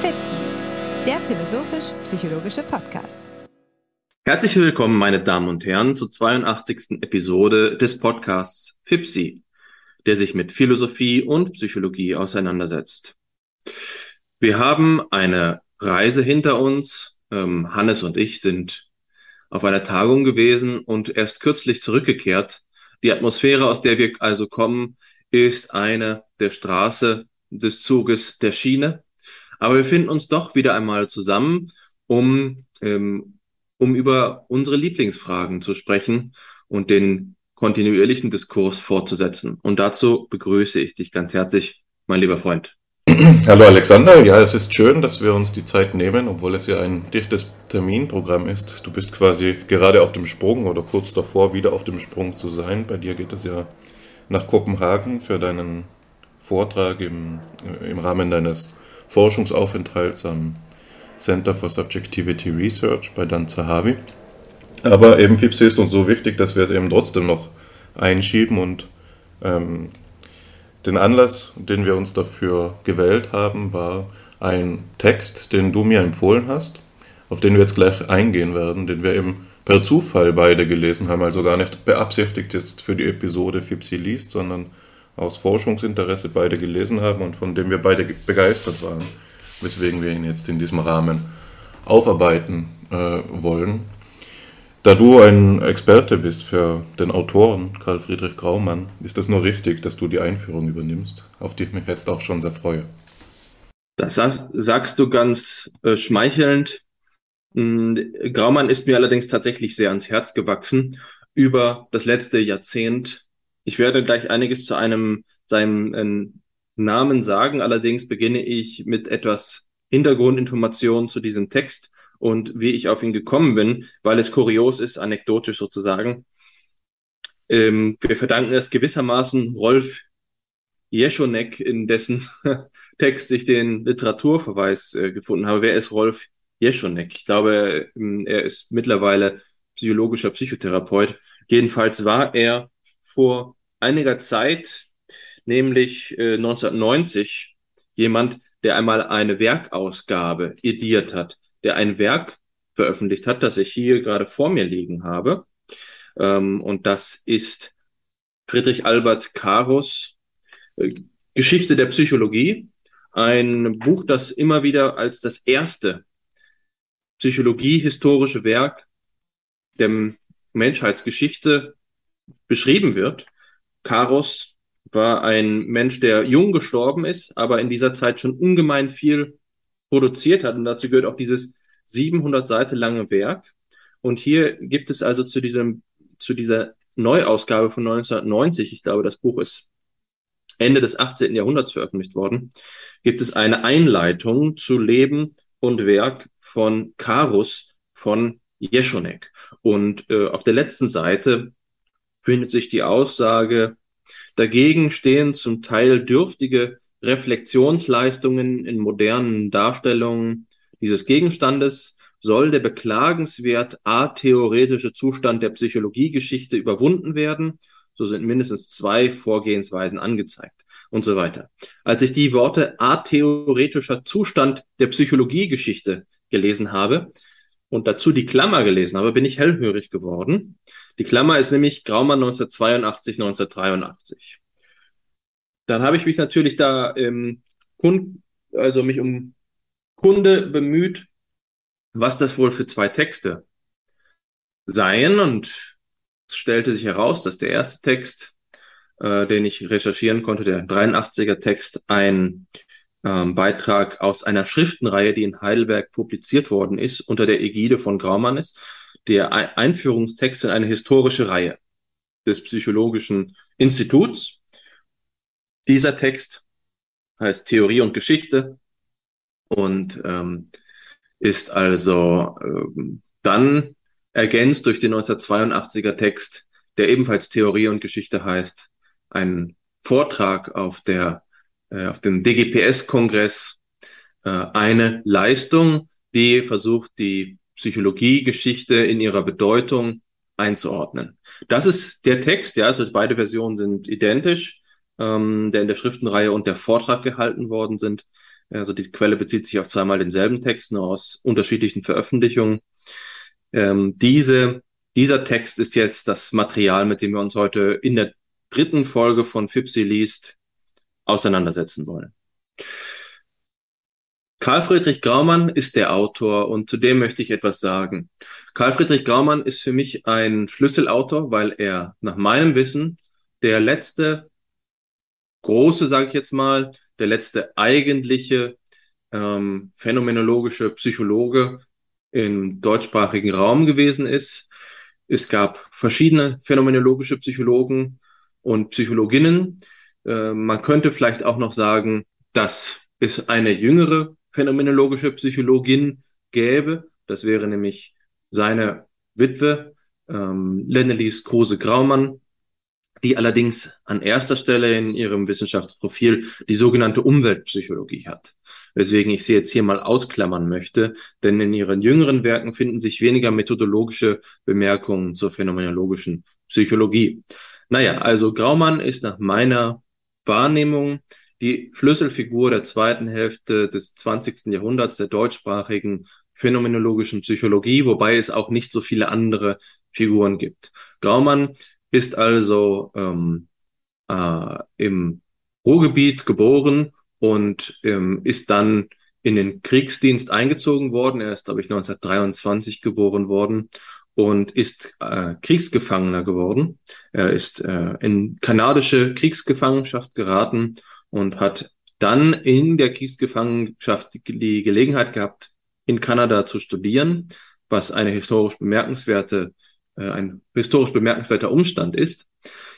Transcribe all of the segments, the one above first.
FIPSI, der philosophisch-psychologische Podcast. Herzlich willkommen, meine Damen und Herren, zur 82. Episode des Podcasts FIPSI, der sich mit Philosophie und Psychologie auseinandersetzt. Wir haben eine Reise hinter uns. Ähm, Hannes und ich sind auf einer Tagung gewesen und erst kürzlich zurückgekehrt. Die Atmosphäre, aus der wir also kommen, ist eine der Straße, des Zuges, der Schiene. Aber wir finden uns doch wieder einmal zusammen, um, ähm, um über unsere Lieblingsfragen zu sprechen und den kontinuierlichen Diskurs fortzusetzen. Und dazu begrüße ich dich ganz herzlich, mein lieber Freund. Hallo Alexander, ja, es ist schön, dass wir uns die Zeit nehmen, obwohl es ja ein dichtes Terminprogramm ist. Du bist quasi gerade auf dem Sprung oder kurz davor, wieder auf dem Sprung zu sein. Bei dir geht es ja nach Kopenhagen für deinen Vortrag im, im Rahmen deines Forschungsaufenthalts am Center for Subjectivity Research bei Dan Zahavi. Aber eben FIPSI ist uns so wichtig, dass wir es eben trotzdem noch einschieben und ähm, den Anlass, den wir uns dafür gewählt haben, war ein Text, den du mir empfohlen hast, auf den wir jetzt gleich eingehen werden, den wir eben per Zufall beide gelesen haben, also gar nicht beabsichtigt jetzt für die Episode Fipsi liest, sondern aus Forschungsinteresse beide gelesen haben und von dem wir beide begeistert waren, weswegen wir ihn jetzt in diesem Rahmen aufarbeiten äh, wollen. Da du ein Experte bist für den Autoren Karl Friedrich Graumann, ist es nur richtig, dass du die Einführung übernimmst, auf die ich mich jetzt auch schon sehr freue. Das sagst du ganz äh, schmeichelnd. Hm, Graumann ist mir allerdings tatsächlich sehr ans Herz gewachsen über das letzte Jahrzehnt. Ich werde gleich einiges zu einem seinem äh, Namen sagen. Allerdings beginne ich mit etwas Hintergrundinformationen zu diesem Text und wie ich auf ihn gekommen bin, weil es kurios ist, anekdotisch sozusagen. Ähm, wir verdanken es gewissermaßen Rolf Jeschonek, in dessen Text ich den Literaturverweis äh, gefunden habe. Wer ist Rolf Jeschonek? Ich glaube, ähm, er ist mittlerweile psychologischer Psychotherapeut. Jedenfalls war er vor einiger Zeit, nämlich äh, 1990, jemand, der einmal eine Werkausgabe ediert hat der ein Werk veröffentlicht hat, das ich hier gerade vor mir liegen habe. Ähm, und das ist Friedrich Albert Karus äh, Geschichte der Psychologie. Ein Buch, das immer wieder als das erste psychologiehistorische Werk der Menschheitsgeschichte beschrieben wird. Karus war ein Mensch, der jung gestorben ist, aber in dieser Zeit schon ungemein viel produziert hat. Und dazu gehört auch dieses 700 Seiten lange Werk. Und hier gibt es also zu diesem, zu dieser Neuausgabe von 1990, ich glaube, das Buch ist Ende des 18. Jahrhunderts veröffentlicht worden, gibt es eine Einleitung zu Leben und Werk von Karus von Jeschonek. Und äh, auf der letzten Seite findet sich die Aussage, dagegen stehen zum Teil dürftige Reflexionsleistungen in modernen Darstellungen dieses Gegenstandes soll der beklagenswert atheoretische Zustand der Psychologiegeschichte überwunden werden. So sind mindestens zwei Vorgehensweisen angezeigt und so weiter. Als ich die Worte atheoretischer Zustand der Psychologiegeschichte gelesen habe und dazu die Klammer gelesen habe, bin ich hellhörig geworden. Die Klammer ist nämlich Graumann 1982, 1983. Dann habe ich mich natürlich da ähm, Kund, also mich um Kunde bemüht, was das wohl für zwei Texte seien. Und es stellte sich heraus, dass der erste Text, äh, den ich recherchieren konnte, der 83er Text, ein ähm, Beitrag aus einer Schriftenreihe, die in Heidelberg publiziert worden ist, unter der Ägide von Graumann ist, der Einführungstext in eine historische Reihe des Psychologischen Instituts. Dieser Text heißt Theorie und Geschichte und ähm, ist also ähm, dann ergänzt durch den 1982er Text, der ebenfalls Theorie und Geschichte heißt, ein Vortrag auf der äh, auf dem DGPS-Kongress, äh, eine Leistung, die versucht, die Psychologiegeschichte in ihrer Bedeutung einzuordnen. Das ist der Text, ja, also beide Versionen sind identisch. ähm, der in der Schriftenreihe und der Vortrag gehalten worden sind. Also die Quelle bezieht sich auf zweimal denselben Text, nur aus unterschiedlichen Veröffentlichungen. Ähm, diese, dieser Text ist jetzt das Material, mit dem wir uns heute in der dritten Folge von Fipsi liest auseinandersetzen wollen. Karl Friedrich Graumann ist der Autor und zu dem möchte ich etwas sagen. Karl Friedrich Graumann ist für mich ein Schlüsselautor, weil er nach meinem Wissen der letzte große, sage ich jetzt mal, der letzte eigentliche ähm, phänomenologische Psychologe im deutschsprachigen Raum gewesen ist. Es gab verschiedene phänomenologische Psychologen und Psychologinnen. Äh, man könnte vielleicht auch noch sagen, dass es eine jüngere phänomenologische Psychologin gäbe. Das wäre nämlich seine Witwe, ähm, Lennelies Kruse-Graumann, die allerdings an erster Stelle in ihrem Wissenschaftsprofil die sogenannte Umweltpsychologie hat. Weswegen ich sie jetzt hier mal ausklammern möchte, denn in ihren jüngeren Werken finden sich weniger methodologische Bemerkungen zur phänomenologischen Psychologie. Naja, also Graumann ist nach meiner Wahrnehmung die Schlüsselfigur der zweiten Hälfte des 20. Jahrhunderts der deutschsprachigen phänomenologischen Psychologie, wobei es auch nicht so viele andere Figuren gibt. Graumann ist also ähm, äh, im Ruhrgebiet geboren und ähm, ist dann in den Kriegsdienst eingezogen worden. Er ist, glaube ich, 1923 geboren worden und ist äh, Kriegsgefangener geworden. Er ist äh, in kanadische Kriegsgefangenschaft geraten und hat dann in der Kriegsgefangenschaft die Gelegenheit gehabt, in Kanada zu studieren, was eine historisch bemerkenswerte, äh, ein historisch bemerkenswerter Umstand ist.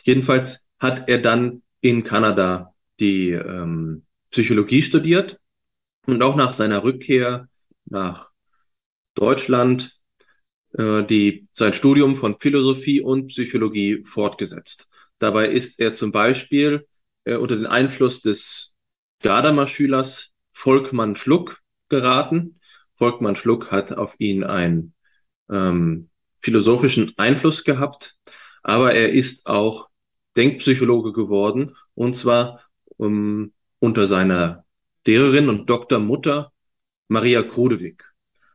Jedenfalls hat er dann in Kanada die ähm, Psychologie studiert und auch nach seiner Rückkehr nach Deutschland äh, die, sein Studium von Philosophie und Psychologie fortgesetzt. Dabei ist er zum Beispiel äh, unter den Einfluss des Gadamer Schülers Volkmann Schluck geraten. Volkmann Schluck hat auf ihn einen ähm, philosophischen Einfluss gehabt, aber er ist auch Denkpsychologe geworden und zwar um, unter seiner Lehrerin und Doktormutter Maria Krudewig.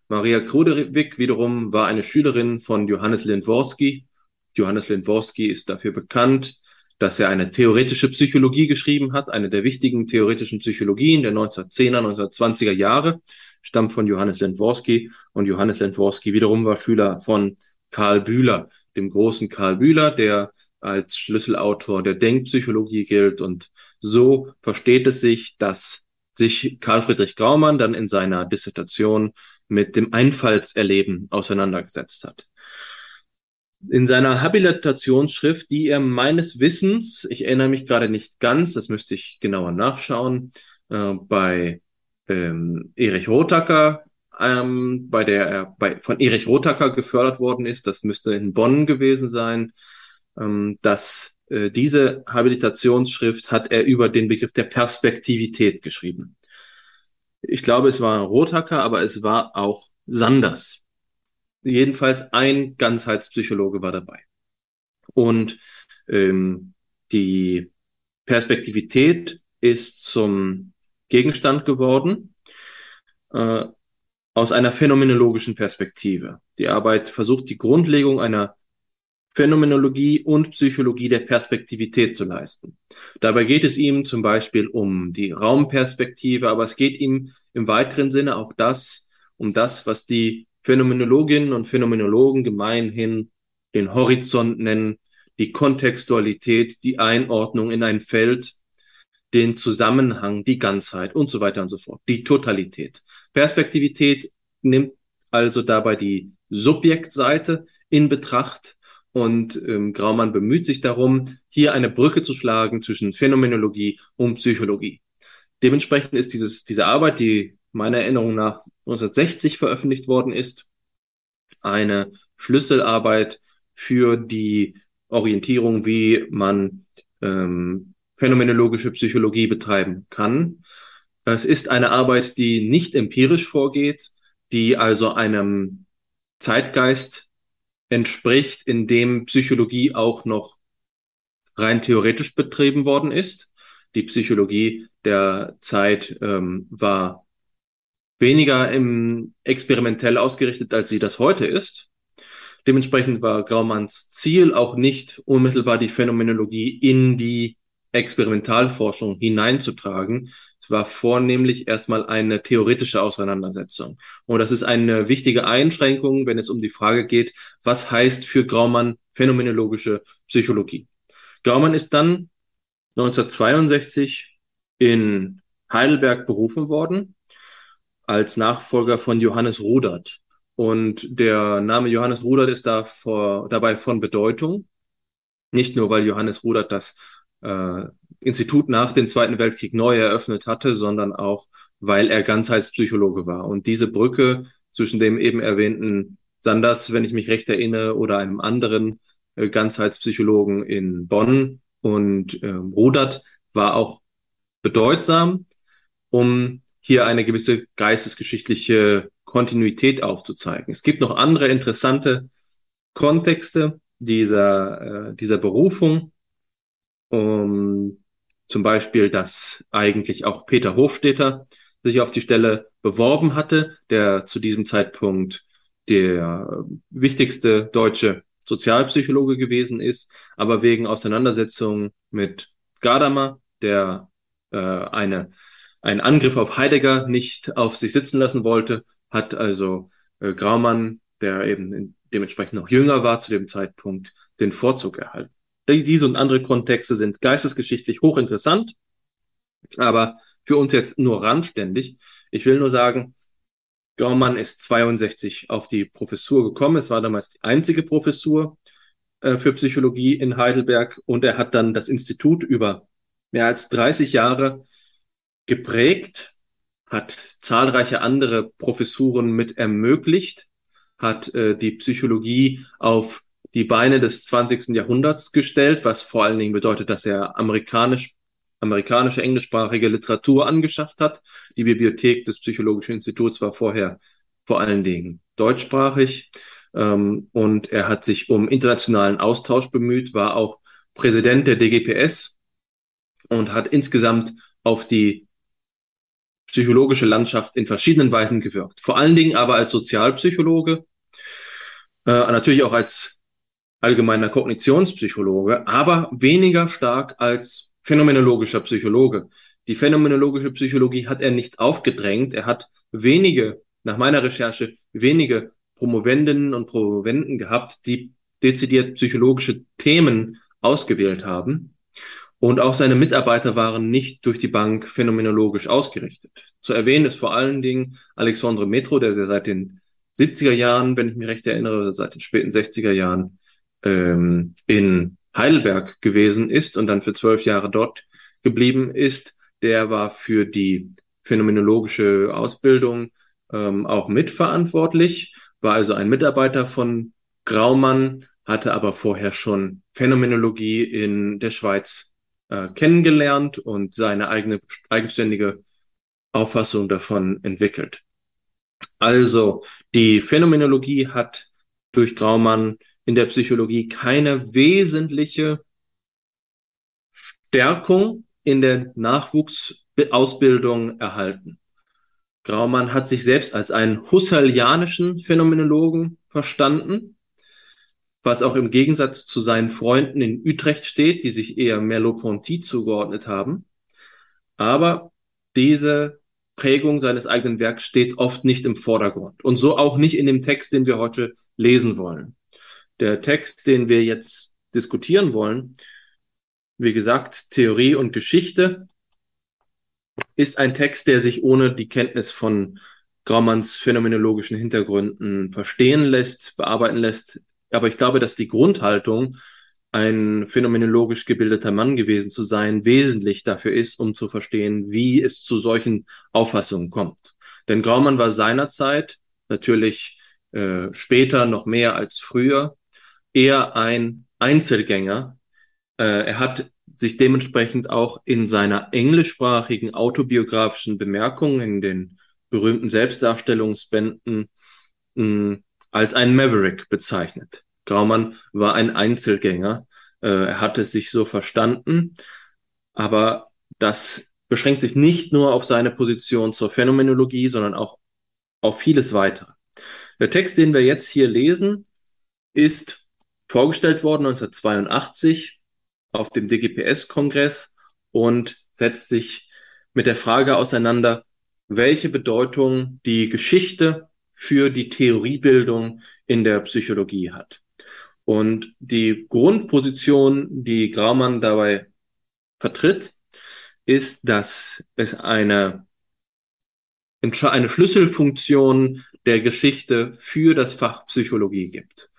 Maria Krudewig wiederum war eine Schülerin von Johannes Lindworski. Johannes Lindworski ist dafür bekannt, dass er eine theoretische Psychologie geschrieben hat, eine der wichtigen theoretischen Psychologien der 1910er, 1920er Jahre, stammt von Johannes Lendworski und Johannes Lendworski wiederum war Schüler von Karl Bühler, dem großen Karl Bühler, der als Schlüsselautor der Denkpsychologie gilt und so versteht es sich, dass sich Karl Friedrich Graumann dann in seiner Dissertation mit dem Einfallserleben auseinandergesetzt hat in seiner Habilitationsschrift, die er meines Wissens, ich erinnere mich gerade nicht ganz, das müsste ich genauer nachschauen, äh, bei ähm, Erich Rothacker, ähm, bei der er bei, von Erich Rothacker gefördert worden ist, das müsste in Bonn gewesen sein, ähm, dass äh, diese Habilitationsschrift hat er über den Begriff der Perspektivität geschrieben. Ich glaube, es war Rothacker, aber es war auch Sanders jedenfalls ein Ganzheitspsychologe war dabei. Und ähm, die Perspektivität ist zum Gegenstand geworden äh, aus einer phänomenologischen Perspektive. Die Arbeit versucht die Grundlegung einer Phänomenologie und Psychologie der Perspektivität zu leisten. Dabei geht es ihm zum Beispiel um die Raumperspektive, aber es geht ihm im weiteren Sinne auch das, um das, was die Phänomenologinnen und Phänomenologen gemeinhin den Horizont nennen, die Kontextualität, die Einordnung in ein Feld, den Zusammenhang, die Ganzheit und so weiter und so fort, die Totalität. Perspektivität nimmt also dabei die Subjektseite in Betracht und ähm, Graumann bemüht sich darum, hier eine Brücke zu schlagen zwischen Phänomenologie und Psychologie. Dementsprechend ist dieses, diese Arbeit, die meiner Erinnerung nach 1960 veröffentlicht worden ist. Eine Schlüsselarbeit für die Orientierung, wie man ähm, phänomenologische Psychologie betreiben kann. Es ist eine Arbeit, die nicht empirisch vorgeht, die also einem Zeitgeist entspricht, in dem Psychologie auch noch rein theoretisch betrieben worden ist. Die Psychologie der Zeit ähm, war weniger im experimentell ausgerichtet, als sie das heute ist. Dementsprechend war Graumanns Ziel auch nicht unmittelbar die Phänomenologie in die Experimentalforschung hineinzutragen. Es war vornehmlich erstmal eine theoretische Auseinandersetzung. Und das ist eine wichtige Einschränkung, wenn es um die Frage geht, was heißt für Graumann phänomenologische Psychologie. Graumann ist dann 1962 in Heidelberg berufen worden als Nachfolger von Johannes Rudert. Und der Name Johannes Rudert ist da vor, dabei von Bedeutung. Nicht nur, weil Johannes Rudert das äh, Institut nach dem Zweiten Weltkrieg neu eröffnet hatte, sondern auch, weil er Ganzheitspsychologe war. Und diese Brücke zwischen dem eben erwähnten Sanders, wenn ich mich recht erinnere, oder einem anderen äh, Ganzheitspsychologen in Bonn und äh, Rudert war auch bedeutsam, um hier eine gewisse geistesgeschichtliche Kontinuität aufzuzeigen. Es gibt noch andere interessante Kontexte dieser, äh, dieser Berufung, um, zum Beispiel, dass eigentlich auch Peter Hofstetter sich auf die Stelle beworben hatte, der zu diesem Zeitpunkt der wichtigste deutsche Sozialpsychologe gewesen ist, aber wegen Auseinandersetzungen mit Gadamer, der äh, eine einen Angriff auf Heidegger nicht auf sich sitzen lassen wollte, hat also äh, Graumann, der eben dementsprechend noch jünger war zu dem Zeitpunkt, den Vorzug erhalten. Diese und andere Kontexte sind geistesgeschichtlich hochinteressant, aber für uns jetzt nur randständig. Ich will nur sagen, Graumann ist 62 auf die Professur gekommen. Es war damals die einzige Professur äh, für Psychologie in Heidelberg und er hat dann das Institut über mehr als 30 Jahre geprägt, hat zahlreiche andere Professuren mit ermöglicht, hat äh, die Psychologie auf die Beine des 20. Jahrhunderts gestellt, was vor allen Dingen bedeutet, dass er amerikanisch, amerikanische englischsprachige Literatur angeschafft hat. Die Bibliothek des Psychologischen Instituts war vorher vor allen Dingen deutschsprachig. Ähm, und er hat sich um internationalen Austausch bemüht, war auch Präsident der DGPS und hat insgesamt auf die psychologische Landschaft in verschiedenen Weisen gewirkt. Vor allen Dingen aber als Sozialpsychologe, äh, natürlich auch als allgemeiner Kognitionspsychologe, aber weniger stark als phänomenologischer Psychologe. Die phänomenologische Psychologie hat er nicht aufgedrängt. Er hat wenige, nach meiner Recherche, wenige Promovendinnen und Promovenden gehabt, die dezidiert psychologische Themen ausgewählt haben. Und auch seine Mitarbeiter waren nicht durch die Bank phänomenologisch ausgerichtet. Zu erwähnen ist vor allen Dingen Alexandre Metro, der seit den 70er Jahren, wenn ich mich recht erinnere, seit den späten 60er Jahren ähm, in Heidelberg gewesen ist und dann für zwölf Jahre dort geblieben ist. Der war für die phänomenologische Ausbildung ähm, auch mitverantwortlich, war also ein Mitarbeiter von Graumann, hatte aber vorher schon Phänomenologie in der Schweiz äh, kennengelernt und seine eigene eigenständige Auffassung davon entwickelt. Also die Phänomenologie hat durch Graumann in der Psychologie keine wesentliche Stärkung in der Nachwuchsausbildung erhalten. Graumann hat sich selbst als einen husserlianischen Phänomenologen verstanden was auch im Gegensatz zu seinen Freunden in Utrecht steht, die sich eher Merleau-Ponty zugeordnet haben. Aber diese Prägung seines eigenen Werks steht oft nicht im Vordergrund und so auch nicht in dem Text, den wir heute lesen wollen. Der Text, den wir jetzt diskutieren wollen, wie gesagt, Theorie und Geschichte, ist ein Text, der sich ohne die Kenntnis von Graumanns phänomenologischen Hintergründen verstehen lässt, bearbeiten lässt, aber ich glaube, dass die Grundhaltung, ein phänomenologisch gebildeter Mann gewesen zu sein, wesentlich dafür ist, um zu verstehen, wie es zu solchen Auffassungen kommt. Denn Graumann war seinerzeit natürlich äh, später noch mehr als früher eher ein Einzelgänger. Äh, er hat sich dementsprechend auch in seiner englischsprachigen autobiografischen Bemerkungen in den berühmten Selbstdarstellungsbänden mh, als ein Maverick bezeichnet. Graumann war ein Einzelgänger. Äh, er hatte sich so verstanden, aber das beschränkt sich nicht nur auf seine Position zur Phänomenologie, sondern auch auf vieles weiter. Der Text, den wir jetzt hier lesen, ist vorgestellt worden 1982 auf dem DGPS-Kongress und setzt sich mit der Frage auseinander, welche Bedeutung die Geschichte für die Theoriebildung in der Psychologie hat. Und die Grundposition, die Graumann dabei vertritt, ist, dass es eine, eine Schlüsselfunktion der Geschichte für das Fach Psychologie gibt.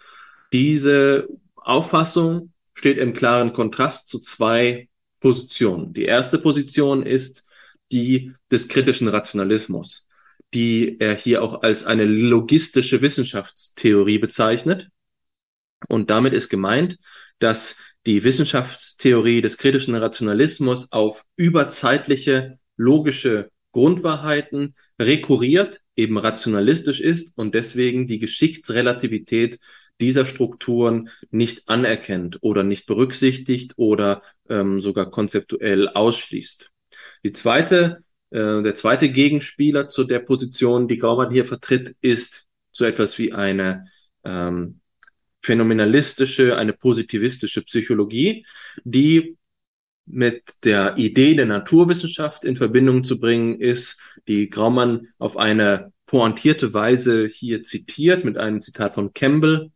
Diese Auffassung steht im klaren Kontrast zu zwei Positionen. Die erste Position ist die des kritischen Rationalismus, die er hier auch als eine logistische Wissenschaftstheorie bezeichnet. Und damit ist gemeint, dass die Wissenschaftstheorie des kritischen Rationalismus auf überzeitliche logische Grundwahrheiten rekurriert, eben rationalistisch ist und deswegen die Geschichtsrelativität dieser Strukturen nicht anerkennt oder nicht berücksichtigt oder ähm, sogar konzeptuell ausschließt. Die zweite, äh, der zweite Gegenspieler zu der Position, die Graumann hier vertritt, ist so etwas wie eine ähm, phänomenalistische, eine positivistische Psychologie, die mit der Idee der Naturwissenschaft in Verbindung zu bringen ist, die Graumann auf eine pointierte Weise hier zitiert mit einem Zitat von Campbell.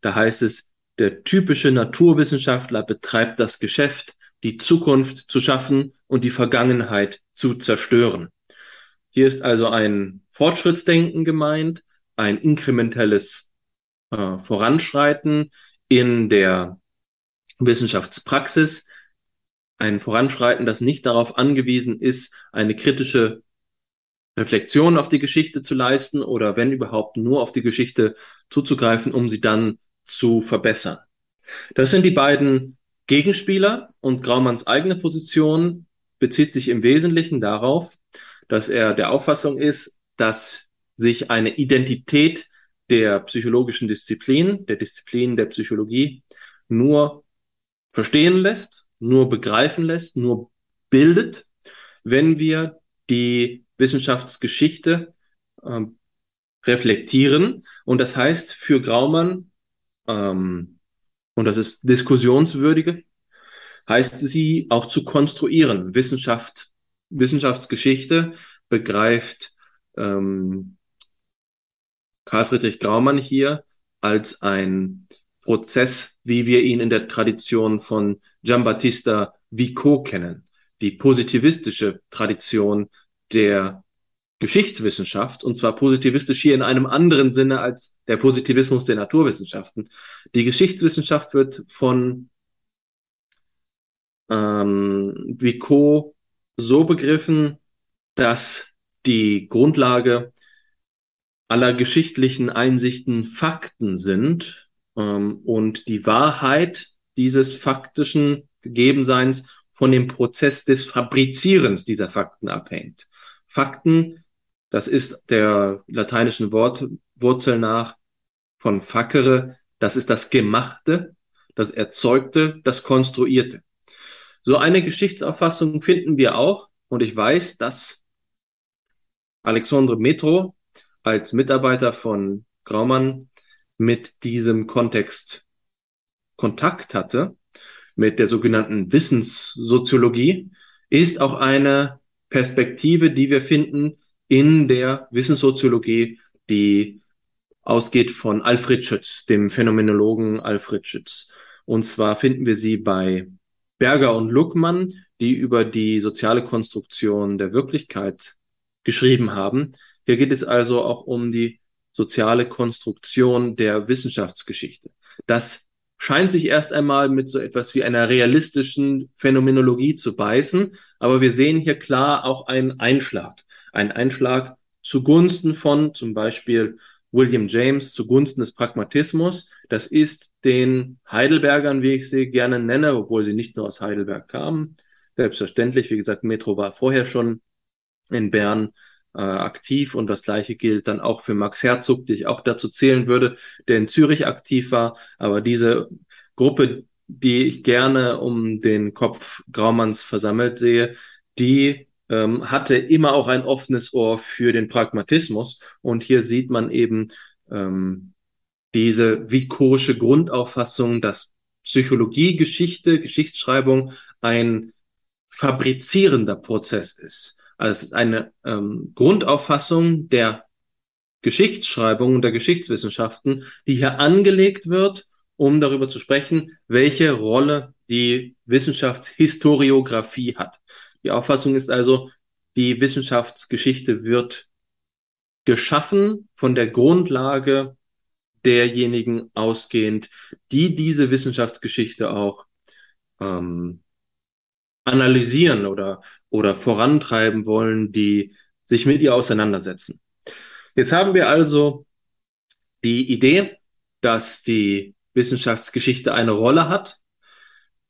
Da heißt es, der typische Naturwissenschaftler betreibt das Geschäft, die Zukunft zu schaffen und die Vergangenheit zu zerstören. Hier ist also ein Fortschrittsdenken gemeint, ein inkrementelles äh, Voranschreiten in der Wissenschaftspraxis, ein Voranschreiten, das nicht darauf angewiesen ist, eine kritische Reflexion auf die Geschichte zu leisten oder wenn überhaupt nur auf die Geschichte zuzugreifen, um sie dann zu verbessern. Das sind die beiden Gegenspieler und Graumanns eigene Position bezieht sich im Wesentlichen darauf, dass er der Auffassung ist, dass sich eine Identität der psychologischen Disziplin, der Disziplin der Psychologie, nur verstehen lässt, nur begreifen lässt, nur bildet, wenn wir die Wissenschaftsgeschichte äh, reflektieren. Und das heißt für Graumann, ähm, und das ist diskussionswürdige, heißt sie auch zu konstruieren. Wissenschaft, Wissenschaftsgeschichte begreift ähm, Karl Friedrich Graumann hier als ein Prozess, wie wir ihn in der Tradition von Giambattista Vico kennen. Die positivistische Tradition der Geschichtswissenschaft, und zwar positivistisch hier in einem anderen Sinne als der Positivismus der Naturwissenschaften. Die Geschichtswissenschaft wird von ähm, Vico so begriffen, dass die Grundlage aller geschichtlichen Einsichten Fakten sind und die Wahrheit dieses faktischen Gegebenseins von dem Prozess des Fabrizierens dieser Fakten abhängt. Fakten, das ist der lateinischen Wortwurzel nach von facere, das ist das Gemachte, das Erzeugte, das Konstruierte. So eine Geschichtsauffassung finden wir auch und ich weiß, dass Alexandre Metro als Mitarbeiter von Graumann mit diesem Kontext Kontakt hatte, mit der sogenannten Wissenssoziologie, ist auch eine Perspektive, die wir finden in der Wissenssoziologie, die ausgeht von Alfred Schütz, dem Phänomenologen Alfred Schütz. Und zwar finden wir sie bei Berger und Luckmann, die über die soziale Konstruktion der Wirklichkeit geschrieben haben, hier geht es also auch um die soziale Konstruktion der Wissenschaftsgeschichte. Das scheint sich erst einmal mit so etwas wie einer realistischen Phänomenologie zu beißen, aber wir sehen hier klar auch einen Einschlag. Ein Einschlag zugunsten von zum Beispiel William James, zugunsten des Pragmatismus. Das ist den Heidelbergern, wie ich sie gerne nenne, obwohl sie nicht nur aus Heidelberg kamen. Selbstverständlich, wie gesagt, Metro war vorher schon in Bern äh, aktiv und das gleiche gilt dann auch für Max Herzog, die ich auch dazu zählen würde, der in Zürich aktiv war. Aber diese Gruppe die ich gerne um den Kopf Graumanns versammelt sehe, die ähm, hatte immer auch ein offenes Ohr für den Pragmatismus. Und hier sieht man eben ähm, diese vikorische Grundauffassung, dass Psychologie, Geschichte, Geschichtsschreibung ein fabrizierender Prozess ist. Also es ist eine ähm, Grundauffassung der Geschichtsschreibung und der Geschichtswissenschaften, die hier angelegt wird, um darüber zu sprechen, welche Rolle die Wissenschaftshistoriographie hat. Die Auffassung ist also, die Wissenschaftsgeschichte wird geschaffen von der Grundlage derjenigen ausgehend, die diese Wissenschaftsgeschichte auch ähm, analysieren oder, oder vorantreiben wollen, die sich mit ihr auseinandersetzen. Jetzt haben wir also die Idee, dass die Wissenschaftsgeschichte eine Rolle hat,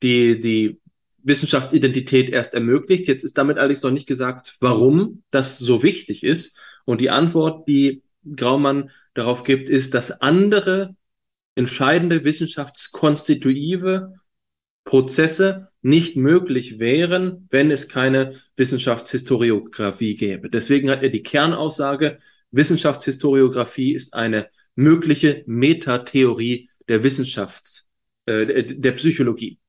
die die Wissenschaftsidentität erst ermöglicht. Jetzt ist damit allerdings noch nicht gesagt, warum das so wichtig ist. Und die Antwort, die Graumann darauf gibt, ist, dass andere entscheidende wissenschaftskonstitutive Prozesse nicht möglich wären, wenn es keine Wissenschaftshistoriographie gäbe. Deswegen hat er die Kernaussage, Wissenschaftshistoriographie ist eine mögliche Metatheorie der Wissenschafts, äh, der Psychologie.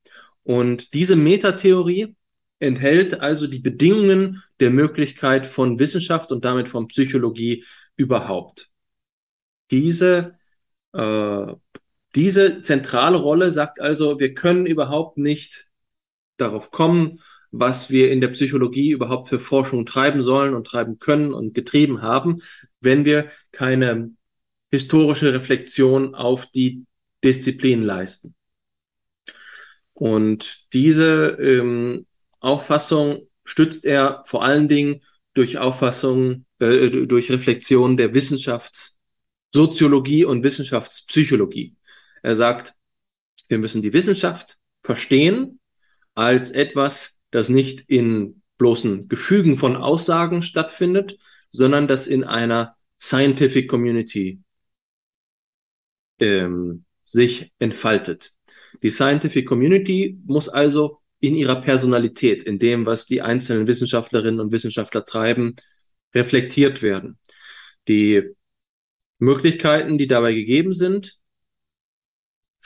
Und diese Metatheorie enthält also die Bedingungen der Möglichkeit von Wissenschaft und damit von Psychologie überhaupt. Diese, äh, diese zentrale Rolle sagt also, wir können überhaupt nicht darauf kommen, was wir in der Psychologie überhaupt für Forschung treiben sollen und treiben können und getrieben haben, wenn wir keine historische Reflexion auf die Disziplin leisten. Und diese ähm, Auffassung stützt er vor allen Dingen durch Auffassung, äh, durch Reflexion der Wissenschaftssoziologie und Wissenschaftspsychologie. Er sagt, wir müssen die Wissenschaft verstehen als etwas, das nicht in bloßen Gefügen von Aussagen stattfindet, sondern das in einer Scientific Community ähm, sich entfaltet. Die Scientific Community muss also in ihrer Personalität, in dem, was die einzelnen Wissenschaftlerinnen und Wissenschaftler treiben, reflektiert werden. Die Möglichkeiten, die dabei gegeben sind,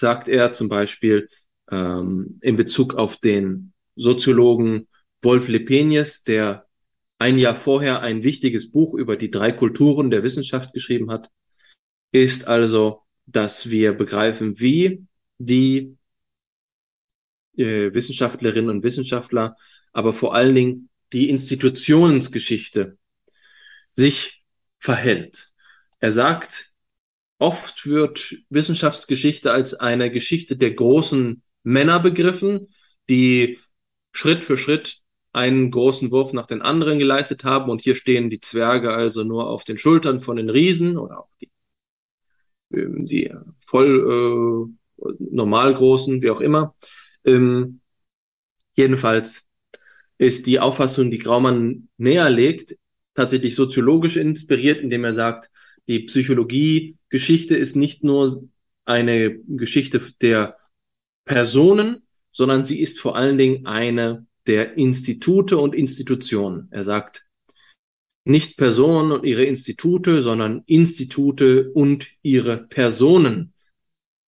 sagt er zum Beispiel ähm, in Bezug auf den Soziologen Wolf Lepenius, der ein Jahr vorher ein wichtiges Buch über die drei Kulturen der Wissenschaft geschrieben hat, ist also, dass wir begreifen, wie die äh, Wissenschaftlerinnen und Wissenschaftler, aber vor allen Dingen die Institutionsgeschichte sich verhält. Er sagt, oft wird Wissenschaftsgeschichte als eine Geschichte der großen Männer begriffen, die Schritt für Schritt einen großen Wurf nach den anderen geleistet haben und hier stehen die Zwerge also nur auf den Schultern von den Riesen oder auch die, ähm, die voll äh, normal wie auch immer. Ähm, jedenfalls ist die Auffassung, die Graumann näher legt, tatsächlich soziologisch inspiriert, indem er sagt, die Psychologie-Geschichte ist nicht nur eine Geschichte der Personen, sondern sie ist vor allen Dingen eine der Institute und Institutionen. Er sagt, nicht Personen und ihre Institute, sondern Institute und ihre Personen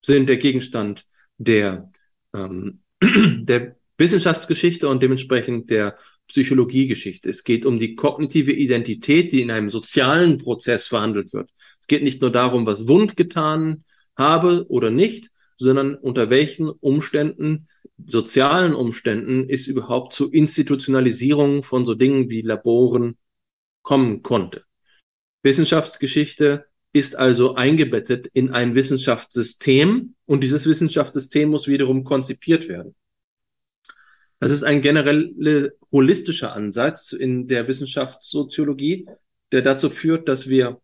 sind der Gegenstand der ähm, der Wissenschaftsgeschichte und dementsprechend der Psychologiegeschichte. Es geht um die kognitive Identität, die in einem sozialen Prozess verhandelt wird. Es geht nicht nur darum, was Wund getan habe oder nicht, sondern unter welchen Umständen, sozialen Umständen, es überhaupt zu Institutionalisierung von so Dingen wie Laboren kommen konnte. Wissenschaftsgeschichte ist also eingebettet in ein Wissenschaftssystem und dieses Wissenschaftssystem muss wiederum konzipiert werden. Das ist ein generell holistischer Ansatz in der Wissenschaftssoziologie, der dazu führt, dass wir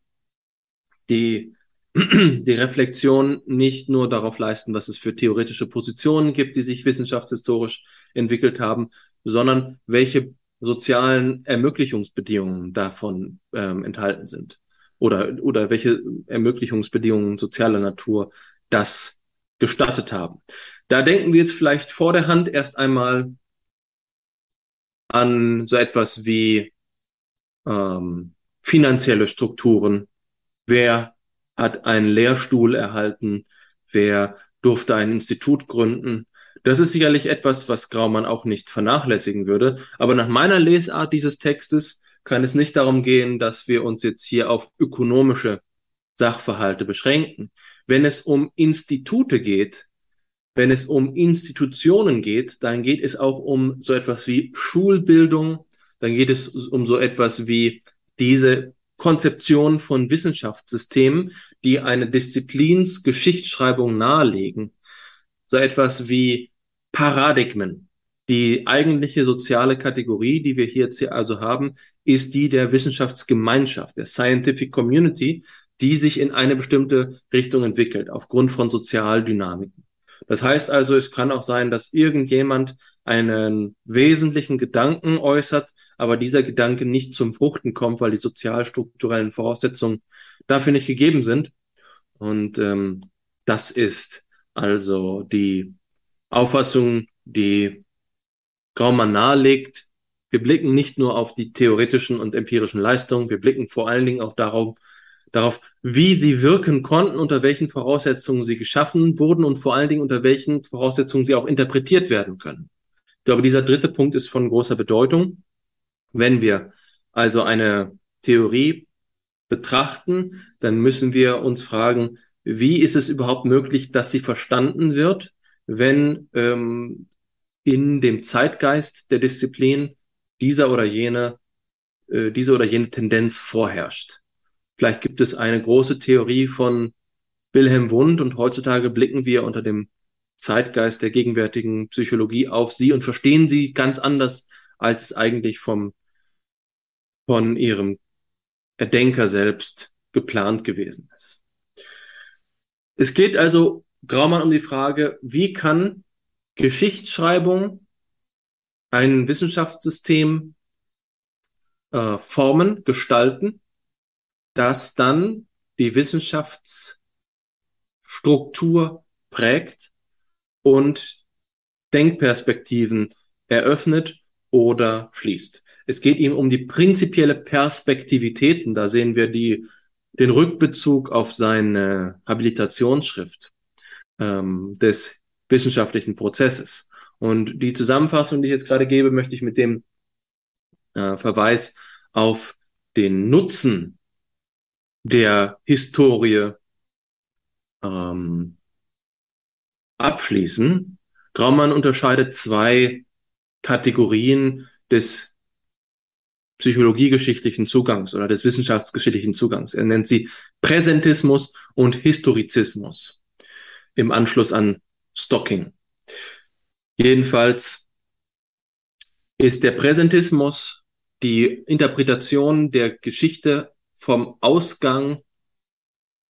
die, die Reflexion nicht nur darauf leisten, was es für theoretische Positionen gibt, die sich wissenschaftshistorisch entwickelt haben, sondern welche sozialen Ermöglichungsbedingungen davon ähm, enthalten sind oder, oder welche Ermöglichungsbedingungen sozialer Natur das gestattet haben. Da denken wir jetzt vielleicht vor der Hand erst einmal an so etwas wie ähm, finanzielle Strukturen. Wer hat einen Lehrstuhl erhalten? Wer durfte ein Institut gründen? Das ist sicherlich etwas, was Graumann auch nicht vernachlässigen würde. Aber nach meiner Lesart dieses Textes kann es nicht darum gehen, dass wir uns jetzt hier auf ökonomische Sachverhalte beschränken. Wenn es um Institute geht, wenn es um Institutionen geht, dann geht es auch um so etwas wie Schulbildung, dann geht es um so etwas wie diese Konzeption von Wissenschaftssystemen, die eine Disziplins Geschichtsschreibung nahelegen. So etwas wie Paradigmen. Die eigentliche soziale Kategorie, die wir hier also haben, ist die der Wissenschaftsgemeinschaft, der Scientific Community, die sich in eine bestimmte Richtung entwickelt, aufgrund von Sozialdynamiken. Das heißt also, es kann auch sein, dass irgendjemand einen wesentlichen Gedanken äußert, aber dieser Gedanke nicht zum Fruchten kommt, weil die sozialstrukturellen Voraussetzungen dafür nicht gegeben sind. Und ähm, das ist also die Auffassung, die Graumann nahelegt. Wir blicken nicht nur auf die theoretischen und empirischen Leistungen, wir blicken vor allen Dingen auch darauf, darauf, wie sie wirken konnten, unter welchen Voraussetzungen sie geschaffen wurden und vor allen Dingen unter welchen Voraussetzungen sie auch interpretiert werden können. Ich glaube, dieser dritte Punkt ist von großer Bedeutung. Wenn wir also eine Theorie betrachten, dann müssen wir uns fragen, wie ist es überhaupt möglich, dass sie verstanden wird, wenn ähm, in dem Zeitgeist der Disziplin dieser oder jene, äh, diese oder jene Tendenz vorherrscht. Vielleicht gibt es eine große Theorie von Wilhelm Wundt und heutzutage blicken wir unter dem Zeitgeist der gegenwärtigen Psychologie auf sie und verstehen sie ganz anders, als es eigentlich vom, von ihrem Erdenker selbst geplant gewesen ist. Es geht also Graumann um die Frage, wie kann Geschichtsschreibung ein Wissenschaftssystem äh, formen, gestalten, das dann die Wissenschaftsstruktur prägt und Denkperspektiven eröffnet oder schließt. Es geht ihm um die prinzipielle Perspektivität, und da sehen wir die, den Rückbezug auf seine Habilitationsschrift ähm, des wissenschaftlichen Prozesses. Und die Zusammenfassung, die ich jetzt gerade gebe, möchte ich mit dem äh, Verweis auf den Nutzen der Historie ähm, abschließen. Graumann unterscheidet zwei Kategorien des psychologiegeschichtlichen Zugangs oder des wissenschaftsgeschichtlichen Zugangs. Er nennt sie Präsentismus und Historizismus im Anschluss an Stocking. Jedenfalls ist der Präsentismus die Interpretation der Geschichte vom Ausgang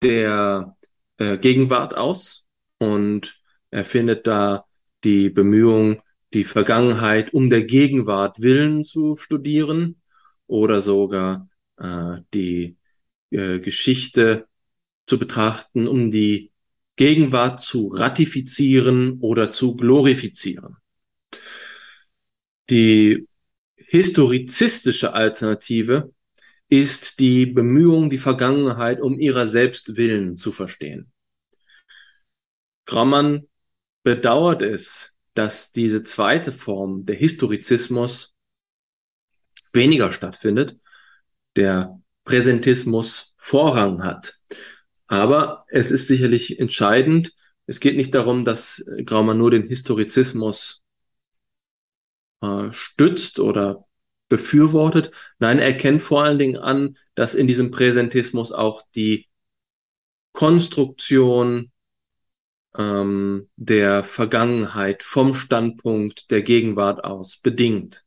der äh, Gegenwart aus und er findet da die Bemühung, die Vergangenheit um der Gegenwart willen zu studieren oder sogar äh, die äh, Geschichte zu betrachten, um die Gegenwart zu ratifizieren oder zu glorifizieren. Die historizistische Alternative ist die Bemühung, die Vergangenheit um ihrer selbst willen zu verstehen. Graumann bedauert es, dass diese zweite Form, der Historizismus, weniger stattfindet, der Präsentismus Vorrang hat. Aber es ist sicherlich entscheidend, es geht nicht darum, dass Graumann nur den Historizismus äh, stützt oder befürwortet. Nein, er kennt vor allen Dingen an, dass in diesem Präsentismus auch die Konstruktion ähm, der Vergangenheit vom Standpunkt der Gegenwart aus bedingt.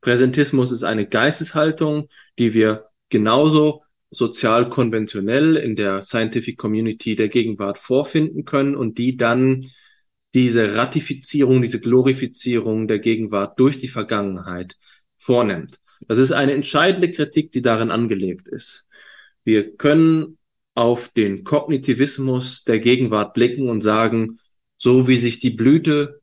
Präsentismus ist eine Geisteshaltung, die wir genauso sozial konventionell in der Scientific Community der Gegenwart vorfinden können und die dann diese Ratifizierung, diese Glorifizierung der Gegenwart durch die Vergangenheit vornimmt. Das ist eine entscheidende Kritik, die darin angelegt ist. Wir können auf den Kognitivismus der Gegenwart blicken und sagen, so wie sich die Blüte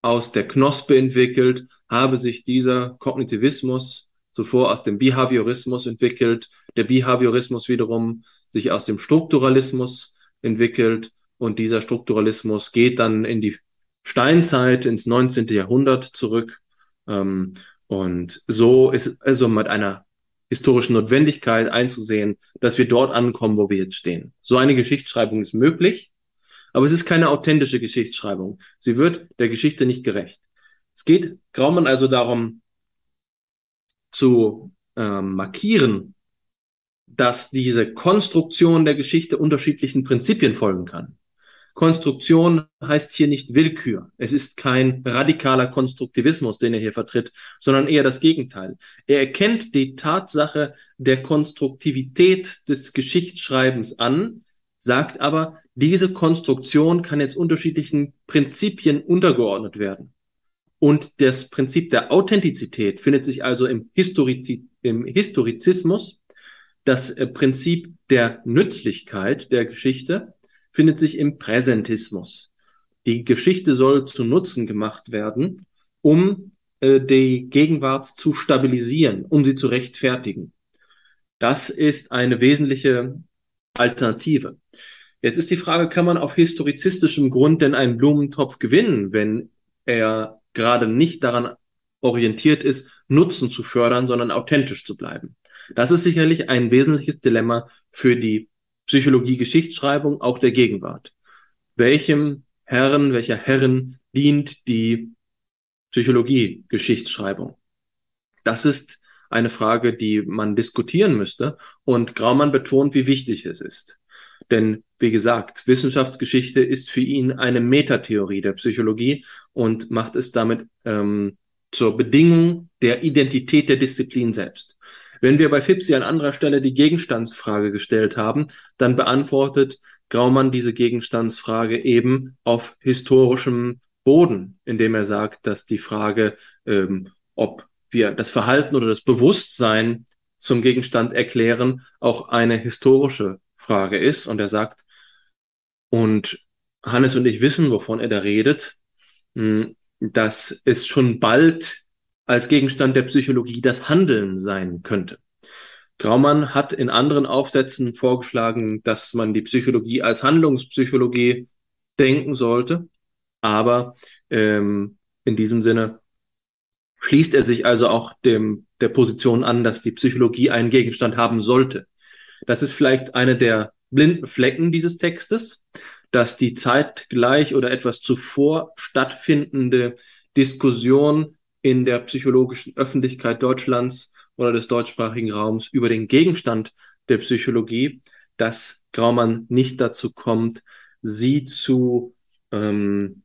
aus der Knospe entwickelt, habe sich dieser Kognitivismus zuvor aus dem Behaviorismus entwickelt, der Behaviorismus wiederum sich aus dem Strukturalismus entwickelt und dieser Strukturalismus geht dann in die Steinzeit, ins 19. Jahrhundert zurück. Ähm, und so ist also mit einer historischen Notwendigkeit einzusehen, dass wir dort ankommen, wo wir jetzt stehen. So eine Geschichtsschreibung ist möglich, aber es ist keine authentische Geschichtsschreibung. Sie wird der Geschichte nicht gerecht. Es geht Graumann also darum, zu äh, markieren, dass diese Konstruktion der Geschichte unterschiedlichen Prinzipien folgen kann. Konstruktion heißt hier nicht Willkür. Es ist kein radikaler Konstruktivismus, den er hier vertritt, sondern eher das Gegenteil. Er erkennt die Tatsache der Konstruktivität des Geschichtsschreibens an, sagt aber, diese Konstruktion kann jetzt unterschiedlichen Prinzipien untergeordnet werden. Und das Prinzip der Authentizität findet sich also im, Historiz im Historizismus. Das äh, Prinzip der Nützlichkeit der Geschichte findet sich im Präsentismus. Die Geschichte soll zu Nutzen gemacht werden, um äh, die Gegenwart zu stabilisieren, um sie zu rechtfertigen. Das ist eine wesentliche Alternative. Jetzt ist die Frage, kann man auf historizistischem Grund denn einen Blumentopf gewinnen, wenn er gerade nicht daran orientiert ist, Nutzen zu fördern, sondern authentisch zu bleiben. Das ist sicherlich ein wesentliches Dilemma für die Psychologie Geschichtsschreibung, auch der Gegenwart. Welchem Herren, welcher Herren dient die Psychologie Geschichtsschreibung? Das ist eine Frage, die man diskutieren müsste. Und Graumann betont, wie wichtig es ist. Denn, wie gesagt, Wissenschaftsgeschichte ist für ihn eine Metatheorie der Psychologie und macht es damit ähm, zur Bedingung der Identität der Disziplin selbst. Wenn wir bei Fipsi an anderer Stelle die Gegenstandsfrage gestellt haben, dann beantwortet Graumann diese Gegenstandsfrage eben auf historischem Boden, indem er sagt, dass die Frage, ähm, ob wir das Verhalten oder das Bewusstsein zum Gegenstand erklären, auch eine historische Frage ist. Und er sagt, und Hannes und ich wissen, wovon er da redet, hm, dass es schon bald als Gegenstand der Psychologie das Handeln sein könnte. Graumann hat in anderen Aufsätzen vorgeschlagen, dass man die Psychologie als Handlungspsychologie denken sollte. Aber ähm, in diesem Sinne schließt er sich also auch dem, der Position an, dass die Psychologie einen Gegenstand haben sollte. Das ist vielleicht eine der blinden Flecken dieses Textes, dass die zeitgleich oder etwas zuvor stattfindende Diskussion in der psychologischen Öffentlichkeit Deutschlands oder des deutschsprachigen Raums über den Gegenstand der Psychologie, dass Graumann nicht dazu kommt, sie zu ähm,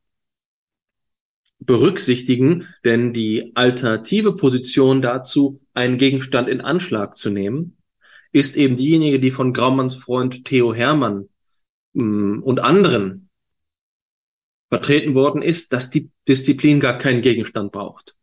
berücksichtigen, denn die alternative Position dazu, einen Gegenstand in Anschlag zu nehmen, ist eben diejenige, die von Graumanns Freund Theo Hermann mh, mm, und anderen vertreten worden ist, dass die Disziplin gar keinen Gegenstand braucht.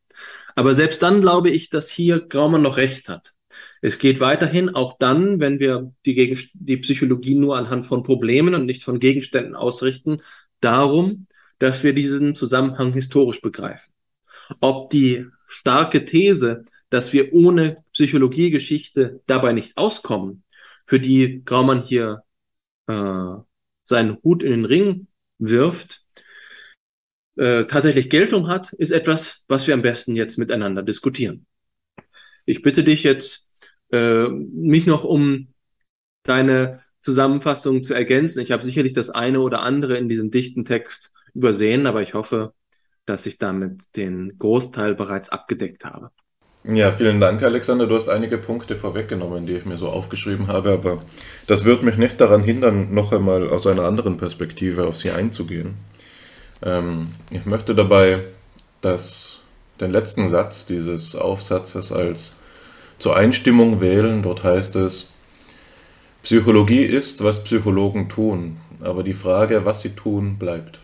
Aber selbst dann glaube ich, dass hier Graumann noch recht hat. Es geht weiterhin, auch dann, wenn wir die, Gegen die Psychologie nur anhand von Problemen und nicht von Gegenständen ausrichten, darum, dass wir diesen Zusammenhang historisch begreifen. Ob die starke These, dass wir ohne Psychologiegeschichte dabei nicht auskommen, für die Graumann hier äh, seinen Hut in den Ring wirft, äh, tatsächlich Geltung hat, ist etwas, was wir am besten jetzt miteinander diskutieren. Ich bitte dich jetzt, äh, mich noch um deine Zusammenfassung zu ergänzen. Ich habe sicherlich das eine oder andere in diesem dichten Text übersehen, aber ich hoffe, dass ich damit den Großteil bereits abgedeckt habe. Ja, vielen Dank, Alexander. Du hast einige Punkte vorweggenommen, die ich mir so aufgeschrieben habe, aber das wird mich nicht daran hindern, noch einmal aus einer anderen Perspektive auf sie einzugehen. Ähm, ich möchte dabei das, den letzten Satz dieses Aufsatzes als zur Einstimmung wählen. Dort heißt es, Psychologie ist, was Psychologen tun, aber die Frage, was sie tun, bleibt.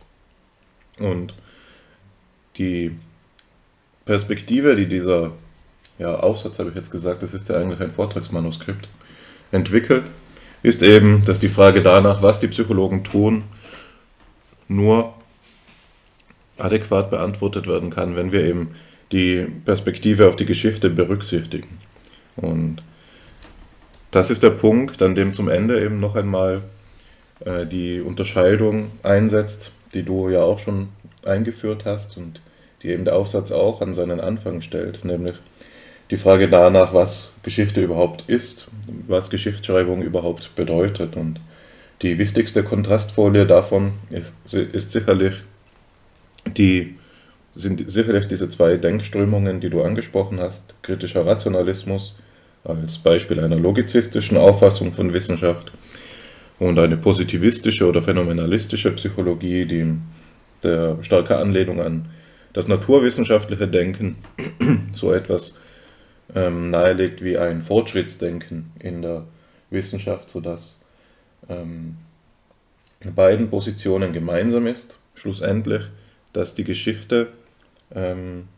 Und die Perspektive, die dieser ja, Aufsatz habe ich jetzt gesagt, das ist ja eigentlich ein Vortragsmanuskript, entwickelt, ist eben, dass die Frage danach, was die Psychologen tun, nur adäquat beantwortet werden kann, wenn wir eben die Perspektive auf die Geschichte berücksichtigen. Und das ist der Punkt, an dem zum Ende eben noch einmal äh, die Unterscheidung einsetzt, die du ja auch schon eingeführt hast und die eben der Aufsatz auch an seinen Anfang stellt, nämlich die Frage danach, was Geschichte überhaupt ist, was Geschichtsschreibung überhaupt bedeutet. Und die wichtigste Kontrastfolie davon ist, ist sicherlich die, sind sicherlich diese zwei Denkströmungen, die du angesprochen hast, kritischer Rationalismus als Beispiel einer logizistischen Auffassung von Wissenschaft und eine positivistische oder phänomenalistische Psychologie, die der starke Anlehnung an das naturwissenschaftliche Denken so etwas ähm, nahelegt wie ein Fortschrittsdenken in der Wissenschaft, sodass ähm, beiden Positionen gemeinsam ist, schlussendlich, dass die Geschichte ähm,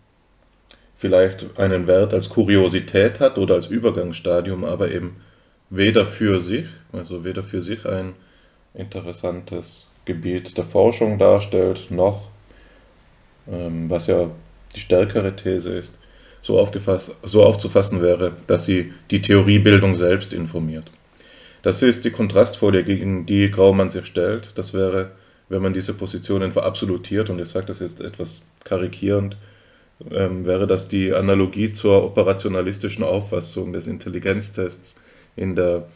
vielleicht einen Wert als Kuriosität hat oder als Übergangsstadium, aber eben weder für sich, also weder für sich ein interessantes Gebiet der Forschung darstellt, noch, ähm, was ja die stärkere These ist, so, aufgefasst, so aufzufassen wäre, dass sie die Theoriebildung selbst informiert. Das ist die Kontrastfolie, gegen die Graumann sich stellt. Das wäre, wenn man diese Positionen verabsolutiert, und ich sage das jetzt etwas karikierend, ähm, wäre das die Analogie zur operationalistischen Auffassung des Intelligenztests in der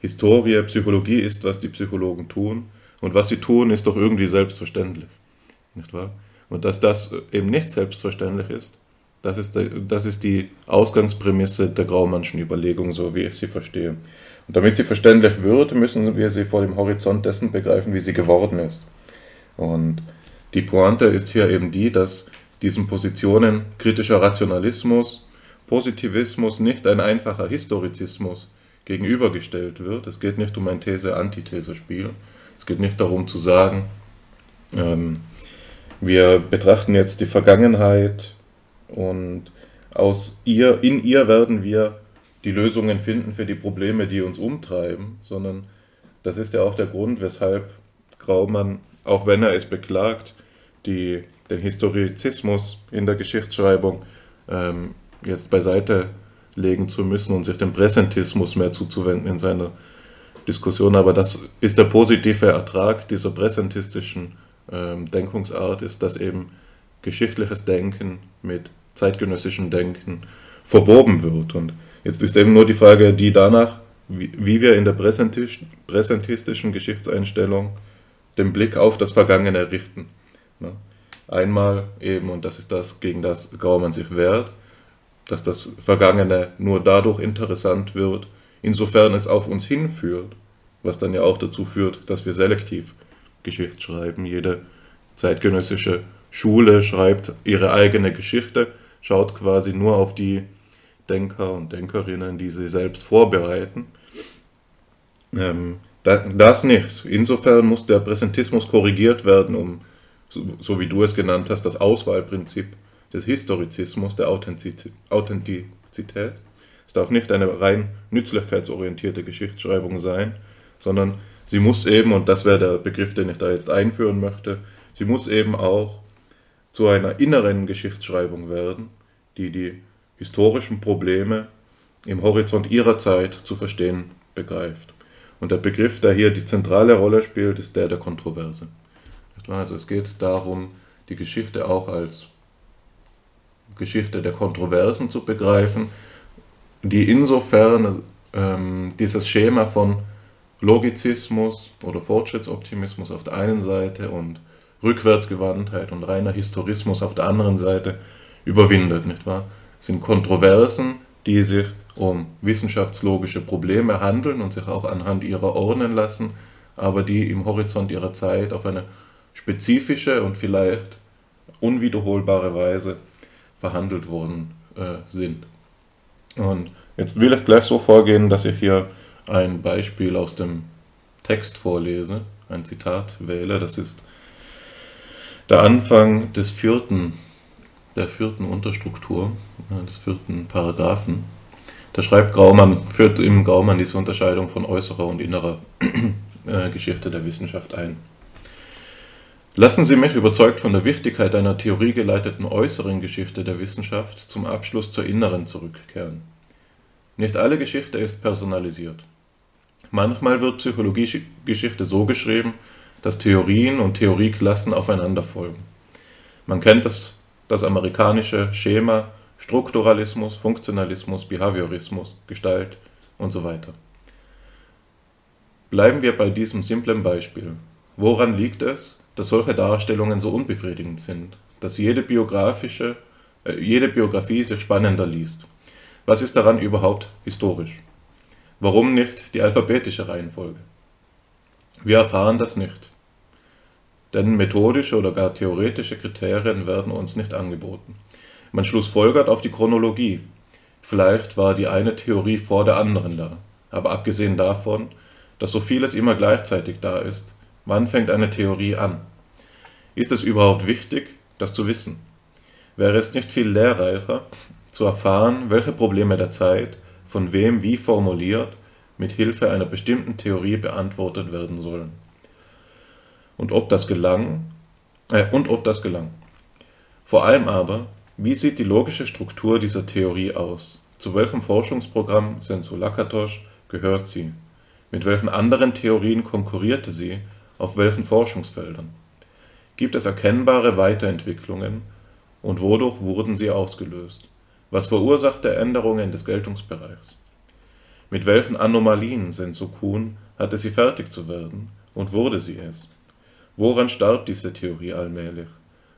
Historie. Psychologie ist, was die Psychologen tun, und was sie tun, ist doch irgendwie selbstverständlich. Nicht wahr? Und dass das eben nicht selbstverständlich ist, das ist, der, das ist die Ausgangsprämisse der Graumannschen Überlegung, so wie ich sie verstehe. Und damit sie verständlich wird, müssen wir sie vor dem Horizont dessen begreifen, wie sie geworden ist. Und die Pointe ist hier eben die, dass diesen Positionen kritischer Rationalismus, Positivismus nicht ein einfacher Historizismus gegenübergestellt wird. Es geht nicht um ein These-Antithese-Spiel. Es geht nicht darum zu sagen, ähm, wir betrachten jetzt die Vergangenheit und aus ihr, in ihr werden wir die Lösungen finden für die Probleme, die uns umtreiben, sondern das ist ja auch der Grund, weshalb Graumann, auch wenn er es beklagt, die, den Historizismus in der Geschichtsschreibung ähm, jetzt beiseite legen zu müssen und sich dem Präsentismus mehr zuzuwenden in seiner Diskussion. Aber das ist der positive Ertrag dieser präsentistischen ähm, Denkungsart, ist, dass eben geschichtliches Denken mit zeitgenössischem Denken verwoben wird. Und jetzt ist eben nur die Frage, die danach, wie, wie wir in der präsentistischen Geschichtseinstellung den Blick auf das Vergangene richten. Ne? Einmal eben, und das ist das, gegen das Graumann sich wehrt, dass das Vergangene nur dadurch interessant wird, insofern es auf uns hinführt, was dann ja auch dazu führt, dass wir selektiv Geschichte schreiben. Jede zeitgenössische Schule schreibt ihre eigene Geschichte, schaut quasi nur auf die Denker und Denkerinnen, die sie selbst vorbereiten. Ähm, das nicht. Insofern muss der Präsentismus korrigiert werden, um, so, so wie du es genannt hast, das Auswahlprinzip des Historizismus, der Authentizität. Es darf nicht eine rein nützlichkeitsorientierte Geschichtsschreibung sein, sondern sie muss eben, und das wäre der Begriff, den ich da jetzt einführen möchte, sie muss eben auch zu einer inneren Geschichtsschreibung werden, die die historischen Probleme im Horizont ihrer Zeit zu verstehen begreift. Und der Begriff, der hier die zentrale Rolle spielt, ist der der Kontroverse. Also es geht darum, die Geschichte auch als Geschichte der Kontroversen zu begreifen, die insofern ähm, dieses Schema von Logizismus oder Fortschrittsoptimismus auf der einen Seite und Rückwärtsgewandtheit und reiner Historismus auf der anderen Seite überwindet, nicht wahr? Sind Kontroversen, die sich um wissenschaftslogische Probleme handeln und sich auch anhand ihrer ordnen lassen, aber die im Horizont ihrer Zeit auf eine spezifische und vielleicht unwiederholbare Weise verhandelt worden äh, sind. Und jetzt will ich gleich so vorgehen, dass ich hier ein Beispiel aus dem Text vorlese, ein Zitat wähle. Das ist der Anfang des vierten, der vierten Unterstruktur, des vierten Paragraphen. Da schreibt Graumann, führt im Graumann diese Unterscheidung von äußerer und innerer äh, Geschichte der Wissenschaft ein. Lassen Sie mich, überzeugt von der Wichtigkeit einer theoriegeleiteten äußeren Geschichte der Wissenschaft, zum Abschluss zur inneren zurückkehren. Nicht alle Geschichte ist personalisiert. Manchmal wird Psychologiegeschichte so geschrieben, dass Theorien und Theorieklassen aufeinander folgen. Man kennt das, das amerikanische Schema Strukturalismus, Funktionalismus, Behaviorismus, Gestalt und so weiter. Bleiben wir bei diesem simplen Beispiel. Woran liegt es, dass solche Darstellungen so unbefriedigend sind, dass jede biografische, äh, jede Biografie sich spannender liest? Was ist daran überhaupt historisch? Warum nicht die alphabetische Reihenfolge? Wir erfahren das nicht. Denn methodische oder gar theoretische Kriterien werden uns nicht angeboten. Man schlussfolgert auf die Chronologie. Vielleicht war die eine Theorie vor der anderen da. Aber abgesehen davon, dass so vieles immer gleichzeitig da ist, wann fängt eine Theorie an? Ist es überhaupt wichtig, das zu wissen? Wäre es nicht viel lehrreicher, zu erfahren, welche Probleme der Zeit von wem wie formuliert, mit Hilfe einer bestimmten Theorie beantwortet werden sollen. Und ob das gelang, äh, und ob das gelang. Vor allem aber, wie sieht die logische Struktur dieser Theorie aus? Zu welchem Forschungsprogramm Sensu Lakatosh gehört sie? Mit welchen anderen Theorien konkurrierte sie? Auf welchen Forschungsfeldern? Gibt es erkennbare Weiterentwicklungen und wodurch wurden sie ausgelöst? Was verursachte Änderungen des Geltungsbereichs? Mit welchen Anomalien Sensu Kuhn hatte sie fertig zu werden und wurde sie es? Woran starb diese Theorie allmählich?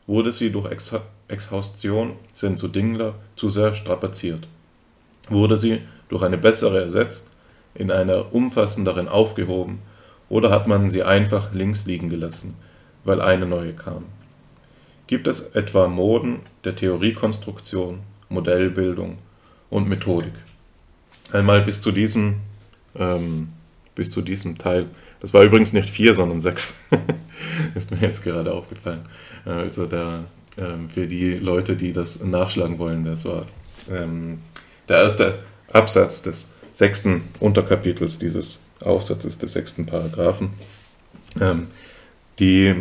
Wurde sie durch Ex Exhaustion Sensu Dingler zu sehr strapaziert? Wurde sie durch eine bessere ersetzt, in einer umfassenderen aufgehoben, oder hat man sie einfach links liegen gelassen, weil eine neue kam? Gibt es etwa Moden der Theoriekonstruktion, Modellbildung und Methodik. Einmal bis zu diesem, ähm, bis zu diesem Teil. Das war übrigens nicht vier, sondern sechs. ist mir jetzt gerade aufgefallen. Äh, also da, ähm, für die Leute, die das nachschlagen wollen, das war ähm, der erste Absatz des sechsten Unterkapitels dieses Aufsatzes des sechsten Paragraphen. Ähm, die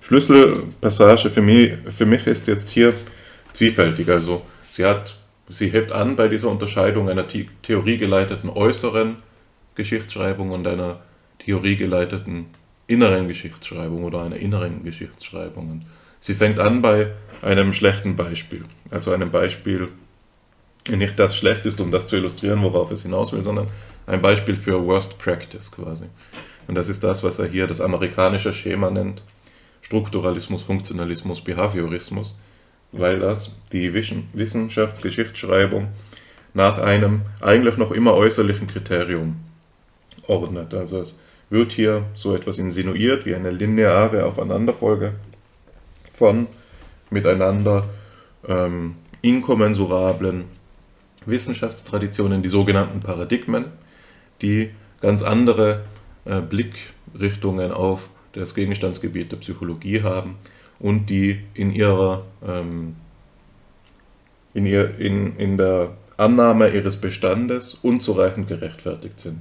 Schlüsselpassage für mich, für mich ist jetzt hier zwiefältig. Also Sie, hat, sie hebt an bei dieser Unterscheidung einer theoriegeleiteten äußeren Geschichtsschreibung und einer theoriegeleiteten inneren Geschichtsschreibung oder einer inneren Geschichtsschreibung. Und sie fängt an bei einem schlechten Beispiel, also einem Beispiel, nicht das schlecht ist, um das zu illustrieren, worauf es hinaus will, sondern ein Beispiel für Worst Practice quasi. Und das ist das, was er hier das amerikanische Schema nennt. Strukturalismus, Funktionalismus, Behaviorismus weil das die Wissenschaftsgeschichtsschreibung nach einem eigentlich noch immer äußerlichen Kriterium ordnet. Also es wird hier so etwas insinuiert wie eine lineare Aufeinanderfolge von miteinander ähm, inkommensurablen Wissenschaftstraditionen, die sogenannten Paradigmen, die ganz andere äh, Blickrichtungen auf das Gegenstandsgebiet der Psychologie haben und die in ihrer ähm, in, ihr, in, in der Annahme ihres Bestandes unzureichend gerechtfertigt sind.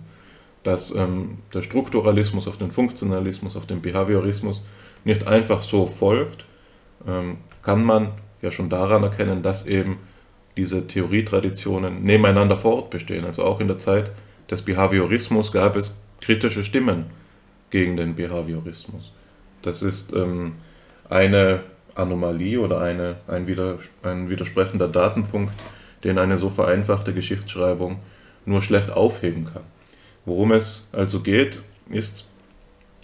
Dass ähm, der Strukturalismus auf den Funktionalismus, auf den Behaviorismus nicht einfach so folgt, ähm, kann man ja schon daran erkennen, dass eben diese Theorietraditionen nebeneinander fortbestehen. Also auch in der Zeit des Behaviorismus gab es kritische Stimmen gegen den Behaviorismus. Das ist ähm, eine Anomalie oder eine, ein, widers ein widersprechender Datenpunkt, den eine so vereinfachte Geschichtsschreibung nur schlecht aufheben kann. Worum es also geht, ist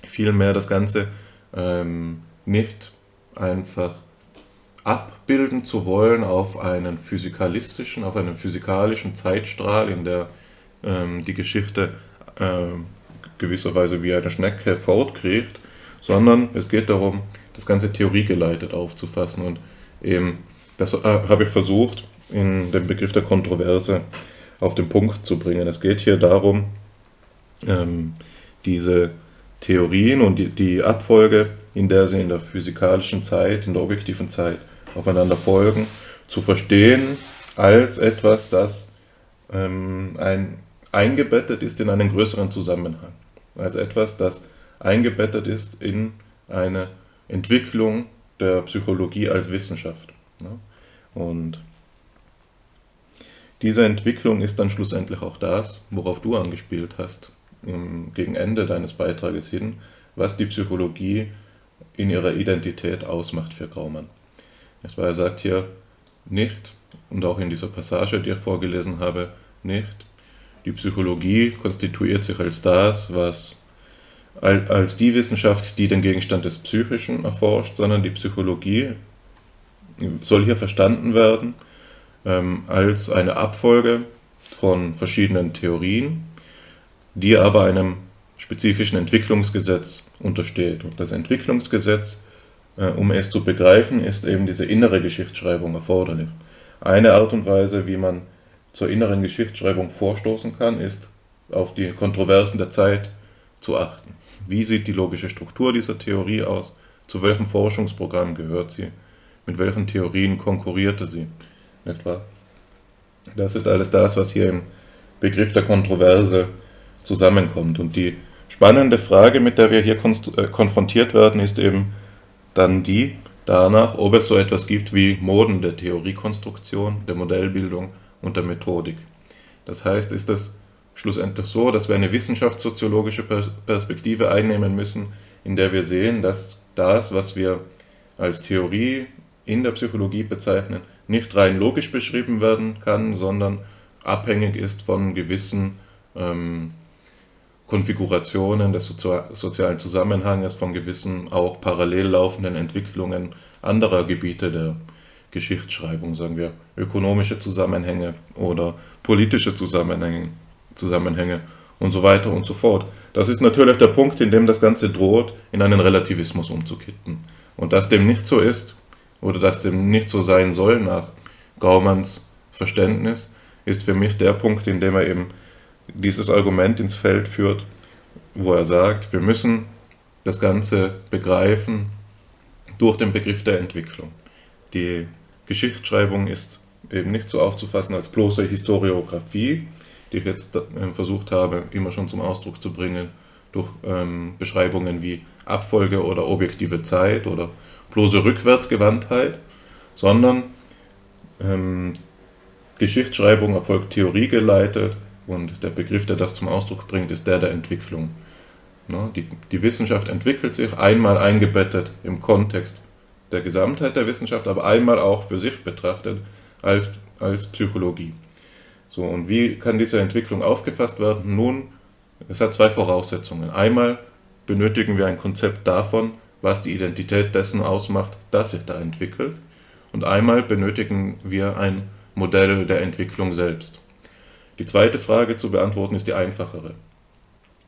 vielmehr das Ganze ähm, nicht einfach abbilden zu wollen auf einen physikalistischen, auf einen physikalischen Zeitstrahl, in der ähm, die Geschichte äh, gewisserweise wie eine Schnecke fortkriecht, sondern es geht darum, das Ganze theoriegeleitet aufzufassen. Und eben, das äh, habe ich versucht, in dem Begriff der Kontroverse auf den Punkt zu bringen. Es geht hier darum, ähm, diese Theorien und die, die Abfolge, in der sie in der physikalischen Zeit, in der objektiven Zeit aufeinander folgen, zu verstehen als etwas, das ähm, ein, eingebettet ist in einen größeren Zusammenhang. Also etwas, das eingebettet ist in eine Entwicklung der Psychologie als Wissenschaft. Ne? Und diese Entwicklung ist dann schlussendlich auch das, worauf du angespielt hast, gegen Ende deines Beitrages hin, was die Psychologie in ihrer Identität ausmacht für Graumann. Er sagt hier nicht, und auch in dieser Passage, die ich vorgelesen habe, nicht, die Psychologie konstituiert sich als das, was als die Wissenschaft, die den Gegenstand des Psychischen erforscht, sondern die Psychologie soll hier verstanden werden ähm, als eine Abfolge von verschiedenen Theorien, die aber einem spezifischen Entwicklungsgesetz untersteht. Und das Entwicklungsgesetz, äh, um es zu begreifen, ist eben diese innere Geschichtsschreibung erforderlich. Eine Art und Weise, wie man zur inneren Geschichtsschreibung vorstoßen kann, ist auf die Kontroversen der Zeit zu achten. Wie sieht die logische Struktur dieser Theorie aus? Zu welchem Forschungsprogramm gehört sie? Mit welchen Theorien konkurrierte sie? Etwa. Das ist alles das, was hier im Begriff der Kontroverse zusammenkommt. Und die spannende Frage, mit der wir hier äh, konfrontiert werden, ist eben dann die danach, ob es so etwas gibt wie Moden der Theoriekonstruktion, der Modellbildung und der Methodik. Das heißt, ist es schlussendlich so, dass wir eine wissenschaftssoziologische Perspektive einnehmen müssen, in der wir sehen, dass das, was wir als Theorie in der Psychologie bezeichnen, nicht rein logisch beschrieben werden kann, sondern abhängig ist von gewissen ähm, Konfigurationen des sozialen Zusammenhanges, von gewissen auch parallel laufenden Entwicklungen anderer Gebiete der Geschichtsschreibung, sagen wir ökonomische Zusammenhänge oder politische Zusammenhänge, Zusammenhänge und so weiter und so fort. Das ist natürlich der Punkt, in dem das Ganze droht, in einen Relativismus umzukippen. Und dass dem nicht so ist, oder dass dem nicht so sein soll nach Gaumanns Verständnis, ist für mich der Punkt, in dem er eben dieses Argument ins Feld führt, wo er sagt, wir müssen das Ganze begreifen durch den Begriff der Entwicklung. Die Geschichtsschreibung ist eben nicht so aufzufassen als bloße Historiographie, die ich jetzt ähm, versucht habe, immer schon zum Ausdruck zu bringen, durch ähm, Beschreibungen wie Abfolge oder objektive Zeit oder bloße Rückwärtsgewandtheit, sondern ähm, Geschichtsschreibung erfolgt theoriegeleitet und der Begriff, der das zum Ausdruck bringt, ist der der Entwicklung. Ne? Die, die Wissenschaft entwickelt sich einmal eingebettet im Kontext der Gesamtheit der Wissenschaft, aber einmal auch für sich betrachtet als, als Psychologie. So, und wie kann diese Entwicklung aufgefasst werden? Nun, es hat zwei Voraussetzungen. Einmal benötigen wir ein Konzept davon, was die Identität dessen ausmacht, das sich da entwickelt. Und einmal benötigen wir ein Modell der Entwicklung selbst. Die zweite Frage zu beantworten ist die einfachere.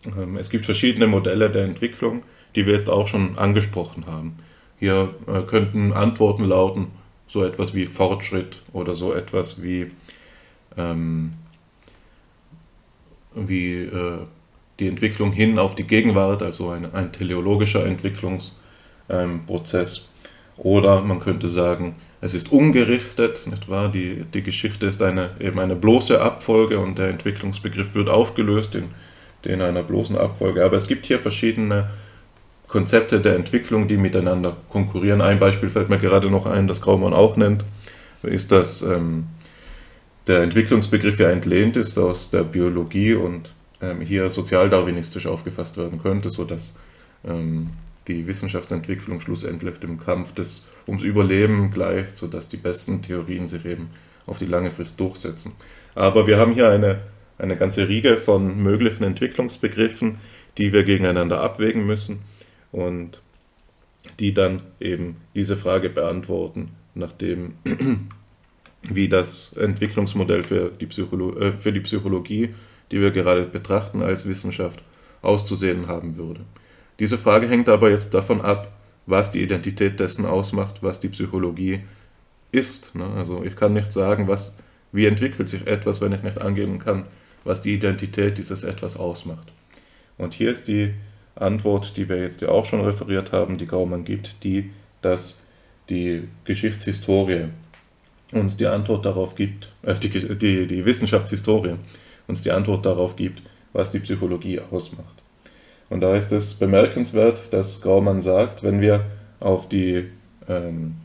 Ähm, es gibt verschiedene Modelle der Entwicklung, die wir jetzt auch schon angesprochen haben. Hier äh, könnten Antworten lauten, so etwas wie Fortschritt oder so etwas wie, ähm, wie äh, die Entwicklung hin auf die Gegenwart, also ein, ein teleologischer Entwicklungsprozess. Ähm, oder man könnte sagen, es ist ungerichtet, nicht wahr? Die, die Geschichte ist eine, eben eine bloße Abfolge und der Entwicklungsbegriff wird aufgelöst in, in einer bloßen Abfolge. Aber es gibt hier verschiedene Konzepte der Entwicklung, die miteinander konkurrieren. Ein Beispiel fällt mir gerade noch ein, das Graumann auch nennt, ist, dass ähm, der Entwicklungsbegriff ja entlehnt ist aus der Biologie und ähm, hier sozialdarwinistisch aufgefasst werden könnte, sodass ähm, die Wissenschaftsentwicklung schlussendlich dem Kampf des, ums Überleben gleicht, sodass die besten Theorien sich eben auf die lange Frist durchsetzen. Aber wir haben hier eine, eine ganze Riege von möglichen Entwicklungsbegriffen, die wir gegeneinander abwägen müssen und die dann eben diese Frage beantworten, nachdem wie das Entwicklungsmodell für die, Psycholo äh, für die Psychologie, die wir gerade betrachten als Wissenschaft, auszusehen haben würde. Diese Frage hängt aber jetzt davon ab, was die Identität dessen ausmacht, was die Psychologie ist. Ne? Also ich kann nicht sagen, was, wie entwickelt sich etwas, wenn ich nicht angeben kann, was die Identität dieses etwas ausmacht. Und hier ist die Antwort, die wir jetzt ja auch schon referiert haben, die Gaumann gibt, die, dass die Geschichtshistorie uns die Antwort darauf gibt, äh, die, die, die Wissenschaftshistorie uns die Antwort darauf gibt, was die Psychologie ausmacht. Und da ist es bemerkenswert, dass Graumann sagt, wenn wir auf die ähm,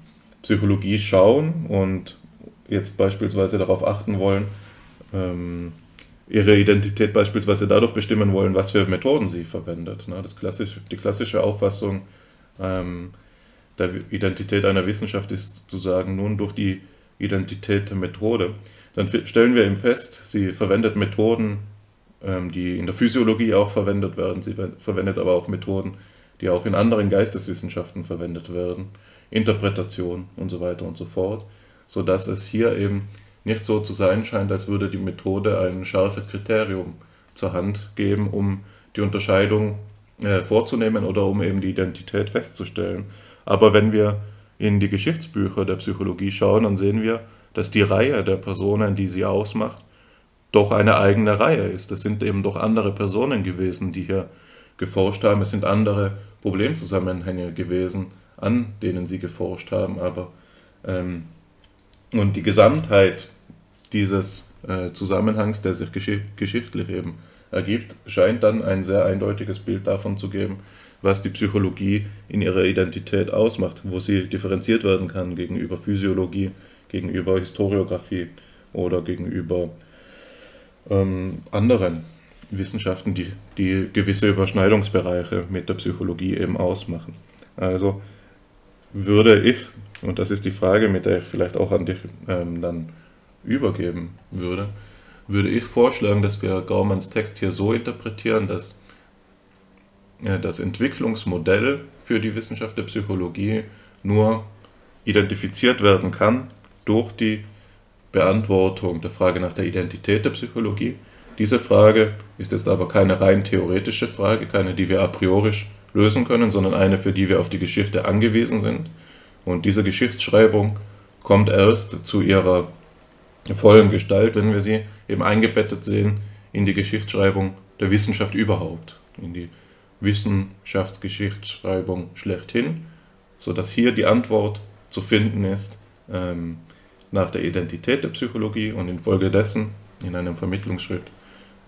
Psychologie schauen und jetzt beispielsweise darauf achten wollen, ähm, ihre Identität beispielsweise dadurch bestimmen wollen, was für Methoden sie verwendet. Ne? Das klassische, die klassische Auffassung ähm, der Identität einer Wissenschaft ist zu sagen, nun durch die Identität der Methode. Dann stellen wir eben fest, sie verwendet Methoden, die in der Physiologie auch verwendet werden. Sie verwendet aber auch Methoden, die auch in anderen Geisteswissenschaften verwendet werden, Interpretation und so weiter und so fort, sodass es hier eben nicht so zu sein scheint, als würde die Methode ein scharfes Kriterium zur Hand geben, um die Unterscheidung äh, vorzunehmen oder um eben die Identität festzustellen. Aber wenn wir in die Geschichtsbücher der Psychologie schauen, dann sehen wir, dass die Reihe der Personen, die sie ausmacht, doch eine eigene Reihe ist. Es sind eben doch andere Personen gewesen, die hier geforscht haben. Es sind andere Problemzusammenhänge gewesen, an denen sie geforscht haben. Aber ähm, und die Gesamtheit dieses äh, Zusammenhangs, der sich gesch geschichtlich eben ergibt, scheint dann ein sehr eindeutiges Bild davon zu geben, was die Psychologie in ihrer Identität ausmacht, wo sie differenziert werden kann gegenüber Physiologie, gegenüber Historiographie oder gegenüber ähm, anderen Wissenschaften, die, die gewisse Überschneidungsbereiche mit der Psychologie eben ausmachen. Also würde ich, und das ist die Frage, mit der ich vielleicht auch an dich ähm, dann übergeben würde, würde ich vorschlagen, dass wir Gaumanns Text hier so interpretieren, dass äh, das Entwicklungsmodell für die Wissenschaft der Psychologie nur identifiziert werden kann durch die Beantwortung der Frage nach der Identität der Psychologie. Diese Frage ist jetzt aber keine rein theoretische Frage, keine, die wir a priori lösen können, sondern eine, für die wir auf die Geschichte angewiesen sind. Und diese Geschichtsschreibung kommt erst zu ihrer vollen Gestalt, wenn wir sie eben eingebettet sehen in die Geschichtsschreibung der Wissenschaft überhaupt, in die Wissenschaftsgeschichtsschreibung schlechthin, sodass hier die Antwort zu finden ist, ähm, nach der Identität der Psychologie und infolgedessen in einem Vermittlungsschritt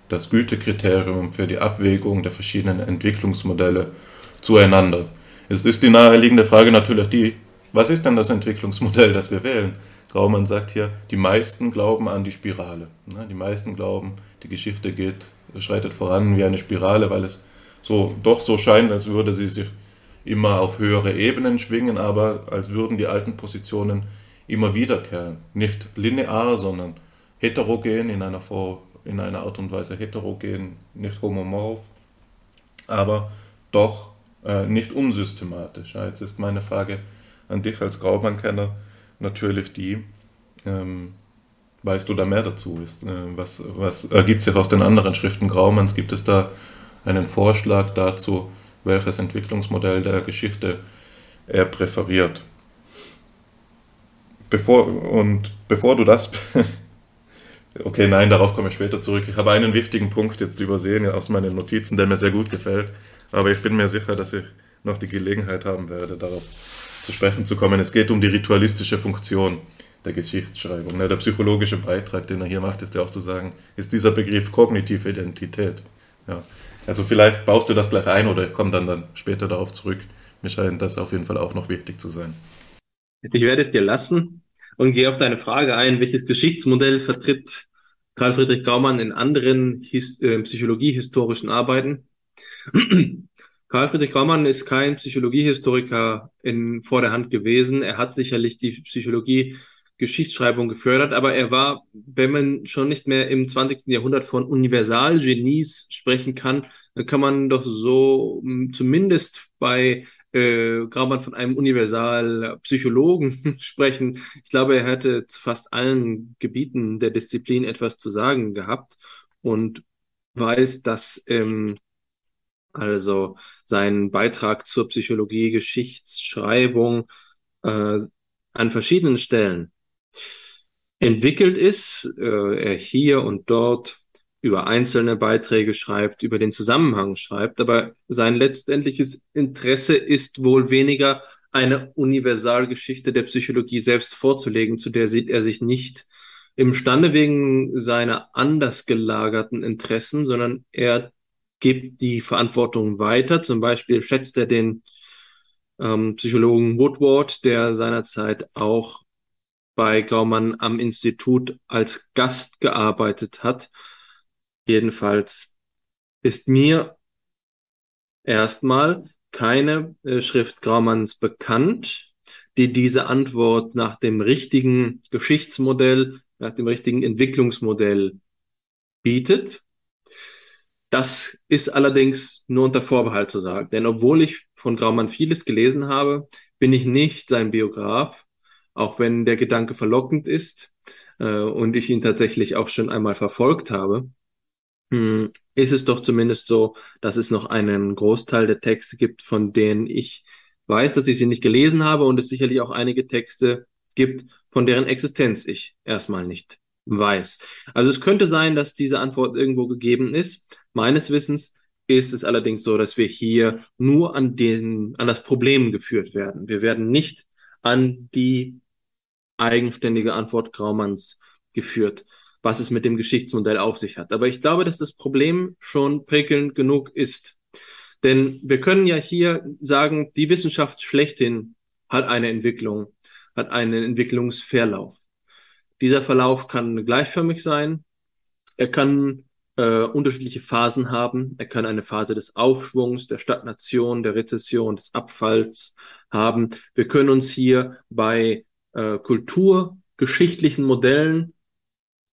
das Gütekriterium für die Abwägung der verschiedenen Entwicklungsmodelle zueinander. Es ist die naheliegende Frage natürlich die, was ist denn das Entwicklungsmodell, das wir wählen? Graumann sagt hier, die meisten glauben an die Spirale. Die meisten glauben, die Geschichte geht, schreitet voran wie eine Spirale, weil es so doch so scheint, als würde sie sich immer auf höhere Ebenen schwingen, aber als würden die alten Positionen immer wiederkehren. Nicht linear, sondern heterogen in einer, Vor in einer Art und Weise heterogen, nicht homomorph, aber doch äh, nicht unsystematisch. Ja, jetzt ist meine Frage an dich als Graumann-Kenner natürlich die, ähm, weißt du da mehr dazu? Ist, äh, was, was ergibt sich aus den anderen Schriften Graumanns? Gibt es da einen Vorschlag dazu, welches Entwicklungsmodell der Geschichte er präferiert? Bevor, und bevor du das. okay, nein, darauf komme ich später zurück. Ich habe einen wichtigen Punkt jetzt übersehen aus meinen Notizen, der mir sehr gut gefällt. Aber ich bin mir sicher, dass ich noch die Gelegenheit haben werde, darauf zu sprechen zu kommen. Es geht um die ritualistische Funktion der Geschichtsschreibung. Ne? Der psychologische Beitrag, den er hier macht, ist ja auch zu sagen, ist dieser Begriff kognitive Identität. Ja. Also vielleicht baust du das gleich ein oder ich komme dann, dann später darauf zurück. Mir scheint das auf jeden Fall auch noch wichtig zu sein. Ich werde es dir lassen und gehe auf deine Frage ein, welches Geschichtsmodell vertritt Karl Friedrich Graumann in anderen His äh, psychologiehistorischen Arbeiten. Karl Friedrich Graumann ist kein Psychologiehistoriker in, vor der Hand gewesen. Er hat sicherlich die Psychologie Geschichtsschreibung gefördert, aber er war, wenn man schon nicht mehr im 20. Jahrhundert von Universalgenies sprechen kann, dann kann man doch so zumindest bei äh, Graumann von einem Universalpsychologen sprechen. Ich glaube, er hätte zu fast allen Gebieten der Disziplin etwas zu sagen gehabt und weiß, dass ähm, also sein Beitrag zur Psychologie, Geschichtsschreibung äh, an verschiedenen Stellen entwickelt ist, äh, er hier und dort über einzelne Beiträge schreibt, über den Zusammenhang schreibt, aber sein letztendliches Interesse ist wohl weniger eine Universalgeschichte der Psychologie selbst vorzulegen, zu der sieht er sich nicht imstande wegen seiner anders gelagerten Interessen, sondern er gibt die Verantwortung weiter. Zum Beispiel schätzt er den ähm, Psychologen Woodward, der seinerzeit auch bei Graumann am Institut als Gast gearbeitet hat. Jedenfalls ist mir erstmal keine äh, Schrift Graumanns bekannt, die diese Antwort nach dem richtigen Geschichtsmodell, nach dem richtigen Entwicklungsmodell bietet. Das ist allerdings nur unter Vorbehalt zu sagen, denn obwohl ich von Graumann vieles gelesen habe, bin ich nicht sein Biograf, auch wenn der Gedanke verlockend ist äh, und ich ihn tatsächlich auch schon einmal verfolgt habe. Hm, ist es doch zumindest so, dass es noch einen Großteil der Texte gibt, von denen ich weiß, dass ich sie nicht gelesen habe und es sicherlich auch einige Texte gibt, von deren Existenz ich erstmal nicht weiß. Also es könnte sein, dass diese Antwort irgendwo gegeben ist. Meines Wissens ist es allerdings so, dass wir hier nur an den, an das Problem geführt werden. Wir werden nicht an die eigenständige Antwort Graumanns geführt, was es mit dem Geschichtsmodell auf sich hat. Aber ich glaube, dass das Problem schon prickelnd genug ist. Denn wir können ja hier sagen, die Wissenschaft schlechthin hat eine Entwicklung, hat einen Entwicklungsverlauf. Dieser Verlauf kann gleichförmig sein. Er kann äh, unterschiedliche Phasen haben. Er kann eine Phase des Aufschwungs, der Stagnation, der Rezession, des Abfalls haben. Wir können uns hier bei äh, kulturgeschichtlichen Modellen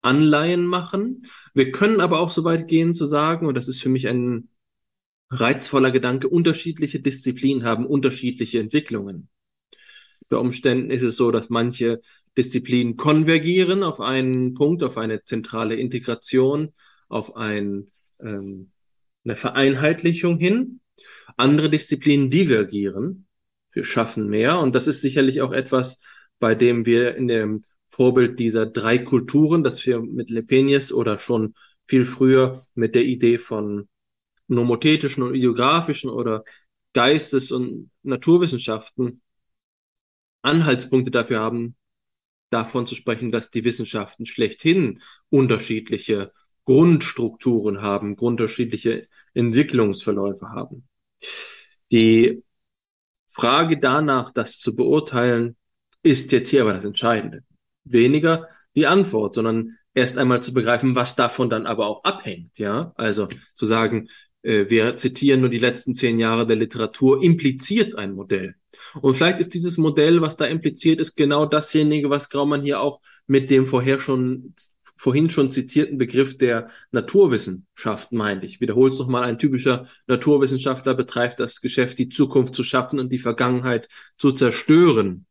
Anleihen machen. Wir können aber auch so weit gehen zu sagen, und das ist für mich ein reizvoller Gedanke, unterschiedliche Disziplinen haben unterschiedliche Entwicklungen. Bei Umständen ist es so, dass manche Disziplinen konvergieren auf einen Punkt, auf eine zentrale Integration, auf ein, ähm, eine Vereinheitlichung hin. Andere Disziplinen divergieren. Wir schaffen mehr. Und das ist sicherlich auch etwas, bei dem wir in dem Vorbild dieser drei Kulturen, das wir mit Lepenius oder schon viel früher mit der Idee von nomothetischen und ideografischen oder Geistes- und Naturwissenschaften Anhaltspunkte dafür haben, davon zu sprechen, dass die Wissenschaften schlechthin unterschiedliche Grundstrukturen haben, unterschiedliche Entwicklungsverläufe haben. Die Frage danach, das zu beurteilen, ist jetzt hier aber das Entscheidende. Weniger die Antwort, sondern erst einmal zu begreifen, was davon dann aber auch abhängt. Ja, also zu sagen, äh, wir zitieren nur die letzten zehn Jahre der Literatur, impliziert ein Modell. Und vielleicht ist dieses Modell, was da impliziert ist, genau dasjenige, was Graumann hier auch mit dem vorher schon vorhin schon zitierten Begriff der Naturwissenschaft meint. Ich wiederhole es nochmal, ein typischer Naturwissenschaftler betreibt das Geschäft, die Zukunft zu schaffen und die Vergangenheit zu zerstören.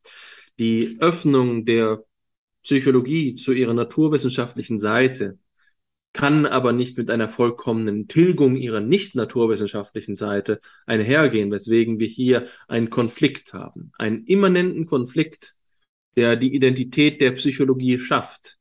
Die Öffnung der Psychologie zu ihrer naturwissenschaftlichen Seite kann aber nicht mit einer vollkommenen Tilgung ihrer nicht naturwissenschaftlichen Seite einhergehen, weswegen wir hier einen Konflikt haben, einen immanenten Konflikt, der die Identität der Psychologie schafft.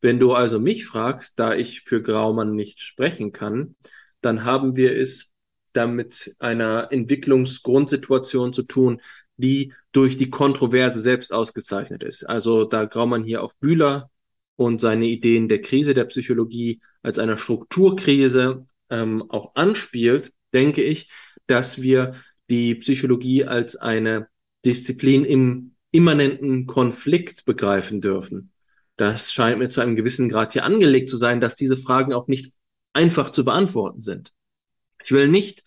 Wenn du also mich fragst, da ich für Graumann nicht sprechen kann, dann haben wir es damit einer Entwicklungsgrundsituation zu tun, die durch die Kontroverse selbst ausgezeichnet ist. Also da Graumann hier auf Bühler und seine Ideen der Krise der Psychologie als einer Strukturkrise ähm, auch anspielt, denke ich, dass wir die Psychologie als eine Disziplin im immanenten Konflikt begreifen dürfen. Das scheint mir zu einem gewissen Grad hier angelegt zu sein, dass diese Fragen auch nicht einfach zu beantworten sind. Ich will nicht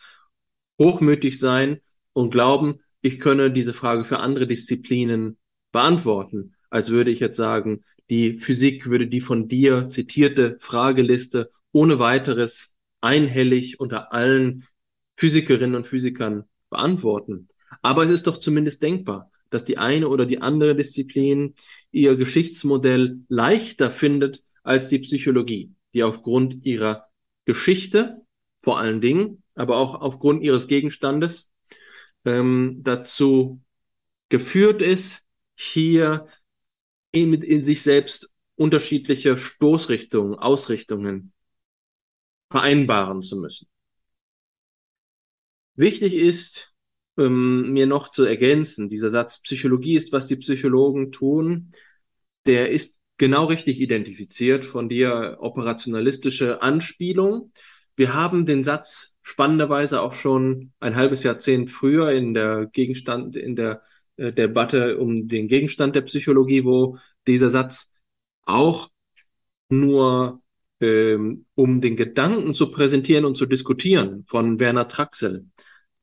hochmütig sein und glauben, ich könne diese Frage für andere Disziplinen beantworten, als würde ich jetzt sagen, die Physik würde die von dir zitierte Frageliste ohne weiteres einhellig unter allen Physikerinnen und Physikern beantworten. Aber es ist doch zumindest denkbar, dass die eine oder die andere Disziplin ihr Geschichtsmodell leichter findet als die Psychologie, die aufgrund ihrer Geschichte vor allen Dingen, aber auch aufgrund ihres Gegenstandes ähm, dazu geführt ist, hier in, in sich selbst unterschiedliche Stoßrichtungen, Ausrichtungen vereinbaren zu müssen. Wichtig ist, ähm, mir noch zu ergänzen. Dieser Satz, Psychologie ist, was die Psychologen tun, der ist genau richtig identifiziert von dir, operationalistische Anspielung. Wir haben den Satz spannenderweise auch schon ein halbes Jahrzehnt früher in der Gegenstand, in der äh, Debatte um den Gegenstand der Psychologie, wo dieser Satz auch nur ähm, um den Gedanken zu präsentieren und zu diskutieren von Werner Traxel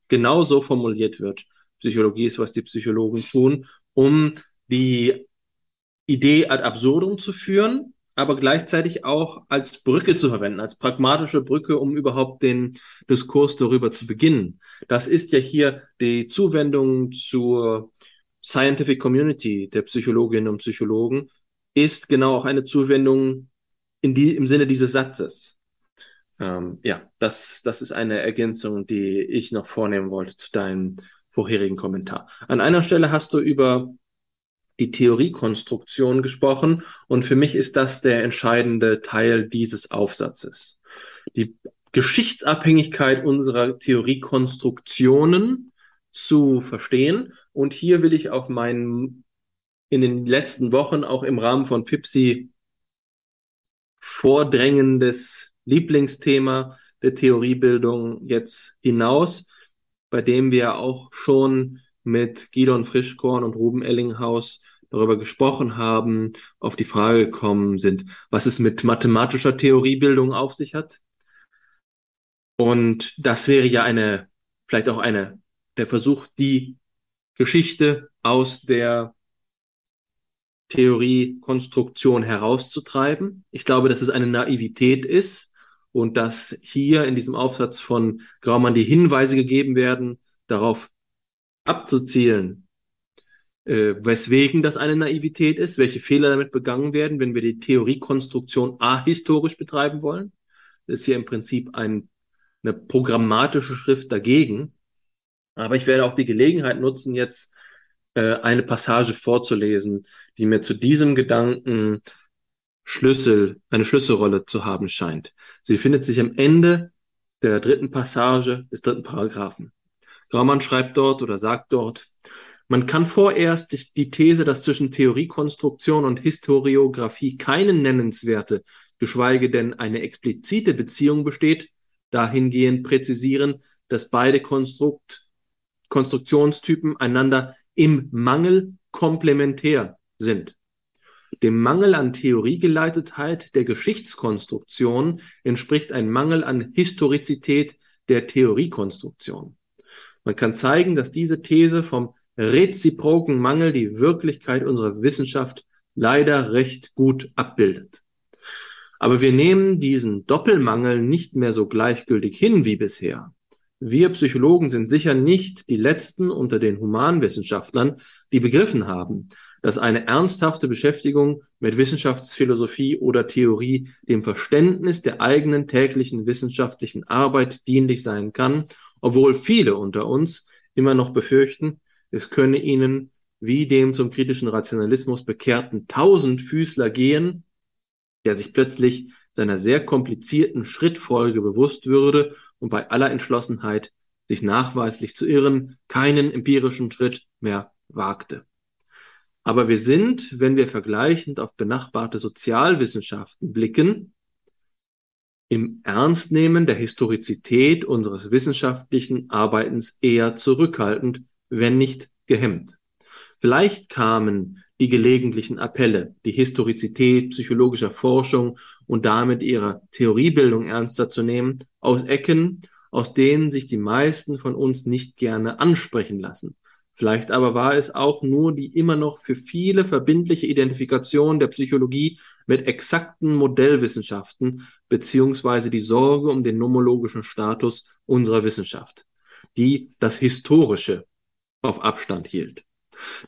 genauso formuliert wird. Psychologie ist, was die Psychologen tun, um die Idee ad absurdum zu führen, aber gleichzeitig auch als Brücke zu verwenden, als pragmatische Brücke, um überhaupt den Diskurs darüber zu beginnen. Das ist ja hier die Zuwendung zur Scientific Community der Psychologinnen und Psychologen, ist genau auch eine Zuwendung in die, im Sinne dieses Satzes. Ähm, ja, das, das ist eine Ergänzung, die ich noch vornehmen wollte zu deinem vorherigen Kommentar. An einer Stelle hast du über die Theoriekonstruktion gesprochen und für mich ist das der entscheidende Teil dieses Aufsatzes. Die Geschichtsabhängigkeit unserer Theoriekonstruktionen zu verstehen. Und hier will ich auf meinen in den letzten Wochen auch im Rahmen von FIPSI vordrängendes Lieblingsthema der Theoriebildung jetzt hinaus, bei dem wir auch schon mit Gidon Frischkorn und Ruben Ellinghaus darüber gesprochen haben, auf die Frage gekommen sind, was es mit mathematischer Theoriebildung auf sich hat. Und das wäre ja eine, vielleicht auch eine, der Versuch, die Geschichte aus der Theoriekonstruktion herauszutreiben. Ich glaube, dass es eine Naivität ist und dass hier in diesem Aufsatz von Graumann die Hinweise gegeben werden, darauf abzuzielen, äh, weswegen das eine Naivität ist, welche Fehler damit begangen werden, wenn wir die Theoriekonstruktion ahistorisch betreiben wollen. Das ist hier im Prinzip ein, eine programmatische Schrift dagegen. Aber ich werde auch die Gelegenheit nutzen, jetzt äh, eine Passage vorzulesen, die mir zu diesem Gedanken Schlüssel, eine Schlüsselrolle zu haben scheint. Sie findet sich am Ende der dritten Passage des dritten Paragraphen. Graumann schreibt dort oder sagt dort, man kann vorerst die These, dass zwischen Theoriekonstruktion und Historiographie keine nennenswerte, geschweige denn eine explizite Beziehung besteht, dahingehend präzisieren, dass beide Konstrukt, Konstruktionstypen einander im Mangel komplementär sind. Dem Mangel an Theoriegeleitetheit der Geschichtskonstruktion entspricht ein Mangel an Historizität der Theoriekonstruktion. Man kann zeigen, dass diese These vom reziproken Mangel die Wirklichkeit unserer Wissenschaft leider recht gut abbildet. Aber wir nehmen diesen Doppelmangel nicht mehr so gleichgültig hin wie bisher. Wir Psychologen sind sicher nicht die Letzten unter den Humanwissenschaftlern, die begriffen haben, dass eine ernsthafte Beschäftigung mit Wissenschaftsphilosophie oder Theorie dem Verständnis der eigenen täglichen wissenschaftlichen Arbeit dienlich sein kann, obwohl viele unter uns immer noch befürchten, es könne ihnen wie dem zum kritischen Rationalismus bekehrten Tausendfüßler gehen, der sich plötzlich seiner sehr komplizierten Schrittfolge bewusst würde und bei aller Entschlossenheit, sich nachweislich zu irren, keinen empirischen Schritt mehr wagte. Aber wir sind, wenn wir vergleichend auf benachbarte Sozialwissenschaften blicken, im Ernstnehmen der Historizität unseres wissenschaftlichen Arbeitens eher zurückhaltend, wenn nicht gehemmt. Vielleicht kamen die gelegentlichen Appelle, die Historizität psychologischer Forschung und damit ihrer Theoriebildung ernster zu nehmen, aus Ecken, aus denen sich die meisten von uns nicht gerne ansprechen lassen. Vielleicht aber war es auch nur die immer noch für viele verbindliche Identifikation der Psychologie mit exakten Modellwissenschaften beziehungsweise die Sorge um den nomologischen Status unserer Wissenschaft, die das Historische auf Abstand hielt.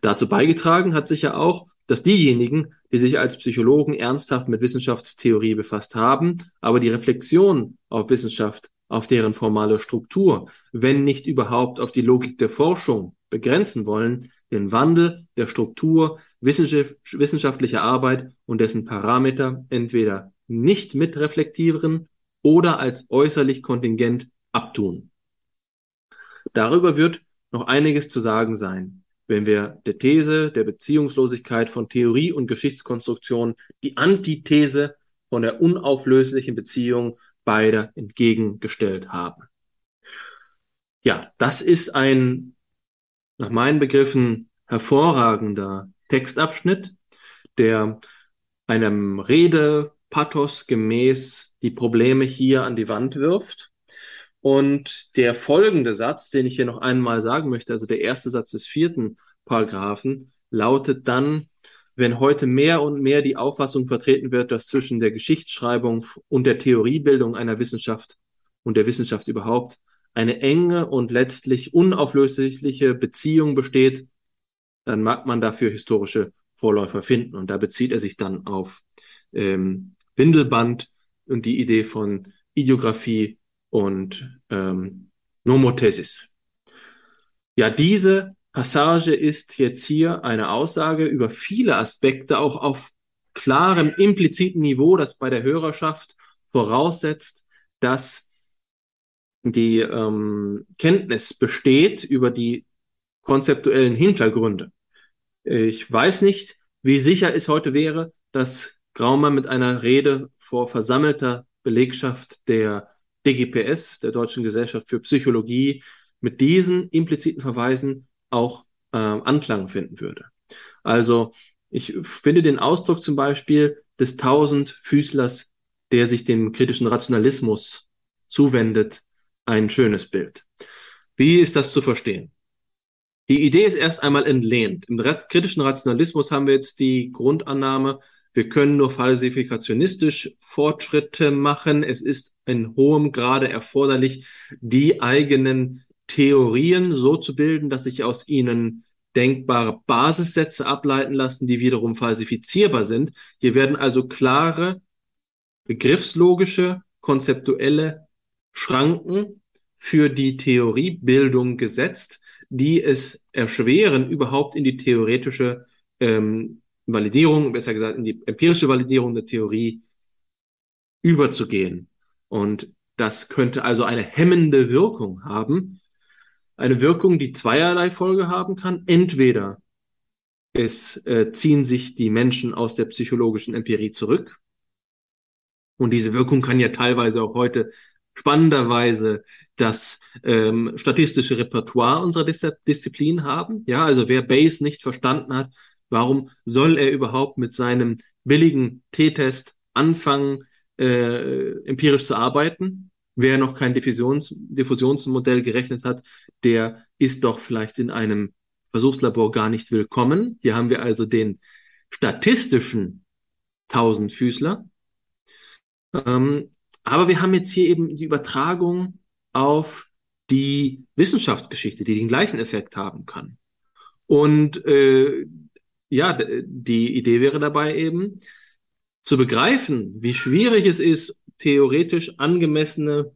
Dazu beigetragen hat sicher auch, dass diejenigen, die sich als Psychologen ernsthaft mit Wissenschaftstheorie befasst haben, aber die Reflexion auf Wissenschaft, auf deren formale Struktur, wenn nicht überhaupt auf die Logik der Forschung begrenzen wollen, den Wandel der Struktur wissenschaftlicher Arbeit und dessen Parameter entweder nicht mitreflektieren oder als äußerlich kontingent abtun. Darüber wird noch einiges zu sagen sein, wenn wir der These der Beziehungslosigkeit von Theorie und Geschichtskonstruktion die Antithese von der unauflöslichen Beziehung beider entgegengestellt haben. Ja, das ist ein nach meinen Begriffen hervorragender Textabschnitt, der einem Redepathos gemäß die Probleme hier an die Wand wirft. Und der folgende Satz, den ich hier noch einmal sagen möchte, also der erste Satz des vierten Paragraphen, lautet dann, wenn heute mehr und mehr die Auffassung vertreten wird, dass zwischen der Geschichtsschreibung und der Theoriebildung einer Wissenschaft und der Wissenschaft überhaupt eine enge und letztlich unauflösliche Beziehung besteht, dann mag man dafür historische Vorläufer finden. Und da bezieht er sich dann auf ähm, Windelband und die Idee von Ideographie und ähm, Nomothesis. Ja, diese Passage ist jetzt hier eine Aussage über viele Aspekte, auch auf klarem impliziten Niveau, das bei der Hörerschaft voraussetzt, dass die ähm, Kenntnis besteht über die konzeptuellen Hintergründe. Ich weiß nicht, wie sicher es heute wäre, dass Graumann mit einer Rede vor versammelter Belegschaft der DGPS, der Deutschen Gesellschaft für Psychologie, mit diesen impliziten Verweisen auch äh, Anklang finden würde. Also ich finde den Ausdruck zum Beispiel des Tausendfüßlers, der sich dem kritischen Rationalismus zuwendet, ein schönes Bild. Wie ist das zu verstehen? Die Idee ist erst einmal entlehnt. Im kritischen Rationalismus haben wir jetzt die Grundannahme, wir können nur falsifikationistisch Fortschritte machen. Es ist in hohem Grade erforderlich, die eigenen Theorien so zu bilden, dass sich aus ihnen denkbare Basissätze ableiten lassen, die wiederum falsifizierbar sind. Hier werden also klare, begriffslogische, konzeptuelle Schranken für die Theoriebildung gesetzt, die es erschweren, überhaupt in die theoretische ähm, Validierung, besser gesagt, in die empirische Validierung der Theorie überzugehen. Und das könnte also eine hemmende Wirkung haben. Eine Wirkung, die zweierlei Folge haben kann. Entweder es äh, ziehen sich die Menschen aus der psychologischen Empirie zurück. Und diese Wirkung kann ja teilweise auch heute spannenderweise das ähm, statistische Repertoire unserer Dis Disziplin haben. Ja, also wer Bayes nicht verstanden hat, warum soll er überhaupt mit seinem billigen T-Test anfangen, äh, empirisch zu arbeiten? Wer noch kein Diffusions Diffusionsmodell gerechnet hat, der ist doch vielleicht in einem Versuchslabor gar nicht willkommen. Hier haben wir also den statistischen Tausendfüßler. Ähm, aber wir haben jetzt hier eben die Übertragung auf die Wissenschaftsgeschichte, die den gleichen Effekt haben kann. Und äh, ja, die Idee wäre dabei eben zu begreifen, wie schwierig es ist, theoretisch angemessene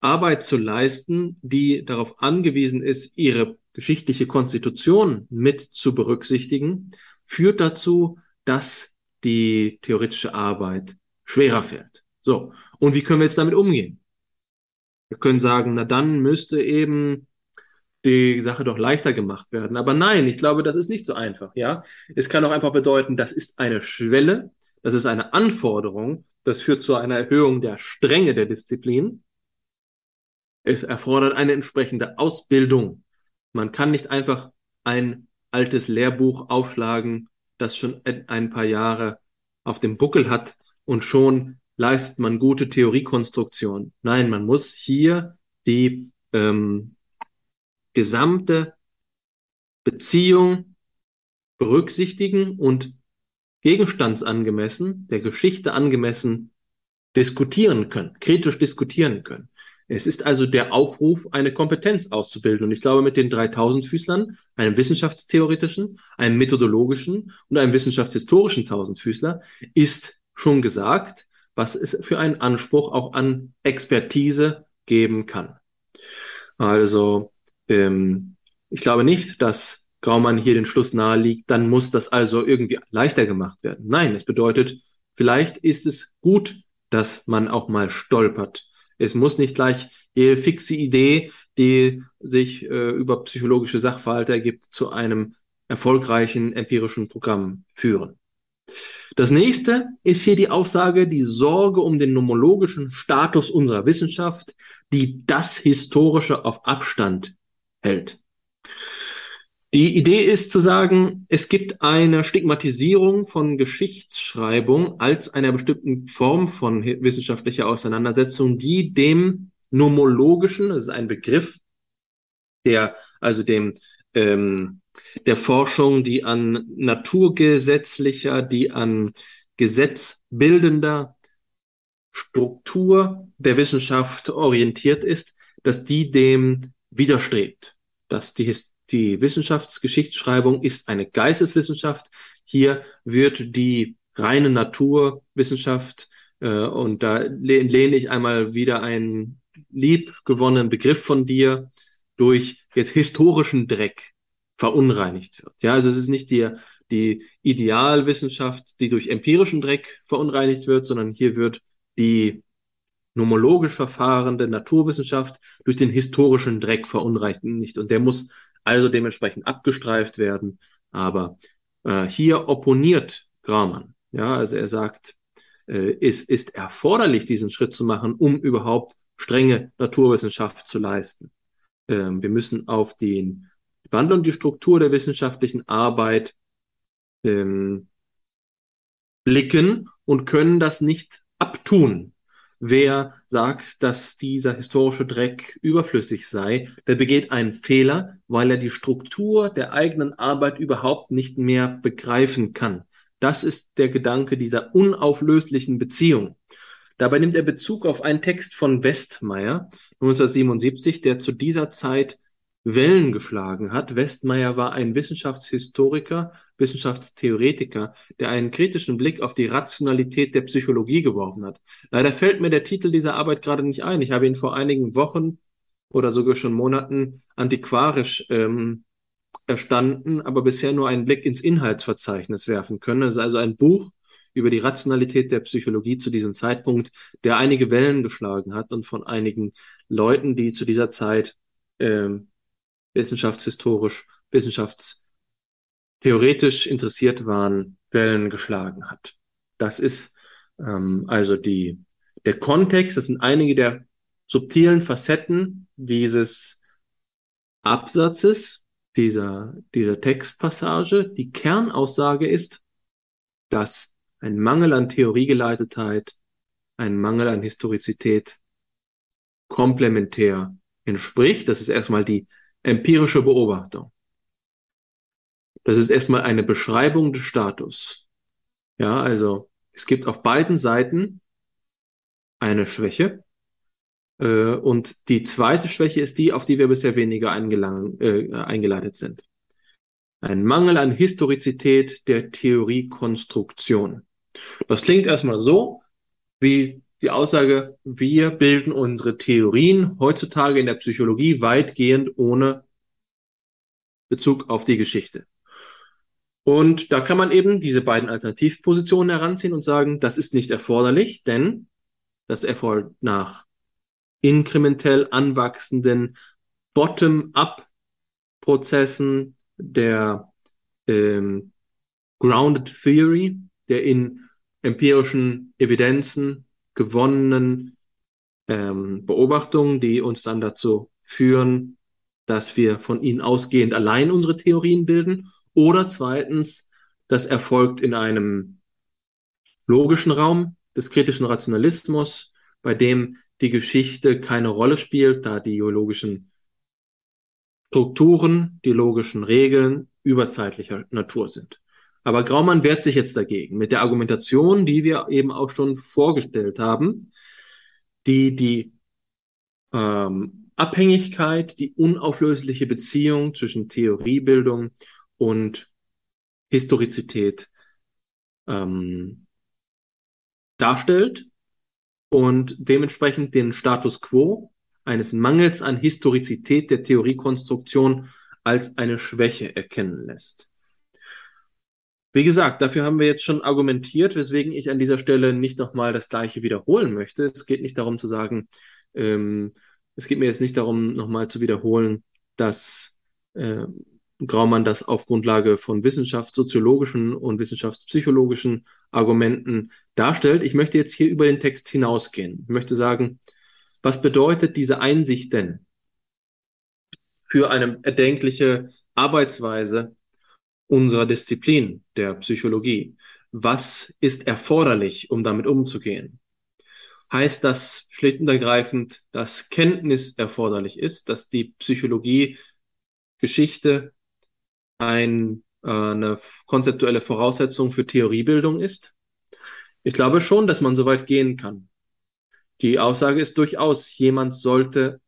Arbeit zu leisten, die darauf angewiesen ist, ihre geschichtliche Konstitution mit zu berücksichtigen, führt dazu, dass die theoretische Arbeit schwerer fällt. So. Und wie können wir jetzt damit umgehen? Wir können sagen, na dann müsste eben die Sache doch leichter gemacht werden. Aber nein, ich glaube, das ist nicht so einfach, ja. Es kann auch einfach bedeuten, das ist eine Schwelle, das ist eine Anforderung, das führt zu einer Erhöhung der Strenge der Disziplin. Es erfordert eine entsprechende Ausbildung. Man kann nicht einfach ein altes Lehrbuch aufschlagen, das schon ein paar Jahre auf dem Buckel hat und schon leistet man gute Theoriekonstruktion. Nein, man muss hier die ähm, gesamte Beziehung berücksichtigen und gegenstandsangemessen, der Geschichte angemessen diskutieren können, kritisch diskutieren können. Es ist also der Aufruf, eine Kompetenz auszubilden. Und ich glaube, mit den 3000 Füßlern, einem wissenschaftstheoretischen, einem methodologischen und einem wissenschaftshistorischen Tausendfüßler, ist schon gesagt, was es für einen Anspruch auch an Expertise geben kann. Also ähm, ich glaube nicht, dass Graumann hier den Schluss nahe liegt, dann muss das also irgendwie leichter gemacht werden. Nein, es bedeutet, vielleicht ist es gut, dass man auch mal stolpert. Es muss nicht gleich jede fixe Idee, die sich äh, über psychologische Sachverhalte ergibt, zu einem erfolgreichen empirischen Programm führen. Das nächste ist hier die Aussage, die Sorge um den nomologischen Status unserer Wissenschaft, die das Historische auf Abstand hält. Die Idee ist zu sagen, es gibt eine Stigmatisierung von Geschichtsschreibung als einer bestimmten Form von wissenschaftlicher Auseinandersetzung, die dem nomologischen, das ist ein Begriff, der also dem ähm, der Forschung, die an naturgesetzlicher, die an gesetzbildender Struktur der Wissenschaft orientiert ist, dass die dem widerstrebt, dass die die Wissenschaftsgeschichtsschreibung ist eine Geisteswissenschaft. Hier wird die reine Naturwissenschaft, äh, und da lehne ich einmal wieder einen liebgewonnenen Begriff von dir, durch jetzt historischen Dreck verunreinigt wird. Ja, also es ist nicht die, die Idealwissenschaft, die durch empirischen Dreck verunreinigt wird, sondern hier wird die nomologisch verfahrende Naturwissenschaft durch den historischen Dreck verunreinigt. Und der muss also dementsprechend abgestreift werden. Aber äh, hier opponiert Graumann. Ja, also er sagt, äh, es ist erforderlich, diesen Schritt zu machen, um überhaupt strenge Naturwissenschaft zu leisten. Ähm, wir müssen auf den Wandel und die Struktur der wissenschaftlichen Arbeit ähm, blicken und können das nicht abtun. Wer sagt, dass dieser historische Dreck überflüssig sei, der begeht einen Fehler, weil er die Struktur der eigenen Arbeit überhaupt nicht mehr begreifen kann. Das ist der Gedanke dieser unauflöslichen Beziehung. Dabei nimmt er Bezug auf einen Text von Westmeier 1977, der zu dieser Zeit Wellen geschlagen hat. Westmeier war ein Wissenschaftshistoriker, Wissenschaftstheoretiker, der einen kritischen Blick auf die Rationalität der Psychologie geworfen hat. Leider fällt mir der Titel dieser Arbeit gerade nicht ein. Ich habe ihn vor einigen Wochen oder sogar schon Monaten antiquarisch ähm, erstanden, aber bisher nur einen Blick ins Inhaltsverzeichnis werfen können. Es ist also ein Buch über die Rationalität der Psychologie zu diesem Zeitpunkt, der einige Wellen geschlagen hat und von einigen Leuten, die zu dieser Zeit ähm, wissenschaftshistorisch, wissenschaftstheoretisch interessiert waren, Wellen geschlagen hat. Das ist ähm, also die, der Kontext, das sind einige der subtilen Facetten dieses Absatzes, dieser, dieser Textpassage. Die Kernaussage ist, dass ein Mangel an Theoriegeleitetheit, ein Mangel an Historizität komplementär entspricht. Das ist erstmal die empirische Beobachtung. Das ist erstmal eine Beschreibung des Status. Ja, also es gibt auf beiden Seiten eine Schwäche. Äh, und die zweite Schwäche ist die, auf die wir bisher weniger äh, eingeleitet sind. Ein Mangel an Historizität der Theoriekonstruktion. Das klingt erstmal so, wie die Aussage, wir bilden unsere Theorien heutzutage in der Psychologie weitgehend ohne Bezug auf die Geschichte. Und da kann man eben diese beiden Alternativpositionen heranziehen und sagen, das ist nicht erforderlich, denn das erfolgt nach inkrementell anwachsenden Bottom-up-Prozessen der ähm, Grounded Theory, der in empirischen Evidenzen gewonnenen ähm, Beobachtungen, die uns dann dazu führen, dass wir von ihnen ausgehend allein unsere Theorien bilden. Oder zweitens, das erfolgt in einem logischen Raum des kritischen Rationalismus, bei dem die Geschichte keine Rolle spielt, da die geologischen Strukturen, die logischen Regeln überzeitlicher Natur sind. Aber Graumann wehrt sich jetzt dagegen mit der Argumentation, die wir eben auch schon vorgestellt haben, die die ähm, Abhängigkeit, die unauflösliche Beziehung zwischen Theoriebildung und Historizität ähm, darstellt und dementsprechend den Status quo eines Mangels an Historizität der Theoriekonstruktion als eine Schwäche erkennen lässt. Wie gesagt, dafür haben wir jetzt schon argumentiert, weswegen ich an dieser Stelle nicht nochmal das Gleiche wiederholen möchte. Es geht nicht darum zu sagen, Ähm, es geht mir jetzt nicht darum, nochmal zu wiederholen, dass äh, Graumann das auf Grundlage von wissenschaftssoziologischen und wissenschaftspsychologischen Argumenten darstellt. Ich möchte jetzt hier über den Text hinausgehen. Ich möchte sagen, was bedeutet diese Einsicht denn für eine erdenkliche Arbeitsweise unserer Disziplin der Psychologie? Was ist erforderlich, um damit umzugehen? Heißt das schlicht und ergreifend, dass Kenntnis erforderlich ist, dass die Psychologie Geschichte ein, äh, eine konzeptuelle Voraussetzung für Theoriebildung ist? Ich glaube schon, dass man so weit gehen kann. Die Aussage ist durchaus, jemand sollte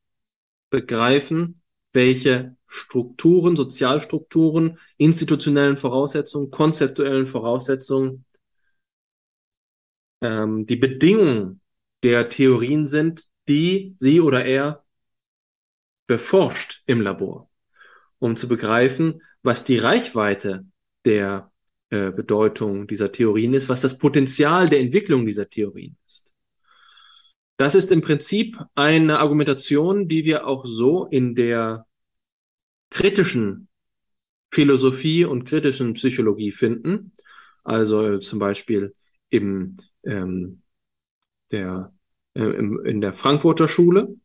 begreifen, welche Strukturen, Sozialstrukturen, institutionellen Voraussetzungen, konzeptuellen Voraussetzungen ähm, die Bedingungen der Theorien sind, die sie oder er beforscht im Labor, um zu begreifen, was die Reichweite der äh, Bedeutung dieser Theorien ist, was das Potenzial der Entwicklung dieser Theorien ist. Das ist im Prinzip eine Argumentation, die wir auch so in der kritischen Philosophie und kritischen Psychologie finden. Also zum Beispiel im, ähm, der, äh, im, in der Frankfurter Schule,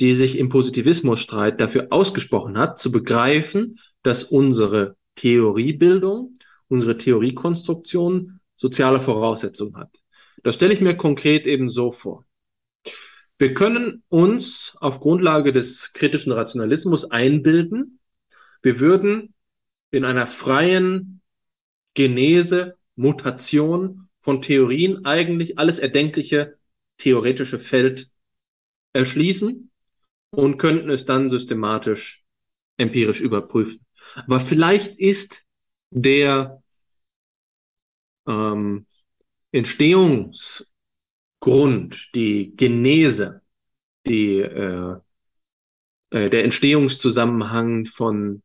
die sich im Positivismusstreit dafür ausgesprochen hat, zu begreifen, dass unsere Theoriebildung, unsere Theoriekonstruktion soziale Voraussetzungen hat. Das stelle ich mir konkret eben so vor. Wir können uns auf Grundlage des kritischen Rationalismus einbilden, wir würden in einer freien Genese, Mutation von Theorien eigentlich alles erdenkliche theoretische Feld erschließen und könnten es dann systematisch empirisch überprüfen. Aber vielleicht ist der ähm, Entstehungs Grund, die Genese, die, äh, äh, der Entstehungszusammenhang von,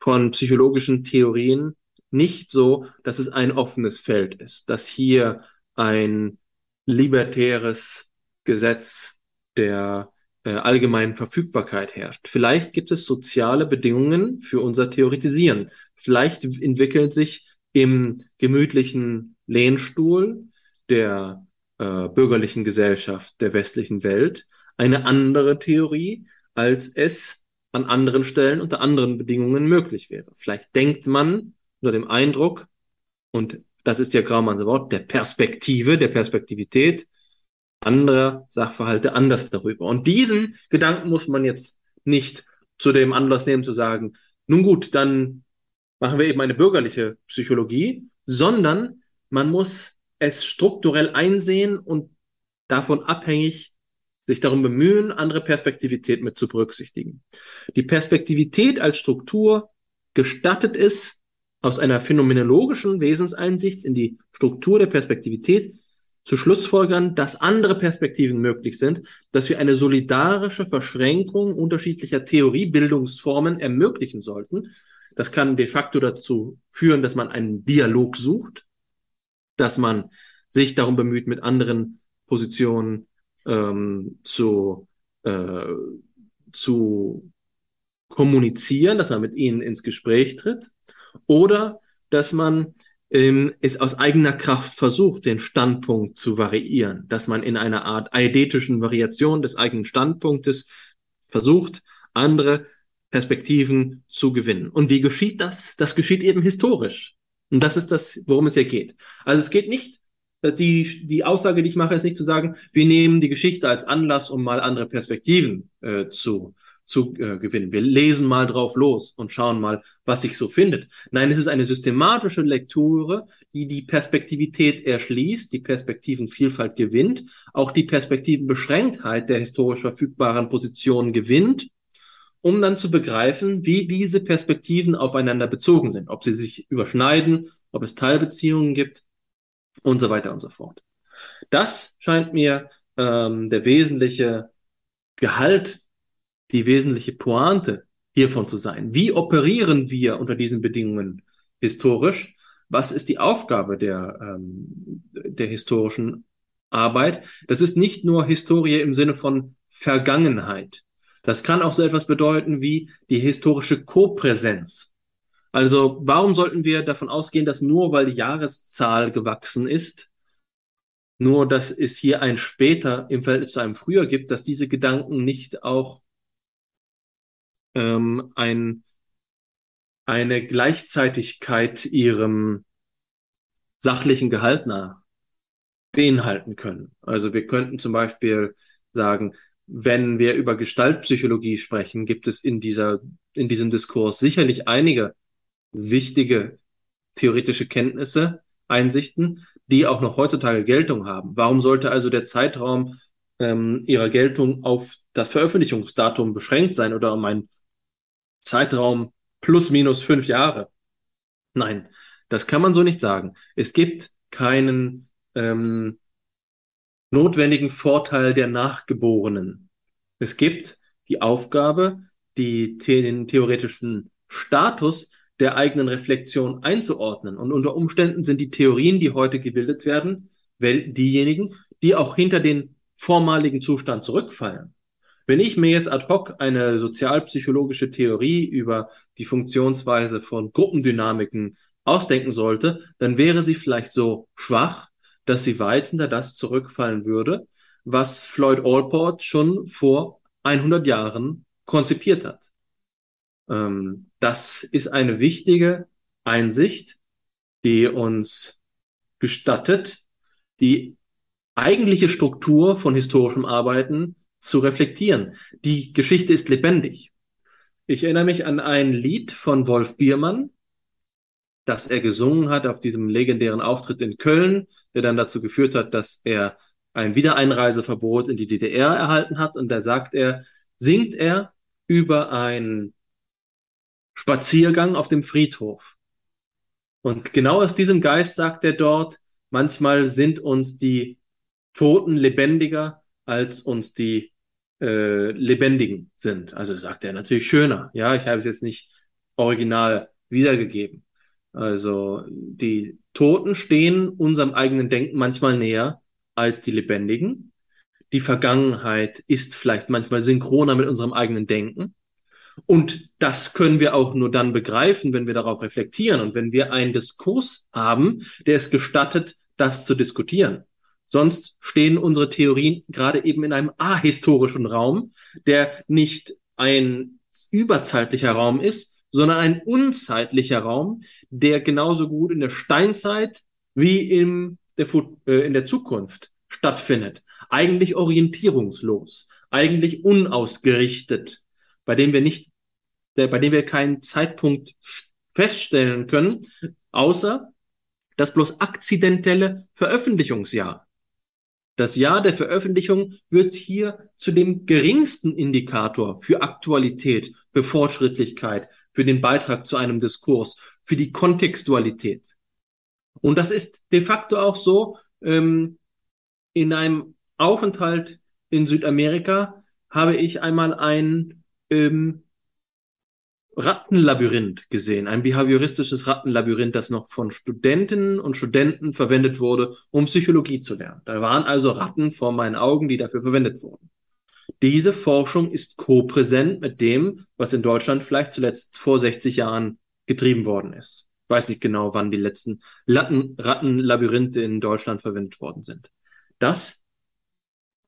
von psychologischen Theorien nicht so, dass es ein offenes Feld ist, dass hier ein libertäres Gesetz der äh, allgemeinen Verfügbarkeit herrscht. Vielleicht gibt es soziale Bedingungen für unser Theoretisieren. Vielleicht entwickelt sich im gemütlichen Lehnstuhl der äh, bürgerlichen Gesellschaft der westlichen Welt eine andere Theorie, als es an anderen Stellen unter anderen Bedingungen möglich wäre. Vielleicht denkt man unter dem Eindruck, und das ist ja Graumanns Wort, der Perspektive, der Perspektivität anderer Sachverhalte anders darüber. Und diesen Gedanken muss man jetzt nicht zu dem Anlass nehmen zu sagen, nun gut, dann machen wir eben eine bürgerliche Psychologie, sondern man muss es strukturell einsehen und davon abhängig sich darum bemühen, andere Perspektivität mit zu berücksichtigen. Die Perspektivität als Struktur gestattet es, aus einer phänomenologischen Wesenseinsicht in die Struktur der Perspektivität zu Schlussfolgern, dass andere Perspektiven möglich sind, dass wir eine solidarische Verschränkung unterschiedlicher Theoriebildungsformen ermöglichen sollten. Das kann de facto dazu führen, dass man einen Dialog sucht, dass man sich darum bemüht, mit anderen Positionen ähm, zu, äh, zu kommunizieren, dass man mit ihnen ins Gespräch tritt oder dass man ähm, es aus eigener Kraft versucht, den Standpunkt zu variieren, dass man in einer Art eidetischen Variation des eigenen Standpunktes versucht, andere Perspektiven zu gewinnen. Und wie geschieht das? Das geschieht eben historisch. Und das ist das, worum es hier geht. Also es geht nicht, äh, die, die Aussage, die ich mache, ist nicht zu sagen, wir nehmen die Geschichte als Anlass, um mal andere Perspektiven äh, zu, zu äh, gewinnen. Wir lesen mal drauf los und schauen mal, was sich so findet. Nein, es ist eine systematische Lektüre, die die Perspektivität erschließt, die Perspektivenvielfalt gewinnt, auch die Perspektivenbeschränktheit der historisch verfügbaren Positionen gewinnt um dann zu begreifen, wie diese Perspektiven aufeinander bezogen sind, ob sie sich überschneiden, ob es Teilbeziehungen gibt und so weiter und so fort. Das scheint mir ähm, der wesentliche Gehalt, die wesentliche Pointe hiervon zu sein. Wie operieren wir unter diesen Bedingungen historisch? Was ist die Aufgabe der, ähm, der historischen Arbeit. Das ist nicht nur Historie im Sinne von Vergangenheit. Das kann auch so etwas bedeuten wie die historische Kopräsenz. Also warum sollten wir davon ausgehen, dass nur weil die Jahreszahl gewachsen ist, nur dass es hier ein später im Verhältnis zu einem früher gibt, dass diese Gedanken nicht auch ähm, ein, eine Gleichzeitigkeit ihrem sachlichen Gehalt nach beinhalten können. Also wir könnten zum Beispiel sagen, wenn wir über Gestaltpsychologie sprechen, gibt es in dieser, in diesem Diskurs sicherlich einige wichtige theoretische Kenntnisse, Einsichten, die auch noch heutzutage Geltung haben. Warum sollte also der Zeitraum ähm, ihrer Geltung auf das Veröffentlichungsdatum beschränkt sein oder um einen Zeitraum plus minus fünf Jahre? Nein, das kann man so nicht sagen. Es gibt keinen ähm, notwendigen Vorteil der Nachgeborenen. Es gibt die Aufgabe, die, den theoretischen Status der eigenen Reflexion einzuordnen. Und unter Umständen sind die Theorien, die heute gebildet werden, diejenigen, die auch hinter den vormaligen Zustand zurückfallen. Wenn ich mir jetzt ad hoc eine sozialpsychologische Theorie über die Funktionsweise von Gruppendynamiken ausdenken sollte, dann wäre sie vielleicht so schwach, dass sie weit hinter das zurückfallen würde, was Floyd Allport schon vor 100 Jahren konzipiert hat. Ähm, das ist eine wichtige Einsicht, die uns gestattet, die eigentliche Struktur von historischem Arbeiten zu reflektieren. Die Geschichte ist lebendig. Ich erinnere mich an ein Lied von Wolf Biermann, das er gesungen hat auf diesem legendären Auftritt in Köln, der dann dazu geführt hat, dass er ein Wiedereinreiseverbot in die DDR erhalten hat. Und da sagt er, singt er über einen Spaziergang auf dem Friedhof. Und genau aus diesem Geist sagt er dort, manchmal sind uns die Toten lebendiger, als uns die äh, Lebendigen sind. Also sagt er natürlich schöner. Ja, ich habe es jetzt nicht original wiedergegeben. Also die Toten stehen unserem eigenen Denken manchmal näher als die Lebendigen. Die Vergangenheit ist vielleicht manchmal synchroner mit unserem eigenen Denken. Und das können wir auch nur dann begreifen, wenn wir darauf reflektieren und wenn wir einen Diskurs haben, der es gestattet, das zu diskutieren. Sonst stehen unsere Theorien gerade eben in einem ahistorischen Raum, der nicht ein überzeitlicher Raum ist, sondern ein unzeitlicher Raum, der genauso gut in der Steinzeit wie in der, äh, in der Zukunft stattfindet. Eigentlich orientierungslos, eigentlich unausgerichtet, bei dem wir nicht, der, bei dem wir keinen Zeitpunkt feststellen können, außer das bloß akzidentelle Veröffentlichungsjahr. Das Jahr der Veröffentlichung wird hier zu dem geringsten Indikator für Aktualität, für Fortschrittlichkeit, für den Beitrag zu einem Diskurs, für die Kontextualität. Und das ist de facto auch so, ähm, in einem Aufenthalt in Südamerika habe ich einmal ein ähm, Rattenlabyrinth gesehen, ein behavioristisches Rattenlabyrinth, das noch von Studentinnen und Studenten verwendet wurde, um Psychologie zu lernen. Da waren also Ratten vor meinen Augen, die dafür verwendet wurden. Diese Forschung ist kopräsent mit dem, was in Deutschland vielleicht zuletzt vor 60 Jahren getrieben worden ist. Weiß nicht genau, wann die letzten Latten, Rattenlabyrinthe in Deutschland verwendet worden sind. Das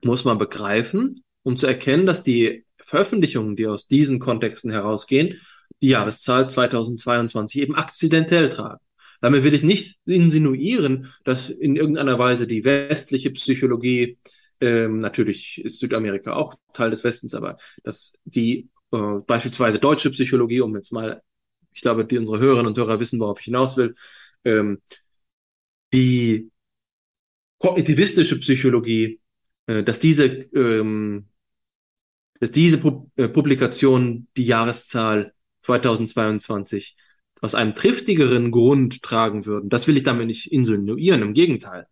muss man begreifen, um zu erkennen, dass die Veröffentlichungen, die aus diesen Kontexten herausgehen, die Jahreszahl 2022 eben akzidentell tragen. Damit will ich nicht insinuieren, dass in irgendeiner Weise die westliche Psychologie ähm, natürlich ist Südamerika auch Teil des Westens, aber dass die äh, beispielsweise deutsche Psychologie, um jetzt mal, ich glaube, die unsere Hörerinnen und Hörer wissen, worauf ich hinaus will, ähm, die kognitivistische Psychologie, äh, dass diese, ähm, dass diese Pu äh, Publikation die Jahreszahl 2022 aus einem triftigeren Grund tragen würden. Das will ich damit nicht insinuieren, im Gegenteil.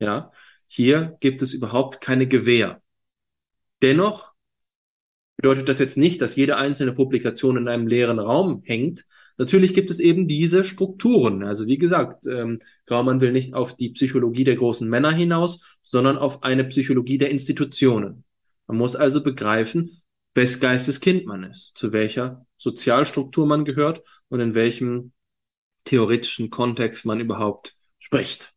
Ja, hier gibt es überhaupt keine Gewähr. Dennoch bedeutet das jetzt nicht, dass jede einzelne Publikation in einem leeren Raum hängt, Natürlich gibt es eben diese Strukturen. Also wie gesagt, ähm, Graumann will nicht auf die Psychologie der großen Männer hinaus, sondern auf eine Psychologie der Institutionen. Man muss also begreifen, wes Geistes Kind man ist, zu welcher Sozialstruktur man gehört und in welchem theoretischen Kontext man überhaupt spricht.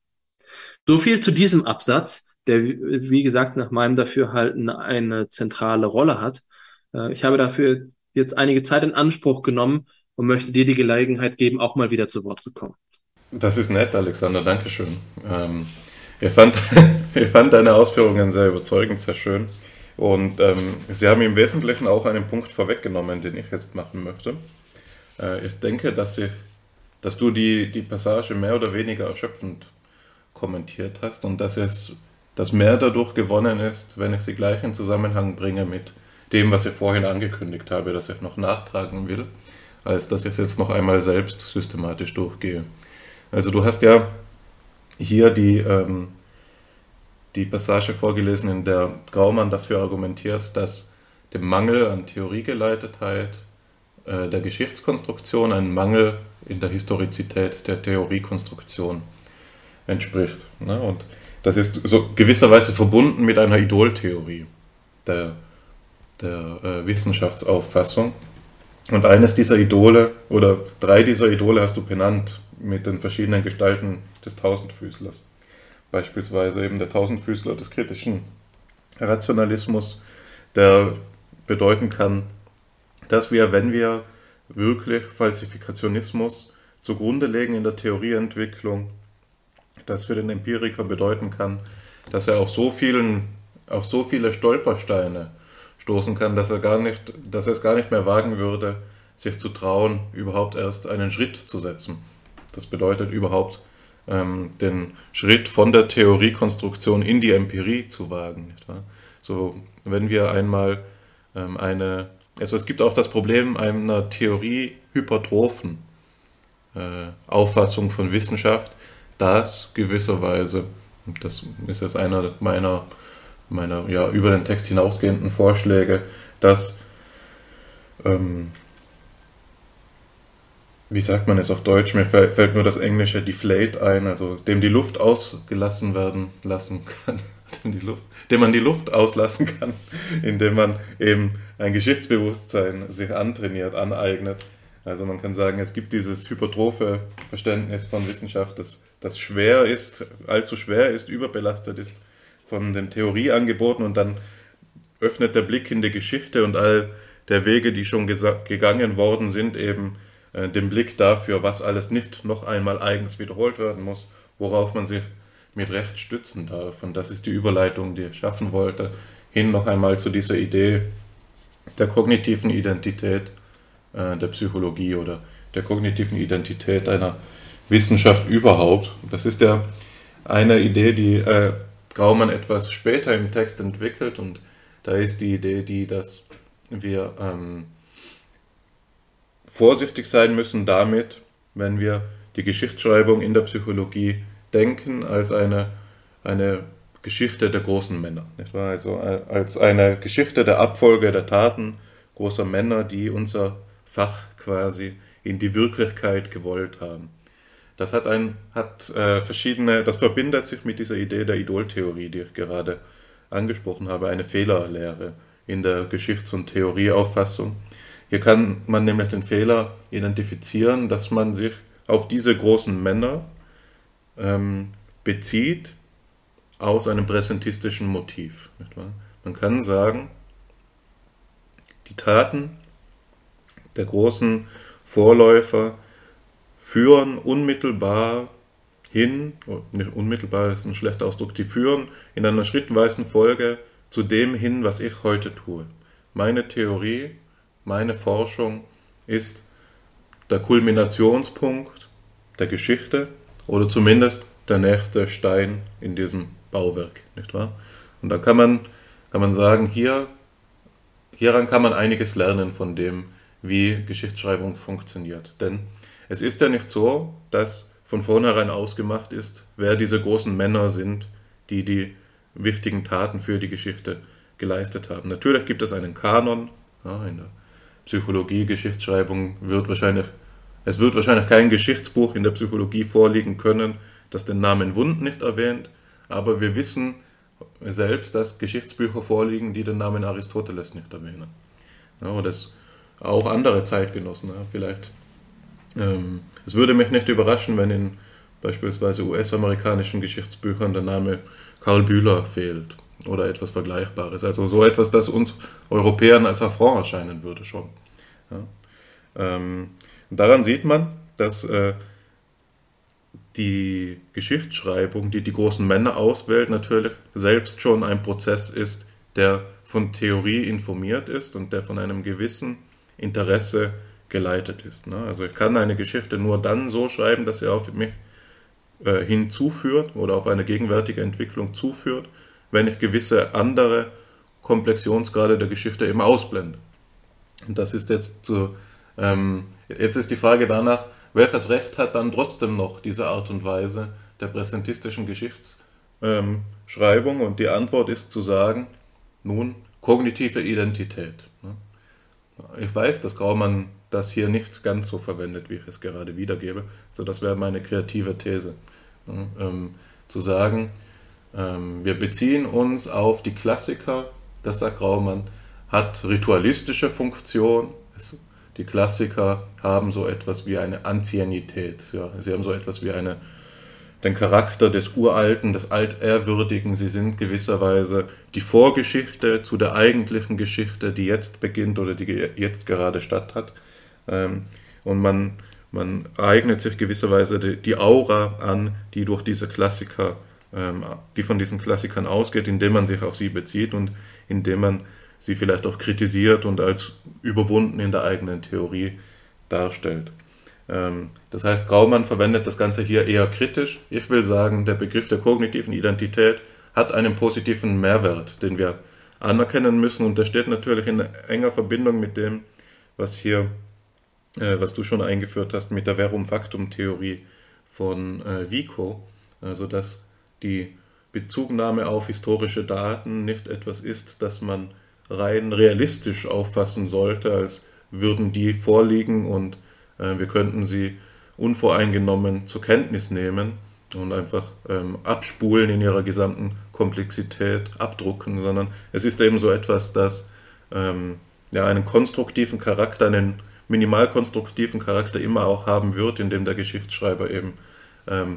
So viel zu diesem Absatz, der, wie gesagt, nach meinem Dafürhalten eine zentrale Rolle hat. Äh, ich habe dafür jetzt einige Zeit in Anspruch genommen und möchte dir die Gelegenheit geben, auch mal wieder zu Wort zu kommen. Das ist nett, Alexander, Dankeschön. Ähm, ich, fand, ich fand deine Ausführungen sehr überzeugend, sehr schön. Und ähm, Sie haben im Wesentlichen auch einen Punkt vorweggenommen, den ich jetzt machen möchte. Äh, ich denke, dass, Sie, dass du die, die Passage mehr oder weniger erschöpfend kommentiert hast und dass es dass mehr dadurch gewonnen ist, wenn ich sie gleich in Zusammenhang bringe mit dem, was ich vorhin angekündigt habe, dass ich noch nachtragen will, als dass ich es jetzt noch einmal selbst systematisch durchgehe. Also du hast ja hier die, ähm, die Passage vorgelesen, in der Graumann dafür argumentiert, dass dem Mangel an Theoriegeleitetheit äh, der Geschichtskonstruktion ein Mangel in der Historizität der Theoriekonstruktion entspricht. Ne? Und das ist so gewisserweise verbunden mit einer Idoltheorie der, der äh, Wissenschaftsauffassung. Und eines dieser Idole oder drei dieser Idole hast du benannt mit den verschiedenen Gestalten des Tausendfüßlers beispielsweise eben der Tausendfüßler des kritischen Rationalismus, der bedeuten kann, dass wir, wenn wir wirklich Falsifikationismus zugrunde legen in der Theorieentwicklung, das für den Empiriker bedeuten kann, dass er auf so vielen, auf so viele Stolpersteine stoßen kann, dass er gar nicht, dass er es gar nicht mehr wagen würde, sich zu trauen, überhaupt erst einen Schritt zu setzen. Das bedeutet überhaupt ähm, den Schritt von der Theoriekonstruktion in die Empirie zu wagen. So, wenn wir einmal ähm, eine, also es gibt auch das Problem einer Theorie-hypertrophen äh, Auffassung von Wissenschaft, dass gewisserweise, das ist jetzt einer meiner, meiner ja, über den Text hinausgehenden Vorschläge, dass ähm, wie sagt man es auf Deutsch? Mir fällt nur das englische Deflate ein, also dem die Luft ausgelassen werden lassen kann, dem, die Luft, dem man die Luft auslassen kann, indem man eben ein Geschichtsbewusstsein sich antrainiert, aneignet. Also man kann sagen, es gibt dieses hypertrophe Verständnis von Wissenschaft, das, das schwer ist, allzu schwer ist, überbelastet ist von den Theorieangeboten und dann öffnet der Blick in die Geschichte und all der Wege, die schon gegangen worden sind, eben äh, den Blick dafür, was alles nicht noch einmal eigens wiederholt werden muss, worauf man sich mit Recht stützen darf. Und das ist die Überleitung, die ich schaffen wollte, hin noch einmal zu dieser Idee der kognitiven Identität äh, der Psychologie oder der kognitiven Identität einer Wissenschaft überhaupt. Das ist ja eine Idee, die äh, Graumann etwas später im Text entwickelt und da ist die Idee die, dass wir ähm, vorsichtig sein müssen damit, wenn wir die Geschichtsschreibung in der Psychologie denken, als eine, eine Geschichte der großen Männer. Nicht wahr? Also äh, als eine Geschichte der Abfolge der Taten großer Männer, die unser Fach quasi in die Wirklichkeit gewollt haben. Das hat, ein, hat äh, verschiedene, das verbindet sich mit dieser Idee der Idoltheorie, die ich gerade angesprochen habe, eine Fehlerlehre in der Geschichts- und Theorieauffassung. Hier kann man nämlich den Fehler identifizieren, dass man sich auf diese großen Männer ähm, bezieht aus einem präsentistischen Motiv. Man kann sagen, die Taten der großen Vorläufer führen unmittelbar hin, unmittelbar ist ein schlechter Ausdruck, die führen in einer schrittweisen Folge zu dem hin, was ich heute tue. Meine Theorie meine Forschung ist der Kulminationspunkt der Geschichte oder zumindest der nächste Stein in diesem Bauwerk, nicht wahr? Und da kann man, kann man sagen, hier, hieran kann man einiges lernen von dem, wie Geschichtsschreibung funktioniert. Denn es ist ja nicht so, dass von vornherein ausgemacht ist, wer diese großen Männer sind, die die wichtigen Taten für die Geschichte geleistet haben. Natürlich gibt es einen Kanon ja, in der Psychologie, Geschichtsschreibung wird wahrscheinlich es wird wahrscheinlich kein Geschichtsbuch in der Psychologie vorliegen können, das den Namen Wund nicht erwähnt, aber wir wissen selbst, dass Geschichtsbücher vorliegen, die den Namen Aristoteles nicht erwähnen. Ja, und das auch andere Zeitgenossen, ja, vielleicht. Ähm, es würde mich nicht überraschen, wenn in beispielsweise US-amerikanischen Geschichtsbüchern der Name Karl Bühler fehlt oder etwas Vergleichbares. Also so etwas, das uns Europäern als Affront erscheinen würde schon. Ja. Ähm, daran sieht man, dass äh, die Geschichtsschreibung, die die großen Männer auswählt, natürlich selbst schon ein Prozess ist, der von Theorie informiert ist und der von einem gewissen Interesse geleitet ist. Ne? Also ich kann eine Geschichte nur dann so schreiben, dass sie auf mich äh, hinzuführt oder auf eine gegenwärtige Entwicklung zuführt, wenn ich gewisse andere Komplexionsgrade der Geschichte eben ausblende. Und das ist jetzt so, ähm, jetzt ist die Frage danach, welches Recht hat dann trotzdem noch diese Art und Weise der präsentistischen Geschichtsschreibung? und die Antwort ist zu sagen, nun, kognitive Identität. Ne? Ich weiß, dass Graumann das hier nicht ganz so verwendet, wie ich es gerade wiedergebe. So, das wäre meine kreative These. Ähm, zu sagen, ähm, wir beziehen uns auf die Klassiker, das sagt Graumann, hat ritualistische Funktion, es die Klassiker haben so etwas wie eine Anciennität. Ja, sie haben so etwas wie eine, den Charakter des Uralten, des Altehrwürdigen. Sie sind gewisserweise die Vorgeschichte zu der eigentlichen Geschichte, die jetzt beginnt oder die jetzt gerade statt hat. Ähm, und man, man eignet sich gewisserweise die Aura an, die durch diese Klassiker, ähm, die von diesen Klassikern ausgeht, indem man sich auf sie bezieht und indem man sie vielleicht auch kritisiert und als überwunden in der eigenen Theorie darstellt. Ähm, das heißt, Graumann verwendet das Ganze hier eher kritisch. Ich will sagen, der Begriff der kognitiven Identität hat einen positiven Mehrwert, den wir anerkennen müssen und der steht natürlich in enger Verbindung mit dem, was hier, äh, was du schon eingeführt hast, mit der Verum-Factum-Theorie von äh, Vico, also dass die Bezugnahme auf historische Daten nicht etwas ist, das man rein realistisch auffassen sollte, als würden die vorliegen und äh, wir könnten sie unvoreingenommen zur Kenntnis nehmen und einfach ähm, abspulen in ihrer gesamten Komplexität, abdrucken, sondern es ist eben so etwas, das ähm, ja, einen konstruktiven Charakter, einen minimalkonstruktiven Charakter immer auch haben wird, indem der Geschichtsschreiber eben ähm,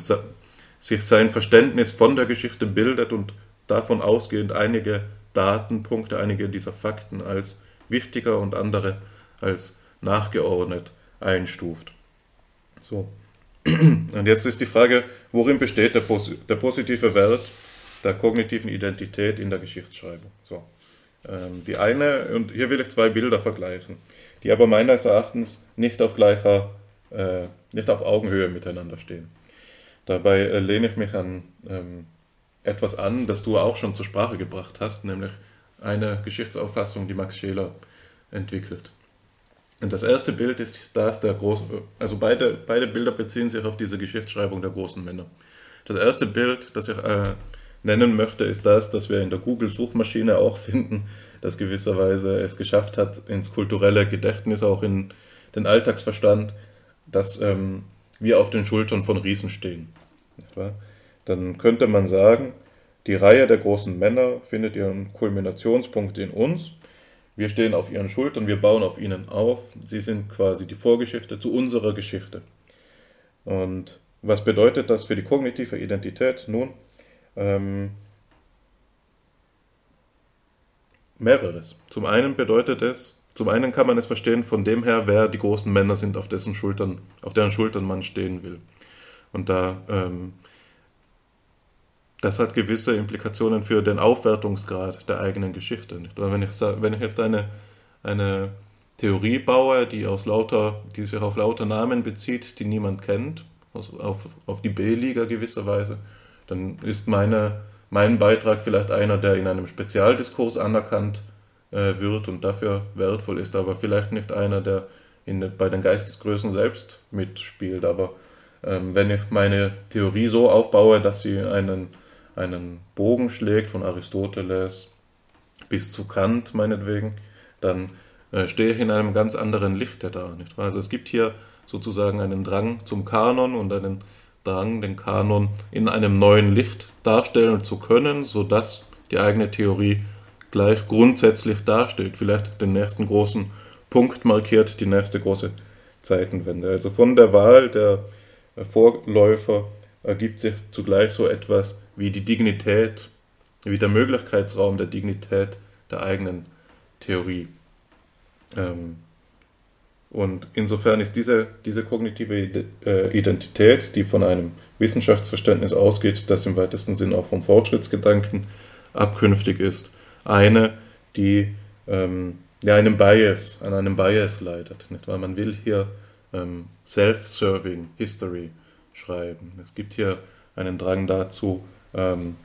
sich sein Verständnis von der Geschichte bildet und davon ausgehend einige Datenpunkte, einige dieser Fakten als wichtiger und andere als nachgeordnet einstuft. So. Und jetzt ist die Frage, worin besteht der, der positive Wert der kognitiven Identität in der Geschichtsschreibung? So. Ähm, die eine, und hier will ich zwei Bilder vergleichen, die aber meines Erachtens nicht auf gleicher, äh, nicht auf Augenhöhe miteinander stehen. Dabei äh, lehne ich mich an ähm, etwas an, das du auch schon zur Sprache gebracht hast, nämlich eine Geschichtsauffassung, die Max Scheler entwickelt. Und das erste Bild ist das der großen, also beide, beide Bilder beziehen sich auf diese Geschichtsschreibung der großen Männer. Das erste Bild, das ich äh, nennen möchte, ist das, das wir in der Google-Suchmaschine auch finden, das gewisserweise es geschafft hat, ins kulturelle Gedächtnis, auch in den Alltagsverstand, dass ähm, wir auf den Schultern von Riesen stehen dann könnte man sagen, die Reihe der großen Männer findet ihren Kulminationspunkt in uns. Wir stehen auf ihren Schultern, wir bauen auf ihnen auf. Sie sind quasi die Vorgeschichte zu unserer Geschichte. Und was bedeutet das für die kognitive Identität? Nun, ähm, mehreres. Zum einen bedeutet es, zum einen kann man es verstehen von dem her, wer die großen Männer sind, auf dessen Schultern, auf deren Schultern man stehen will. Und da ähm, das hat gewisse Implikationen für den Aufwertungsgrad der eigenen Geschichte. Wenn ich, wenn ich jetzt eine, eine Theorie baue, die, aus lauter, die sich auf lauter Namen bezieht, die niemand kennt, auf, auf die B-Liga gewisserweise, dann ist meine, mein Beitrag vielleicht einer, der in einem Spezialdiskurs anerkannt äh, wird und dafür wertvoll ist, aber vielleicht nicht einer, der in, bei den Geistesgrößen selbst mitspielt. Aber ähm, wenn ich meine Theorie so aufbaue, dass sie einen einen Bogen schlägt von Aristoteles bis zu Kant meinetwegen, dann äh, stehe ich in einem ganz anderen Lichte da. Nicht? Also es gibt hier sozusagen einen Drang zum Kanon und einen Drang, den Kanon in einem neuen Licht darstellen zu können, sodass die eigene Theorie gleich grundsätzlich dasteht, vielleicht den nächsten großen Punkt markiert, die nächste große Zeitenwende. Also von der Wahl der Vorläufer ergibt sich zugleich so etwas wie die Dignität, wie der Möglichkeitsraum der Dignität der eigenen Theorie. Ähm, und insofern ist diese, diese kognitive äh, Identität, die von einem Wissenschaftsverständnis ausgeht, das im weitesten Sinn auch vom Fortschrittsgedanken abkünftig ist, eine, die ähm, ja, einem Bias, an einem Bias leidet. Nicht? Weil man will hier ähm, Self-Serving History schreiben. Es gibt hier einen Drang dazu, ähm,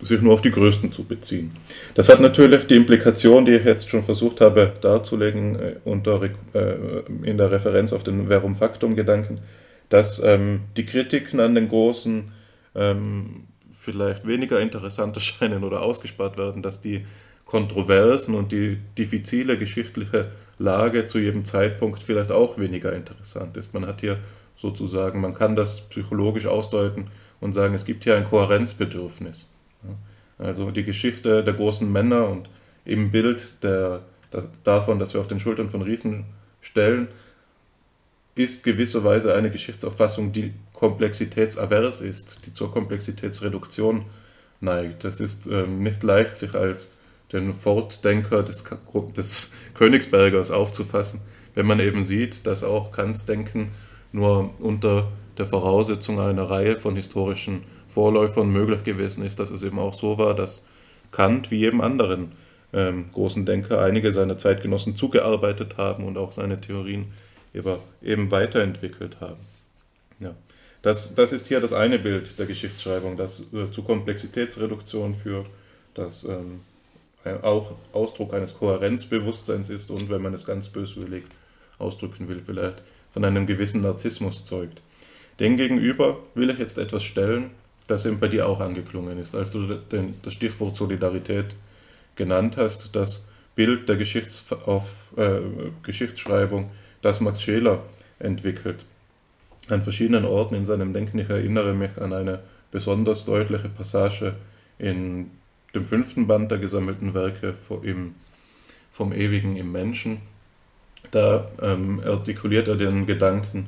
sich nur auf die Größten zu beziehen. Das hat natürlich die Implikation, die ich jetzt schon versucht habe darzulegen äh, unter, äh, in der Referenz auf den Verum Factum Gedanken, dass ähm, die Kritiken an den Großen ähm, vielleicht weniger interessant erscheinen oder ausgespart werden, dass die Kontroversen und die diffizile geschichtliche Lage zu jedem Zeitpunkt vielleicht auch weniger interessant ist. Man hat hier sozusagen, man kann das psychologisch ausdeuten und sagen, es gibt hier ein Kohärenzbedürfnis. Also die Geschichte der großen Männer und im Bild der, der, davon, dass wir auf den Schultern von Riesen stellen, ist gewisserweise eine Geschichtsauffassung, die komplexitätsavers ist, die zur Komplexitätsreduktion neigt. Es ist ähm, nicht leicht, sich als den Fortdenker des, des Königsbergers aufzufassen, wenn man eben sieht, dass auch Kants Denken nur unter der Voraussetzung einer Reihe von historischen Vorläufern möglich gewesen ist, dass es eben auch so war, dass Kant wie jedem anderen ähm, großen Denker einige seiner Zeitgenossen zugearbeitet haben und auch seine Theorien eben weiterentwickelt haben. Ja. Das, das ist hier das eine Bild der Geschichtsschreibung, das äh, zu Komplexitätsreduktion führt, das ähm, auch Ausdruck eines Kohärenzbewusstseins ist und, wenn man es ganz böswillig ausdrücken will, vielleicht von einem gewissen Narzissmus zeugt. Demgegenüber will ich jetzt etwas stellen, das eben bei dir auch angeklungen ist, als du den, das Stichwort Solidarität genannt hast, das Bild der Geschichts auf, äh, Geschichtsschreibung, das Max Scheler entwickelt. An verschiedenen Orten in seinem Denken, ich erinnere mich an eine besonders deutliche Passage in dem fünften Band der gesammelten Werke vom, vom Ewigen im Menschen. Da ähm, artikuliert er den Gedanken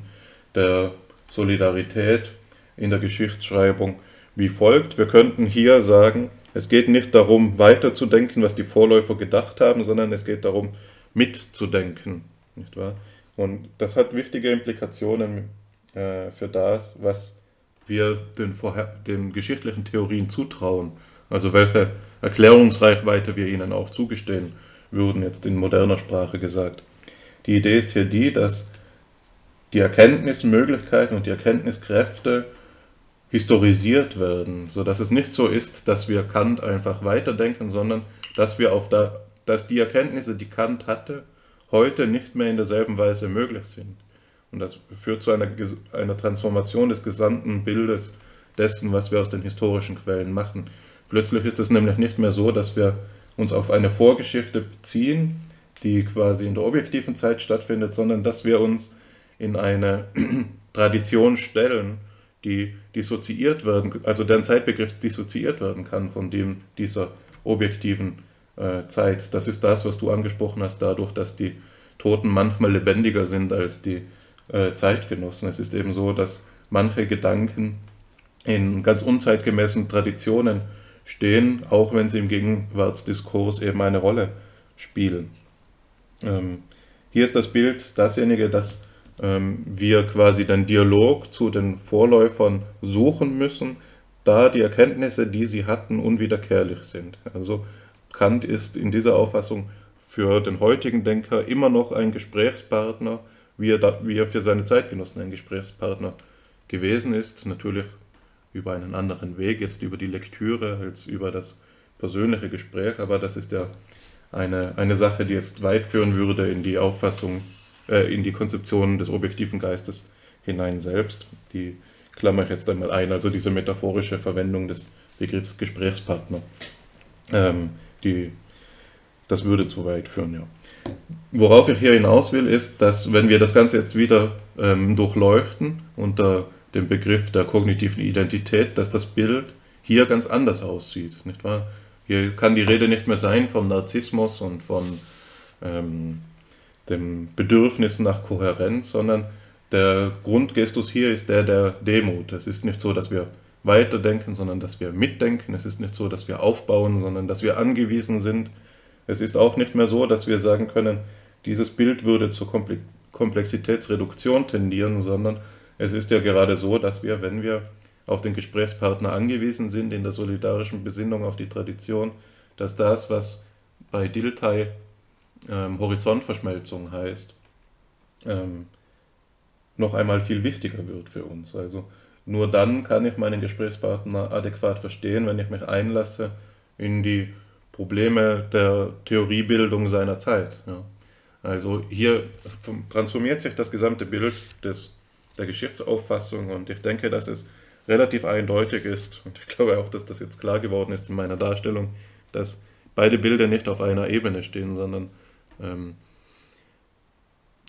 der Solidarität in der Geschichtsschreibung wie folgt. Wir könnten hier sagen, es geht nicht darum, weiterzudenken, was die Vorläufer gedacht haben, sondern es geht darum, mitzudenken. Nicht wahr? Und das hat wichtige Implikationen äh, für das, was wir den, vorher, den geschichtlichen Theorien zutrauen. Also welche Erklärungsreichweite wir ihnen auch zugestehen würden, jetzt in moderner Sprache gesagt. Die Idee ist hier die, dass die Erkenntnismöglichkeiten und die Erkenntniskräfte historisiert werden, sodass es nicht so ist, dass wir Kant einfach weiterdenken, sondern dass wir auf da, dass die Erkenntnisse, die Kant hatte, heute nicht mehr in derselben Weise möglich sind. Und das führt zu einer, einer Transformation des gesamten Bildes dessen, was wir aus den historischen Quellen machen. Plötzlich ist es nämlich nicht mehr so, dass wir uns auf eine Vorgeschichte beziehen, die quasi in der objektiven Zeit stattfindet, sondern dass wir uns in eine Tradition stellen, die dissoziiert werden, also deren Zeitbegriff dissoziiert werden kann von dem dieser objektiven äh, Zeit. Das ist das, was du angesprochen hast, dadurch, dass die Toten manchmal lebendiger sind als die äh, Zeitgenossen. Es ist eben so, dass manche Gedanken in ganz unzeitgemäßen Traditionen stehen, auch wenn sie im Gegenwartsdiskurs eben eine Rolle spielen. Ähm, hier ist das Bild dasjenige, das ähm, wir quasi den Dialog zu den Vorläufern suchen müssen, da die Erkenntnisse, die sie hatten, unwiederkehrlich sind. Also Kant ist in dieser Auffassung für den heutigen Denker immer noch ein Gesprächspartner, wie er, da, wie er für seine Zeitgenossen ein Gesprächspartner gewesen ist. Natürlich über einen anderen Weg, jetzt über die Lektüre als über das persönliche Gespräch, aber das ist ja eine, eine Sache, die jetzt weit führen würde in die Auffassung äh, in die Konzeption des objektiven Geistes hinein selbst. Die klammer ich jetzt einmal ein, also diese metaphorische Verwendung des Begriffs Gesprächspartner. Ähm, die, das würde zu weit führen, ja. worauf ich hier hinaus will, ist, dass wenn wir das Ganze jetzt wieder ähm, durchleuchten unter dem Begriff der kognitiven Identität, dass das Bild hier ganz anders aussieht, nicht wahr? Hier kann die Rede nicht mehr sein vom Narzissmus und von ähm, dem Bedürfnis nach Kohärenz, sondern der Grundgestus hier ist der der Demut. Es ist nicht so, dass wir weiterdenken, sondern dass wir mitdenken. Es ist nicht so, dass wir aufbauen, sondern dass wir angewiesen sind. Es ist auch nicht mehr so, dass wir sagen können, dieses Bild würde zur Komplexitätsreduktion tendieren, sondern es ist ja gerade so, dass wir, wenn wir auf den Gesprächspartner angewiesen sind, in der solidarischen Besinnung auf die Tradition, dass das, was bei Dilthey ähm, Horizontverschmelzung heißt, ähm, noch einmal viel wichtiger wird für uns. Also nur dann kann ich meinen Gesprächspartner adäquat verstehen, wenn ich mich einlasse in die Probleme der Theoriebildung seiner Zeit. Ja. Also hier transformiert sich das gesamte Bild des, der Geschichtsauffassung und ich denke, dass es relativ eindeutig ist und ich glaube auch, dass das jetzt klar geworden ist in meiner Darstellung, dass beide Bilder nicht auf einer Ebene stehen, sondern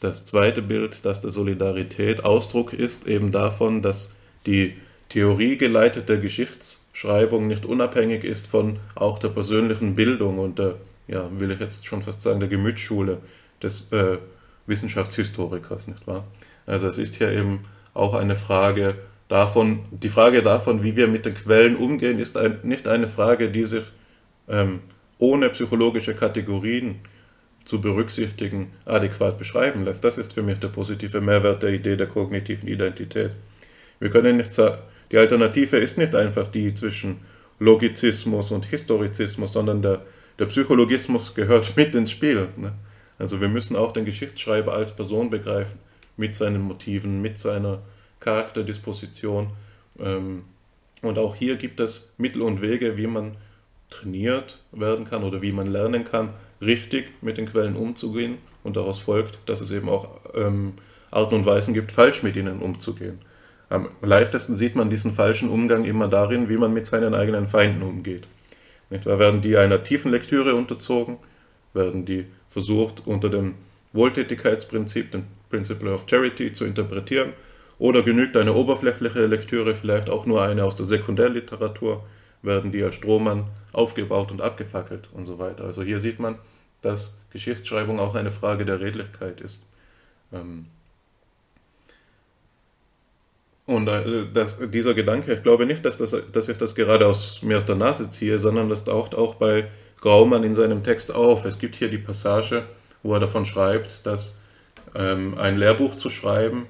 das zweite Bild, das der Solidarität Ausdruck ist, eben davon, dass die theoriegeleitete Geschichtsschreibung nicht unabhängig ist von auch der persönlichen Bildung und der, ja, will ich jetzt schon fast sagen, der Gemütsschule des äh, Wissenschaftshistorikers, nicht wahr? Also es ist hier eben auch eine Frage davon, die Frage davon, wie wir mit den Quellen umgehen, ist ein, nicht eine Frage, die sich ähm, ohne psychologische Kategorien zu berücksichtigen, adäquat beschreiben lässt. Das ist für mich der positive Mehrwert der Idee der kognitiven Identität. Wir können nicht sagen, die Alternative ist nicht einfach die zwischen Logizismus und Historizismus, sondern der, der Psychologismus gehört mit ins Spiel. Ne? Also wir müssen auch den Geschichtsschreiber als Person begreifen, mit seinen Motiven, mit seiner Charakterdisposition. Ähm, und auch hier gibt es Mittel und Wege, wie man trainiert werden kann oder wie man lernen kann, richtig mit den Quellen umzugehen und daraus folgt, dass es eben auch ähm, Arten und Weisen gibt, falsch mit ihnen umzugehen. Am leichtesten sieht man diesen falschen Umgang immer darin, wie man mit seinen eigenen Feinden umgeht. Nicht wahr? Werden die einer tiefen Lektüre unterzogen? Werden die versucht, unter dem Wohltätigkeitsprinzip, dem Principle of Charity, zu interpretieren? Oder genügt eine oberflächliche Lektüre, vielleicht auch nur eine aus der Sekundärliteratur? Werden die als Strohmann aufgebaut und abgefackelt und so weiter. Also hier sieht man, dass Geschichtsschreibung auch eine Frage der Redlichkeit ist. Ähm, und äh, das, dieser Gedanke, ich glaube nicht, dass, das, dass ich das gerade aus, mir aus der Nase ziehe, sondern das taucht auch bei Graumann in seinem Text auf. Es gibt hier die Passage, wo er davon schreibt, dass ähm, ein Lehrbuch zu schreiben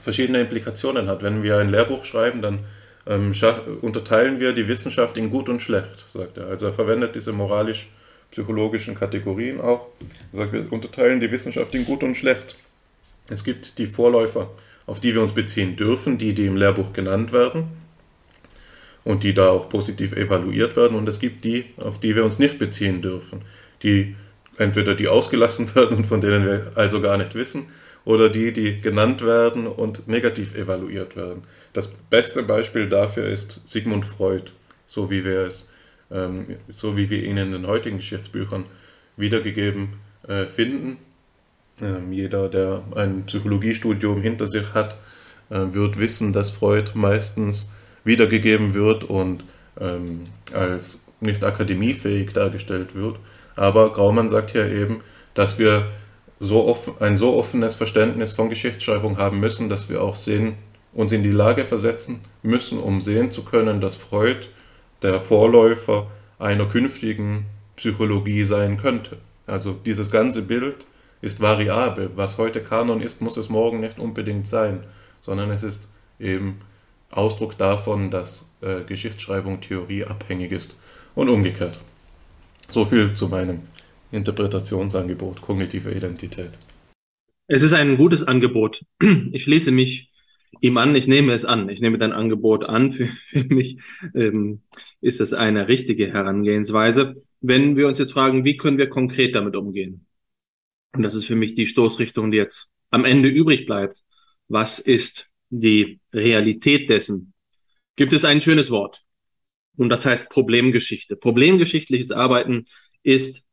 verschiedene Implikationen hat. Wenn wir ein Lehrbuch schreiben, dann ähm, unterteilen wir die Wissenschaft in gut und schlecht, sagt er. Also er verwendet diese moralisch-psychologischen Kategorien auch. Er sagt, wir unterteilen die Wissenschaft in gut und schlecht. Es gibt die Vorläufer, auf die wir uns beziehen dürfen, die, die im Lehrbuch genannt werden und die da auch positiv evaluiert werden. Und es gibt die, auf die wir uns nicht beziehen dürfen, die entweder die ausgelassen werden und von denen wir also gar nicht wissen, oder die, die genannt werden und negativ evaluiert werden. Das beste Beispiel dafür ist Sigmund Freud, so wie wir es, ähm, so wie wir ihn in den heutigen Geschichtsbüchern wiedergegeben äh, finden. Ähm, jeder, der ein Psychologiestudium hinter sich hat, äh, wird wissen, dass Freud meistens wiedergegeben wird und ähm, als nicht akademiefähig dargestellt wird. Aber Graumann sagt ja eben, dass wir so offen, ein so offenes Verständnis von Geschichtsschreibung haben müssen, dass wir auch sehen, uns in die Lage versetzen müssen, um sehen zu können, dass Freud der Vorläufer einer künftigen Psychologie sein könnte. Also dieses ganze Bild ist variabel. Was heute Kanon ist, muss es morgen nicht unbedingt sein, sondern es ist eben Ausdruck davon, dass äh, Geschichtsschreibung Theorie abhängig ist und umgekehrt. So viel zu meinem Interpretationsangebot kognitive Identität. Es ist ein gutes Angebot. Ich schließe mich ihm an, ich nehme es an. Ich nehme dein Angebot an. Für, für mich ähm, ist es eine richtige Herangehensweise. Wenn wir uns jetzt fragen, wie können wir konkret damit umgehen? Und das ist für mich die Stoßrichtung, die jetzt am Ende übrig bleibt. Was ist die Realität dessen? Gibt es ein schönes Wort? Und das heißt Problemgeschichte. Problemgeschichtliches Arbeiten ist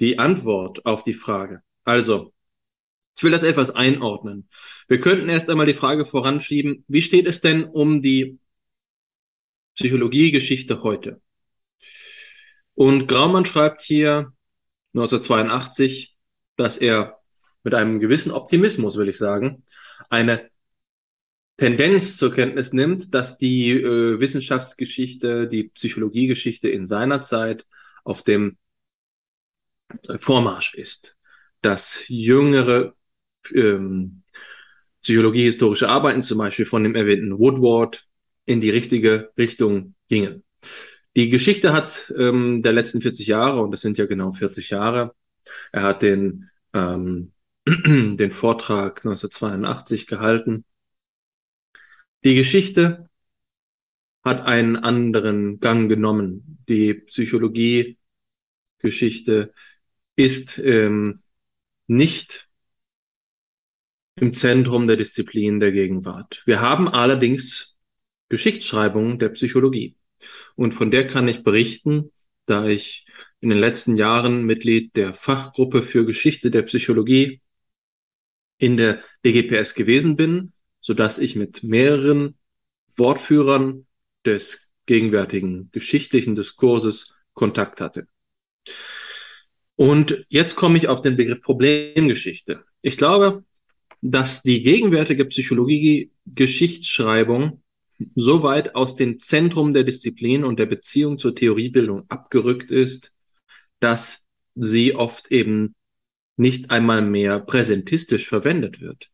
die Antwort auf die Frage. Also, ich will das etwas einordnen. Wir könnten erst einmal die Frage voranschieben, wie steht es denn um die Psychologiegeschichte heute? Und Graumann schreibt hier 1982, dass er mit einem gewissen Optimismus, will ich sagen, eine Tendenz zur Kenntnis nimmt, dass die äh, Wissenschaftsgeschichte, die Psychologiegeschichte in seiner Zeit auf dem Vormarsch ist. Dass jüngere ähm, psychologiehistorische Arbeiten, zum Beispiel von dem erwähnten Woodward, in die richtige Richtung gingen. Die Geschichte hat ähm, der letzten 40 Jahre, und das sind ja genau 40 Jahre, er hat den, ähm, den Vortrag 1982 gehalten. Die Geschichte hat einen anderen Gang genommen. Die Psychologie-Geschichte ist ähm, nicht im Zentrum der Disziplin der Gegenwart. Wir haben allerdings Geschichtsschreibung der Psychologie. Und von der kann ich berichten, da ich in den letzten Jahren Mitglied der Fachgruppe für Geschichte der Psychologie in der DGPS gewesen bin, so dass ich mit mehreren Wortführern des gegenwärtigen geschichtlichen Diskurses Kontakt hatte. Und jetzt komme ich auf den Begriff Problemgeschichte. Ich glaube, dass die gegenwärtige Psychologie-Geschichtsschreibung so weit aus dem Zentrum der Disziplin und der Beziehung zur Theoriebildung abgerückt ist, dass sie oft eben nicht einmal mehr präsentistisch verwendet wird.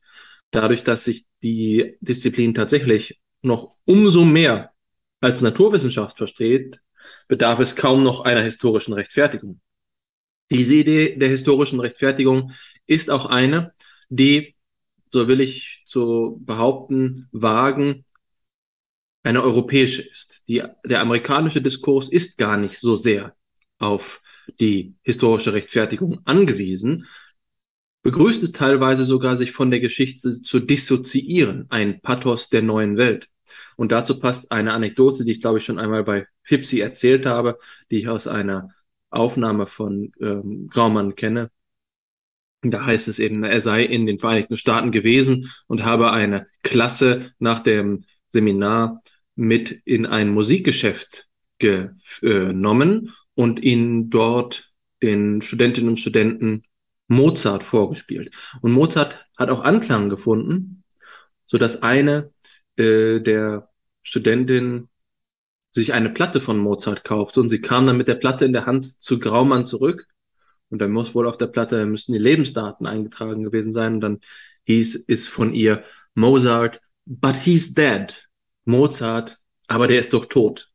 Dadurch, dass sich die Disziplin tatsächlich noch umso mehr als Naturwissenschaft versteht, bedarf es kaum noch einer historischen Rechtfertigung. Diese Idee der historischen Rechtfertigung ist auch eine, die, so will ich zu behaupten, wagen, eine europäische ist. Die, der amerikanische Diskurs ist gar nicht so sehr auf die historische Rechtfertigung angewiesen, begrüßt es teilweise sogar, sich von der Geschichte zu dissoziieren, ein Pathos der neuen Welt. Und dazu passt eine Anekdote, die ich glaube ich schon einmal bei Fipsi erzählt habe, die ich aus einer Aufnahme von ähm, Graumann kenne. Da heißt es eben, er sei in den Vereinigten Staaten gewesen und habe eine Klasse nach dem Seminar mit in ein Musikgeschäft genommen und ihnen dort den Studentinnen und Studenten Mozart vorgespielt. Und Mozart hat auch Anklang gefunden, so dass eine äh, der Studentinnen sich eine Platte von Mozart kaufte und sie kam dann mit der Platte in der Hand zu Graumann zurück und dann muss wohl auf der Platte müssten die Lebensdaten eingetragen gewesen sein und dann hieß es von ihr Mozart, but he's dead. Mozart, aber der ist doch tot.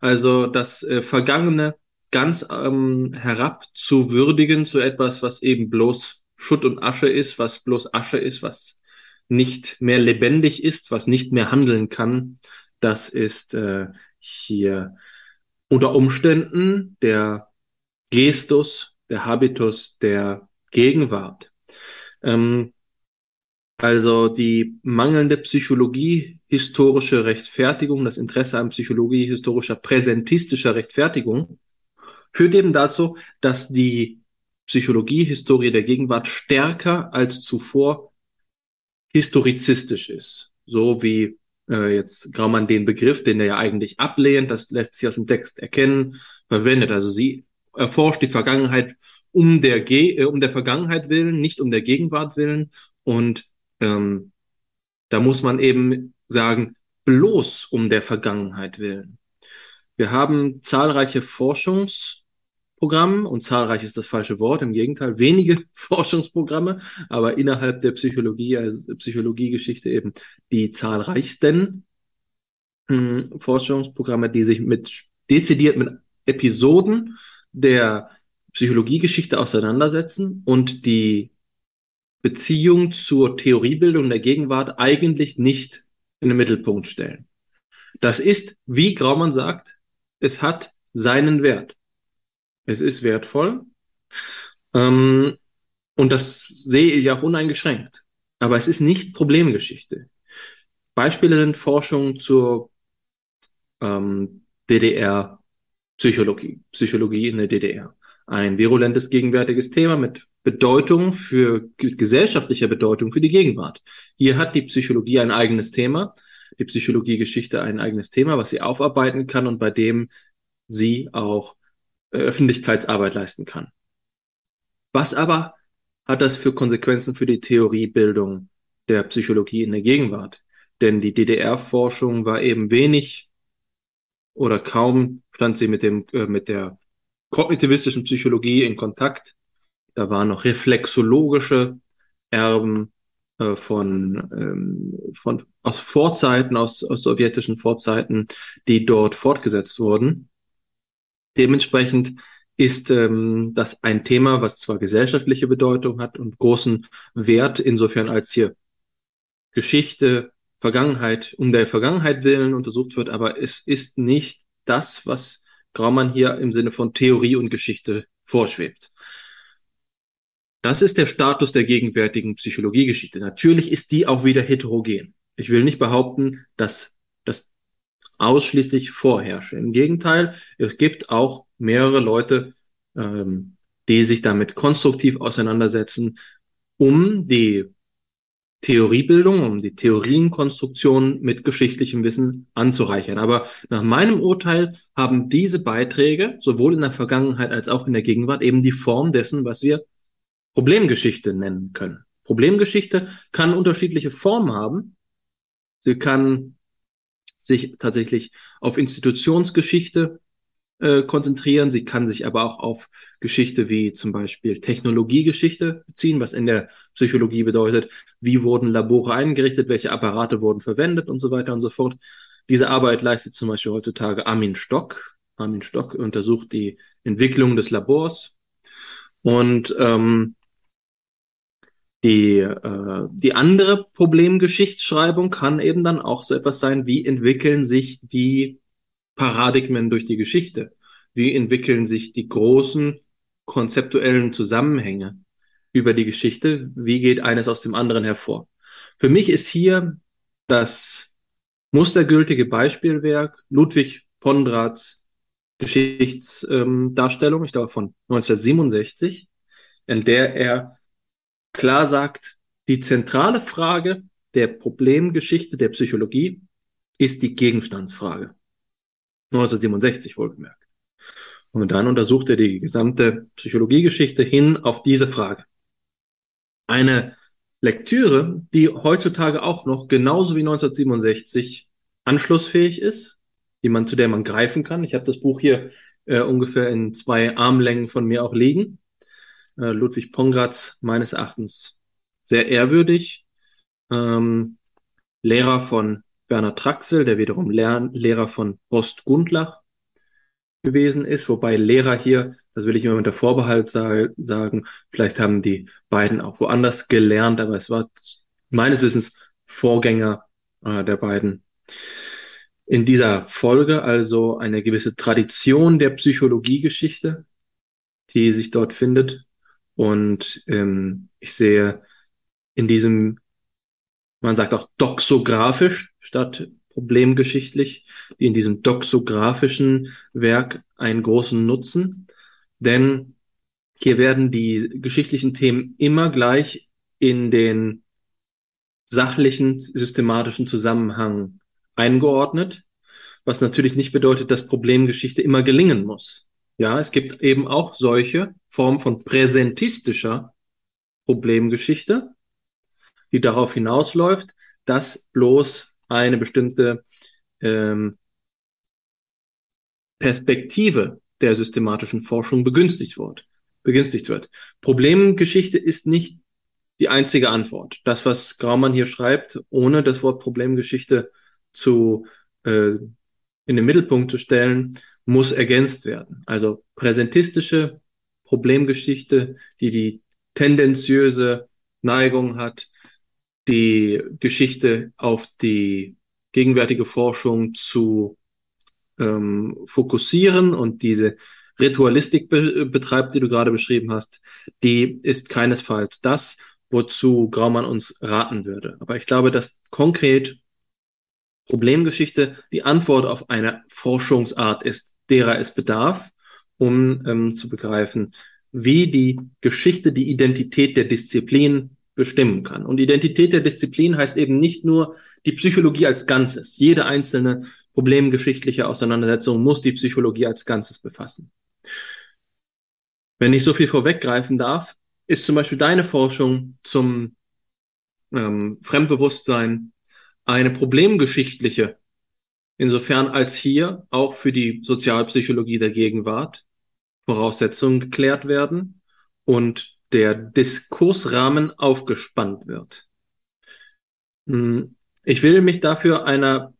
Also das äh, Vergangene ganz ähm, herab zu würdigen zu etwas, was eben bloß Schutt und Asche ist, was bloß Asche ist, was nicht mehr lebendig ist, was nicht mehr handeln kann, das ist äh, hier unter Umständen der Gestus, der Habitus der Gegenwart. Ähm, also die mangelnde Psychologie historische Rechtfertigung, das Interesse an Psychologie historischer präsentistischer Rechtfertigung führt eben dazu, dass die Psychologie-Historie der Gegenwart stärker als zuvor historizistisch ist. So wie äh, jetzt Graumann den Begriff, den er ja eigentlich ablehnt, das lässt sich aus dem Text erkennen, verwendet. Also sie erforscht die Vergangenheit um der, Ge äh, um der Vergangenheit willen, nicht um der Gegenwart willen. Und ähm, da muss man eben sagen, bloß um der Vergangenheit willen. Wir haben zahlreiche Forschungs- Programmen und zahlreich ist das falsche Wort, im Gegenteil, wenige Forschungsprogramme, aber innerhalb der Psychologie, also Psychologiegeschichte eben die zahlreichsten hm, Forschungsprogramme, die sich mit dezidiert mit Episoden der Psychologiegeschichte auseinandersetzen und die Beziehung zur Theoriebildung der Gegenwart eigentlich nicht in den Mittelpunkt stellen. Das ist, wie Graumann sagt, es hat seinen Wert. Es ist wertvoll. Ähm, und das sehe ich auch uneingeschränkt. Aber es ist nicht Problemgeschichte. Beispiele sind Forschung zur ähm, DDR-Psychologie, Psychologie in der DDR. ein virulentes gegenwärtiges Thema mit Bedeutung für gesellschaftliche Bedeutung für die Gegenwart. Hier hat die Psychologie ein eigenes Thema, die Psychologiegeschichte ein eigenes Thema, was sie aufarbeiten kann und bei dem sie auch Öffentlichkeitsarbeit leisten kann. Was aber hat das für Konsequenzen für die Theoriebildung der Psychologie in der Gegenwart? Denn die DDR-Forschung war eben wenig oder kaum stand sie mit dem, äh, mit der kognitivistischen Psychologie in Kontakt. Da waren noch reflexologische Erben äh, von, ähm, von aus Vorzeiten, aus, aus sowjetischen Vorzeiten, die dort fortgesetzt wurden. Dementsprechend ist ähm, das ein Thema, was zwar gesellschaftliche Bedeutung hat und großen Wert, insofern als hier Geschichte, Vergangenheit um der Vergangenheit willen untersucht wird, aber es ist nicht das, was Graumann hier im Sinne von Theorie und Geschichte vorschwebt. Das ist der Status der gegenwärtigen Psychologiegeschichte. Natürlich ist die auch wieder heterogen. Ich will nicht behaupten, dass das ausschließlich vorherrsche. Im Gegenteil, es gibt auch mehrere Leute, ähm, die sich damit konstruktiv auseinandersetzen, um die Theoriebildung, um die Theorienkonstruktion mit geschichtlichem Wissen anzureichern. Aber nach meinem Urteil haben diese Beiträge sowohl in der Vergangenheit als auch in der Gegenwart eben die Form dessen, was wir Problemgeschichte nennen können. Problemgeschichte kann unterschiedliche Formen haben. Sie kann sich tatsächlich auf Institutionsgeschichte äh, konzentrieren. Sie kann sich aber auch auf Geschichte wie zum Beispiel Technologiegeschichte beziehen, was in der Psychologie bedeutet, wie wurden Labore eingerichtet, welche Apparate wurden verwendet und so weiter und so fort. Diese Arbeit leistet zum Beispiel heutzutage Armin Stock. Armin Stock untersucht die Entwicklung des Labors. Und ähm, die, äh, die andere Problemgeschichtsschreibung kann eben dann auch so etwas sein, wie entwickeln sich die Paradigmen durch die Geschichte? Wie entwickeln sich die großen konzeptuellen Zusammenhänge über die Geschichte? Wie geht eines aus dem anderen hervor? Für mich ist hier das mustergültige Beispielwerk Ludwig Pondrats Geschichtsdarstellung, ähm, ich glaube von 1967, in der er klar sagt, die zentrale Frage der Problemgeschichte der Psychologie ist die Gegenstandsfrage. 1967 wohlgemerkt. Und dann untersucht er die gesamte Psychologiegeschichte hin auf diese Frage. Eine Lektüre, die heutzutage auch noch genauso wie 1967 anschlussfähig ist, die man, zu der man greifen kann. Ich habe das Buch hier äh, ungefähr in zwei Armlängen von mir auch liegen. Äh, Ludwig Pongratz, meines Erachtens sehr ehrwürdig. Ähm, Lehrer von Bernhard Traxel, der wiederum Lehr Lehrer von Horst Gundlach gewesen ist, wobei Lehrer hier, das will ich immer mit der Vorbehalt sa sagen, vielleicht haben die beiden auch woanders gelernt, aber es war meines Wissens Vorgänger äh, der beiden. In dieser Folge also eine gewisse Tradition der Psychologiegeschichte, die sich dort findet. Und ähm, ich sehe in diesem man sagt auch doxografisch statt problemgeschichtlich, die in diesem doxografischen Werk einen großen Nutzen, denn hier werden die geschichtlichen Themen immer gleich in den sachlichen, systematischen Zusammenhang eingeordnet, was natürlich nicht bedeutet, dass Problemgeschichte immer gelingen muss. Ja, es gibt eben auch solche Formen von präsentistischer Problemgeschichte, die darauf hinausläuft, dass bloß eine bestimmte ähm, Perspektive der systematischen Forschung begünstigt wird. Begünstigt wird. Problemgeschichte ist nicht die einzige Antwort. Das, was Graumann hier schreibt, ohne das Wort Problemgeschichte zu äh, in den Mittelpunkt zu stellen, muss ergänzt werden. Also präsentistische Problemgeschichte, die die tendenziöse Neigung hat, die Geschichte auf die gegenwärtige Forschung zu ähm, fokussieren und diese Ritualistik be betreibt, die du gerade beschrieben hast, die ist keinesfalls das, wozu Graumann uns raten würde. Aber ich glaube, dass konkret Problemgeschichte die Antwort auf eine Forschungsart ist, derer es bedarf um ähm, zu begreifen, wie die Geschichte die Identität der Disziplin bestimmen kann. Und Identität der Disziplin heißt eben nicht nur die Psychologie als Ganzes. Jede einzelne problemgeschichtliche Auseinandersetzung muss die Psychologie als Ganzes befassen. Wenn ich so viel vorweggreifen darf, ist zum Beispiel deine Forschung zum ähm, Fremdbewusstsein eine problemgeschichtliche, insofern als hier auch für die Sozialpsychologie der Gegenwart Voraussetzungen geklärt werden und der Diskursrahmen aufgespannt wird. Hm, ich will mich dafür einer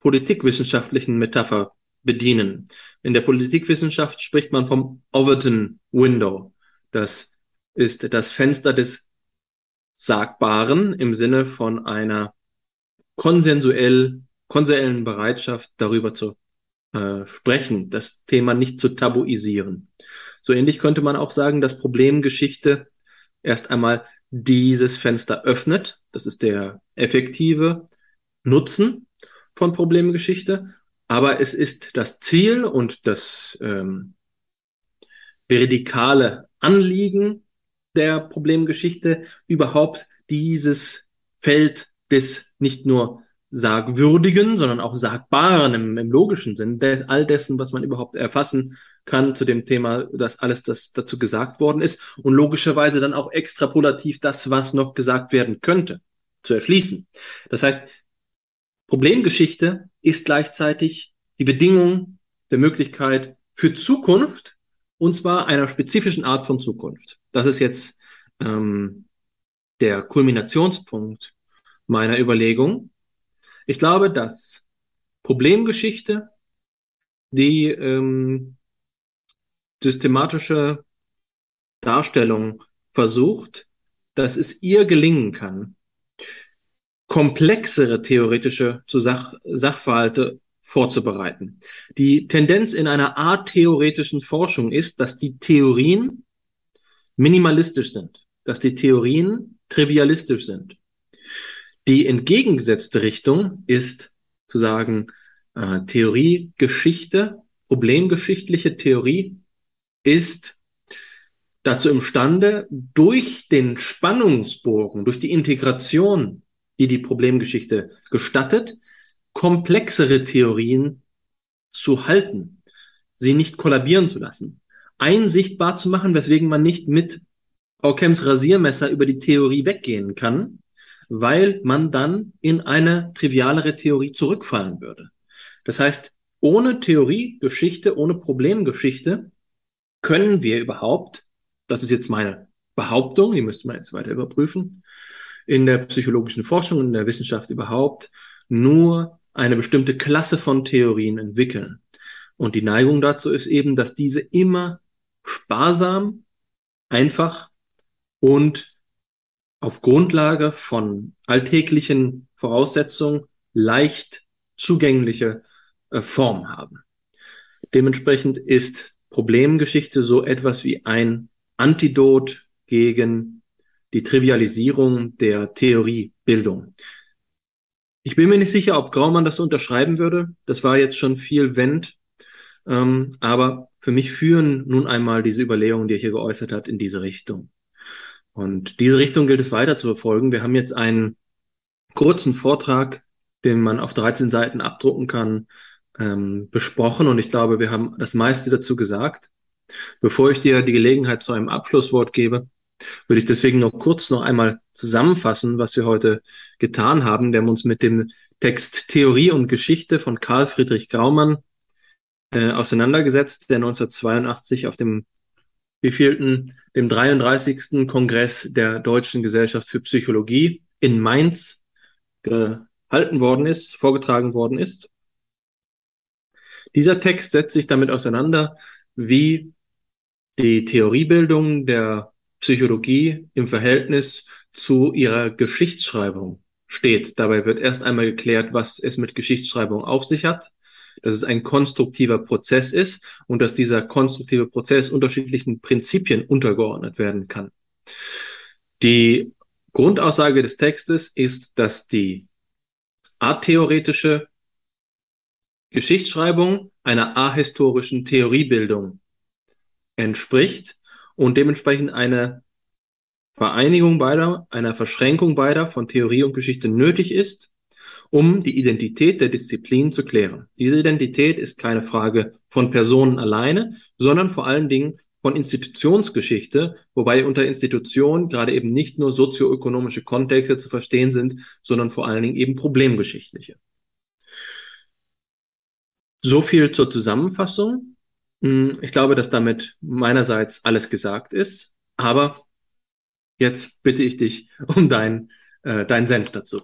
politikwissenschaftlichen Metapher bedienen. In der Politikwissenschaft spricht man vom Overton Window. Das ist das Fenster des Sagbaren im Sinne von einer konsensuell, konsensuellen Bereitschaft, darüber zu äh, sprechen, das Thema nicht zu tabuisieren. So ähnlich könnte man auch sagen, dass Problemgeschichte erst einmal dieses Fenster öffnet. Das ist der effektive Nutzen von Problemgeschichte. Aber es ist das Ziel und das ähm, veridikale Anliegen der Problemgeschichte überhaupt dieses Feld des nicht nur Sagwürdigen, sondern auch Sagbaren im, im logischen Sinn, de, all dessen, was man überhaupt erfassen kann zu dem Thema, dass alles, das dazu gesagt worden ist und logischerweise dann auch extrapolativ das, was noch gesagt werden könnte, zu erschließen. Das heißt, Problemgeschichte ist gleichzeitig die Bedingung der Möglichkeit für Zukunft und zwar einer spezifischen Art von Zukunft. Das ist jetzt ähm, der Kulminationspunkt meiner Überlegung. Ich glaube, dass Problemgeschichte die ähm, systematische Darstellung versucht, dass es ihr gelingen kann, komplexere theoretische Sach Sachverhalte vorzubereiten. Die Tendenz in einer Art theoretischen Forschung ist, dass die Theorien minimalistisch sind, dass die Theorien trivialistisch sind. Die entgegengesetzte Richtung ist zu sagen, äh, Theorie, Geschichte, problemgeschichtliche Theorie ist dazu imstande, durch den Spannungsbogen, durch die Integration, die die Problemgeschichte gestattet, komplexere Theorien zu halten, sie nicht kollabieren zu lassen, einsichtbar zu machen, weswegen man nicht mit Ockhams Rasiermesser über die Theorie weggehen kann, weil man dann in eine trivialere Theorie zurückfallen würde. Das heißt, ohne Theorie, Geschichte, ohne Problemgeschichte können wir überhaupt, das ist jetzt meine Behauptung, die müsste man jetzt weiter überprüfen, in der psychologischen Forschung, in der Wissenschaft überhaupt nur eine bestimmte Klasse von Theorien entwickeln. Und die Neigung dazu ist eben, dass diese immer sparsam, einfach und auf Grundlage von alltäglichen Voraussetzungen leicht zugängliche äh, Form haben. Dementsprechend ist Problemgeschichte so etwas wie ein Antidot gegen die Trivialisierung der Theoriebildung. Ich bin mir nicht sicher, ob Graumann das unterschreiben würde. Das war jetzt schon viel Wendt. Ähm, aber für mich führen nun einmal diese Überlegungen, die er hier geäußert hat, in diese Richtung. Und diese Richtung gilt es weiter zu verfolgen. Wir haben jetzt einen kurzen Vortrag, den man auf 13 Seiten abdrucken kann, ähm, besprochen. Und ich glaube, wir haben das meiste dazu gesagt. Bevor ich dir die Gelegenheit zu einem Abschlusswort gebe, würde ich deswegen noch kurz noch einmal zusammenfassen, was wir heute getan haben. Wir haben uns mit dem Text Theorie und Geschichte von Karl Friedrich Graumann äh, auseinandergesetzt, der 1982 auf dem wievielten, dem 33. Kongress der Deutschen Gesellschaft für Psychologie in Mainz gehalten worden ist, vorgetragen worden ist. Dieser Text setzt sich damit auseinander, wie die Theoriebildung der Psychologie im Verhältnis zu ihrer Geschichtsschreibung steht. Dabei wird erst einmal geklärt, was es mit Geschichtsschreibung auf sich hat, dass es ein konstruktiver Prozess ist und dass dieser konstruktive Prozess unterschiedlichen Prinzipien untergeordnet werden kann. Die Grundaussage des Textes ist, dass die arttheoretische Geschichtsschreibung einer ahistorischen Theoriebildung entspricht und dementsprechend eine Vereinigung beider, einer Verschränkung beider von Theorie und Geschichte nötig ist, um die Identität der Disziplin zu klären. Diese Identität ist keine Frage von Personen alleine, sondern vor allen Dingen von Institutionsgeschichte, wobei unter Institution gerade eben nicht nur sozioökonomische Kontexte zu verstehen sind, sondern vor allen Dingen eben problemgeschichtliche. So viel zur Zusammenfassung. Hm, ich glaube, dass damit meinerseits alles gesagt ist, aber jetzt bitte ich dich um dein, äh, deinen Senf dazu.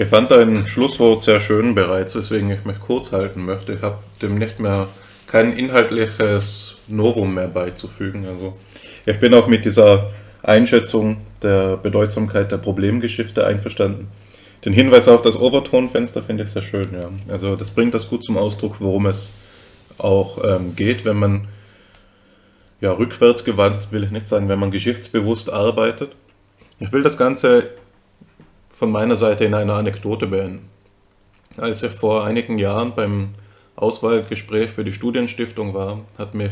Ich fand dein Schlusswort sehr schön bereits, weswegen ich mich kurz halten möchte. Ich habe dem nicht mehr kein inhaltliches Novum mehr beizufügen. Also ich bin auch mit dieser Einschätzung der Bedeutsamkeit der Problemgeschichte einverstanden. Den Hinweis auf das Overtonfenster finde ich sehr schön, ja. Also das bringt das gut zum Ausdruck, worum es auch ähm, geht, wenn man ja rückwärtsgewandt, will ich nicht sagen, wenn man geschichtsbewusst arbeitet. Ich will das Ganze von meiner Seite in einer Anekdote beenden. Als ich vor einigen Jahren beim Auswahlgespräch für die Studienstiftung war, hat mich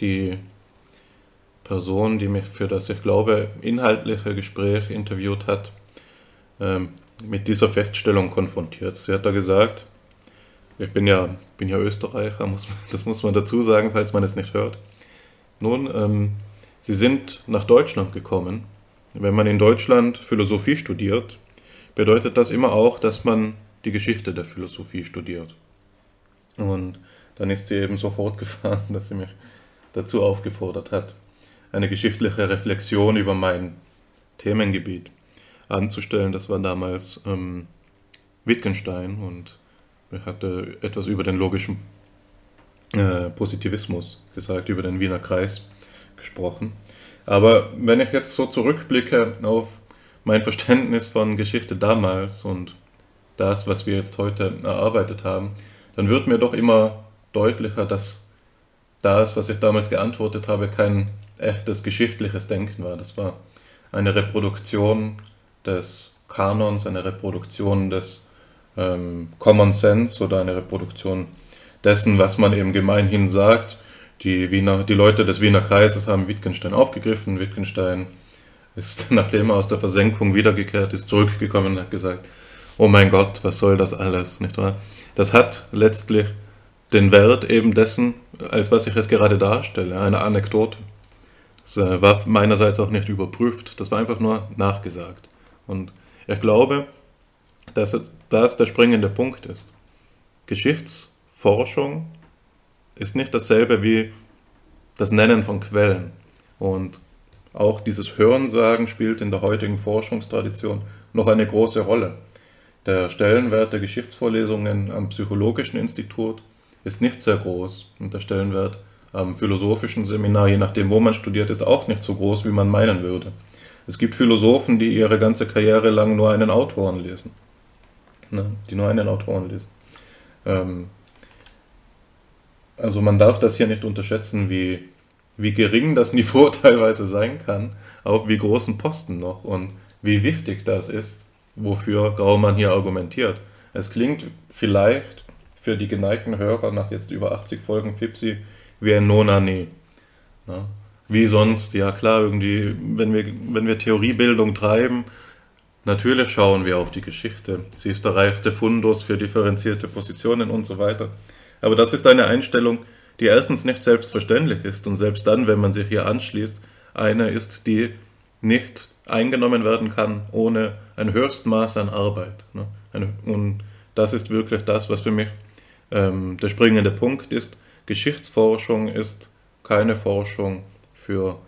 die Person, die mich für das, ich glaube, inhaltliche Gespräch interviewt hat, ähm, mit dieser Feststellung konfrontiert. Sie hat da gesagt, ich bin ja, bin ja Österreicher, muss das muss man dazu sagen, falls man es nicht hört. Nun, ähm, Sie sind nach Deutschland gekommen. Wenn man in Deutschland Philosophie studiert, bedeutet das immer auch, dass man die Geschichte der Philosophie studiert. Und dann ist sie eben so fortgefahren, dass sie mich dazu aufgefordert hat, eine geschichtliche Reflexion über mein Themengebiet anzustellen. Das war damals ähm, Wittgenstein und er hatte etwas über den logischen äh, Positivismus gesagt, über den Wiener Kreis gesprochen. Aber wenn ich jetzt so zurückblicke auf mein Verständnis von Geschichte damals und das, was wir jetzt heute erarbeitet haben, dann wird mir doch immer deutlicher, dass das, was ich damals geantwortet habe, kein echtes geschichtliches Denken war. Das war eine Reproduktion des Kanons, eine Reproduktion des ähm, Common Sense oder eine Reproduktion dessen, was man eben gemeinhin sagt. Die, Wiener, die Leute des Wiener Kreises haben Wittgenstein aufgegriffen. Wittgenstein ist, nachdem er aus der Versenkung wiedergekehrt ist, zurückgekommen und hat gesagt, oh mein Gott, was soll das alles, nicht wahr? Das hat letztlich den Wert eben dessen, als was ich es gerade darstelle, eine Anekdote. Das äh, war meinerseits auch nicht überprüft, das war einfach nur nachgesagt. Und ich glaube, dass das der springende Punkt ist. Geschichtsforschung ist nicht dasselbe wie das Nennen von Quellen. Und auch dieses Hörensagen spielt in der heutigen Forschungstradition noch eine große Rolle. Der Stellenwert der Geschichtsvorlesungen am Psychologischen Institut ist nicht sehr groß und der Stellenwert am philosophischen Seminar, je nachdem, wo man studiert, ist auch nicht so groß, wie man meinen würde. Es gibt Philosophen, die ihre ganze Karriere lang nur einen Autoren lesen. Ne? Die nur einen Autoren lesen. Ähm, also man darf das hier nicht unterschätzen, wie, wie gering das Niveau teilweise sein kann, auf wie großen Posten noch und wie wichtig das ist, wofür Graumann hier argumentiert. Es klingt vielleicht für die geneigten Hörer nach jetzt über 80 Folgen Fipsi wie ein Nonane. Ne? Wie sonst, ja klar, irgendwie, wenn wir, wenn wir Theoriebildung treiben, natürlich schauen wir auf die Geschichte. Sie ist der reichste Fundus für differenzierte Positionen und so weiter. Aber das ist eine Einstellung, die erstens nicht selbstverständlich ist und selbst dann, wenn man sich hier anschließt, eine ist, die nicht eingenommen werden kann ohne ein Höchstmaß an Arbeit. Ne? Und das ist wirklich das, was für mich ähm, der springende Punkt ist. Geschichtsforschung ist keine Forschung für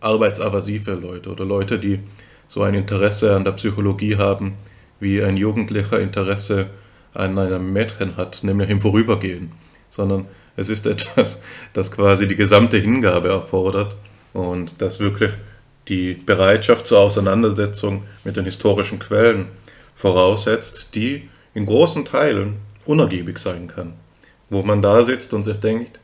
arbeitsaversive Leute oder Leute, die so ein Interesse an der Psychologie haben, wie ein Jugendlicher Interesse an einem Mädchen hat, nämlich im Vorübergehen, sondern es ist etwas, das quasi die gesamte Hingabe erfordert und das wirklich die Bereitschaft zur Auseinandersetzung mit den historischen Quellen voraussetzt, die in großen Teilen unergiebig sein kann. Wo man da sitzt und sich denkt,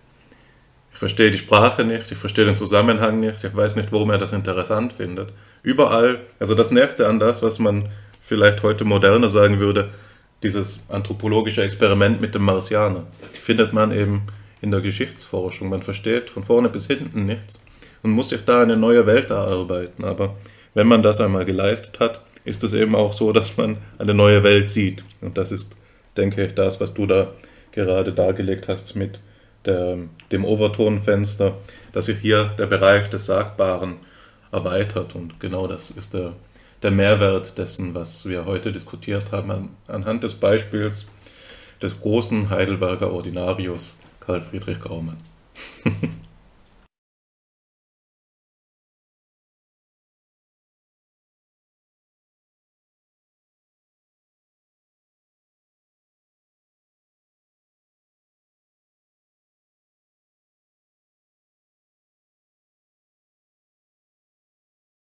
ich verstehe die Sprache nicht, ich verstehe den Zusammenhang nicht, ich weiß nicht, warum er das interessant findet. Überall, also das Nächste an das, was man vielleicht heute moderner sagen würde, dieses anthropologische Experiment mit dem Marsianer, findet man eben in der Geschichtsforschung. Man versteht von vorne bis hinten nichts und muss sich da eine neue Welt erarbeiten. Aber wenn man das einmal geleistet hat, ist es eben auch so, dass man eine neue Welt sieht. Und das ist, denke ich, das, was du da gerade dargelegt hast mit der, dem Overtonfenster, dass sich hier der Bereich des Sagbaren erweitert. Und genau das ist der, der Mehrwert dessen, was wir heute diskutiert haben, an, anhand des Beispiels des großen Heidelberger Ordinarius Karl Friedrich Graumann.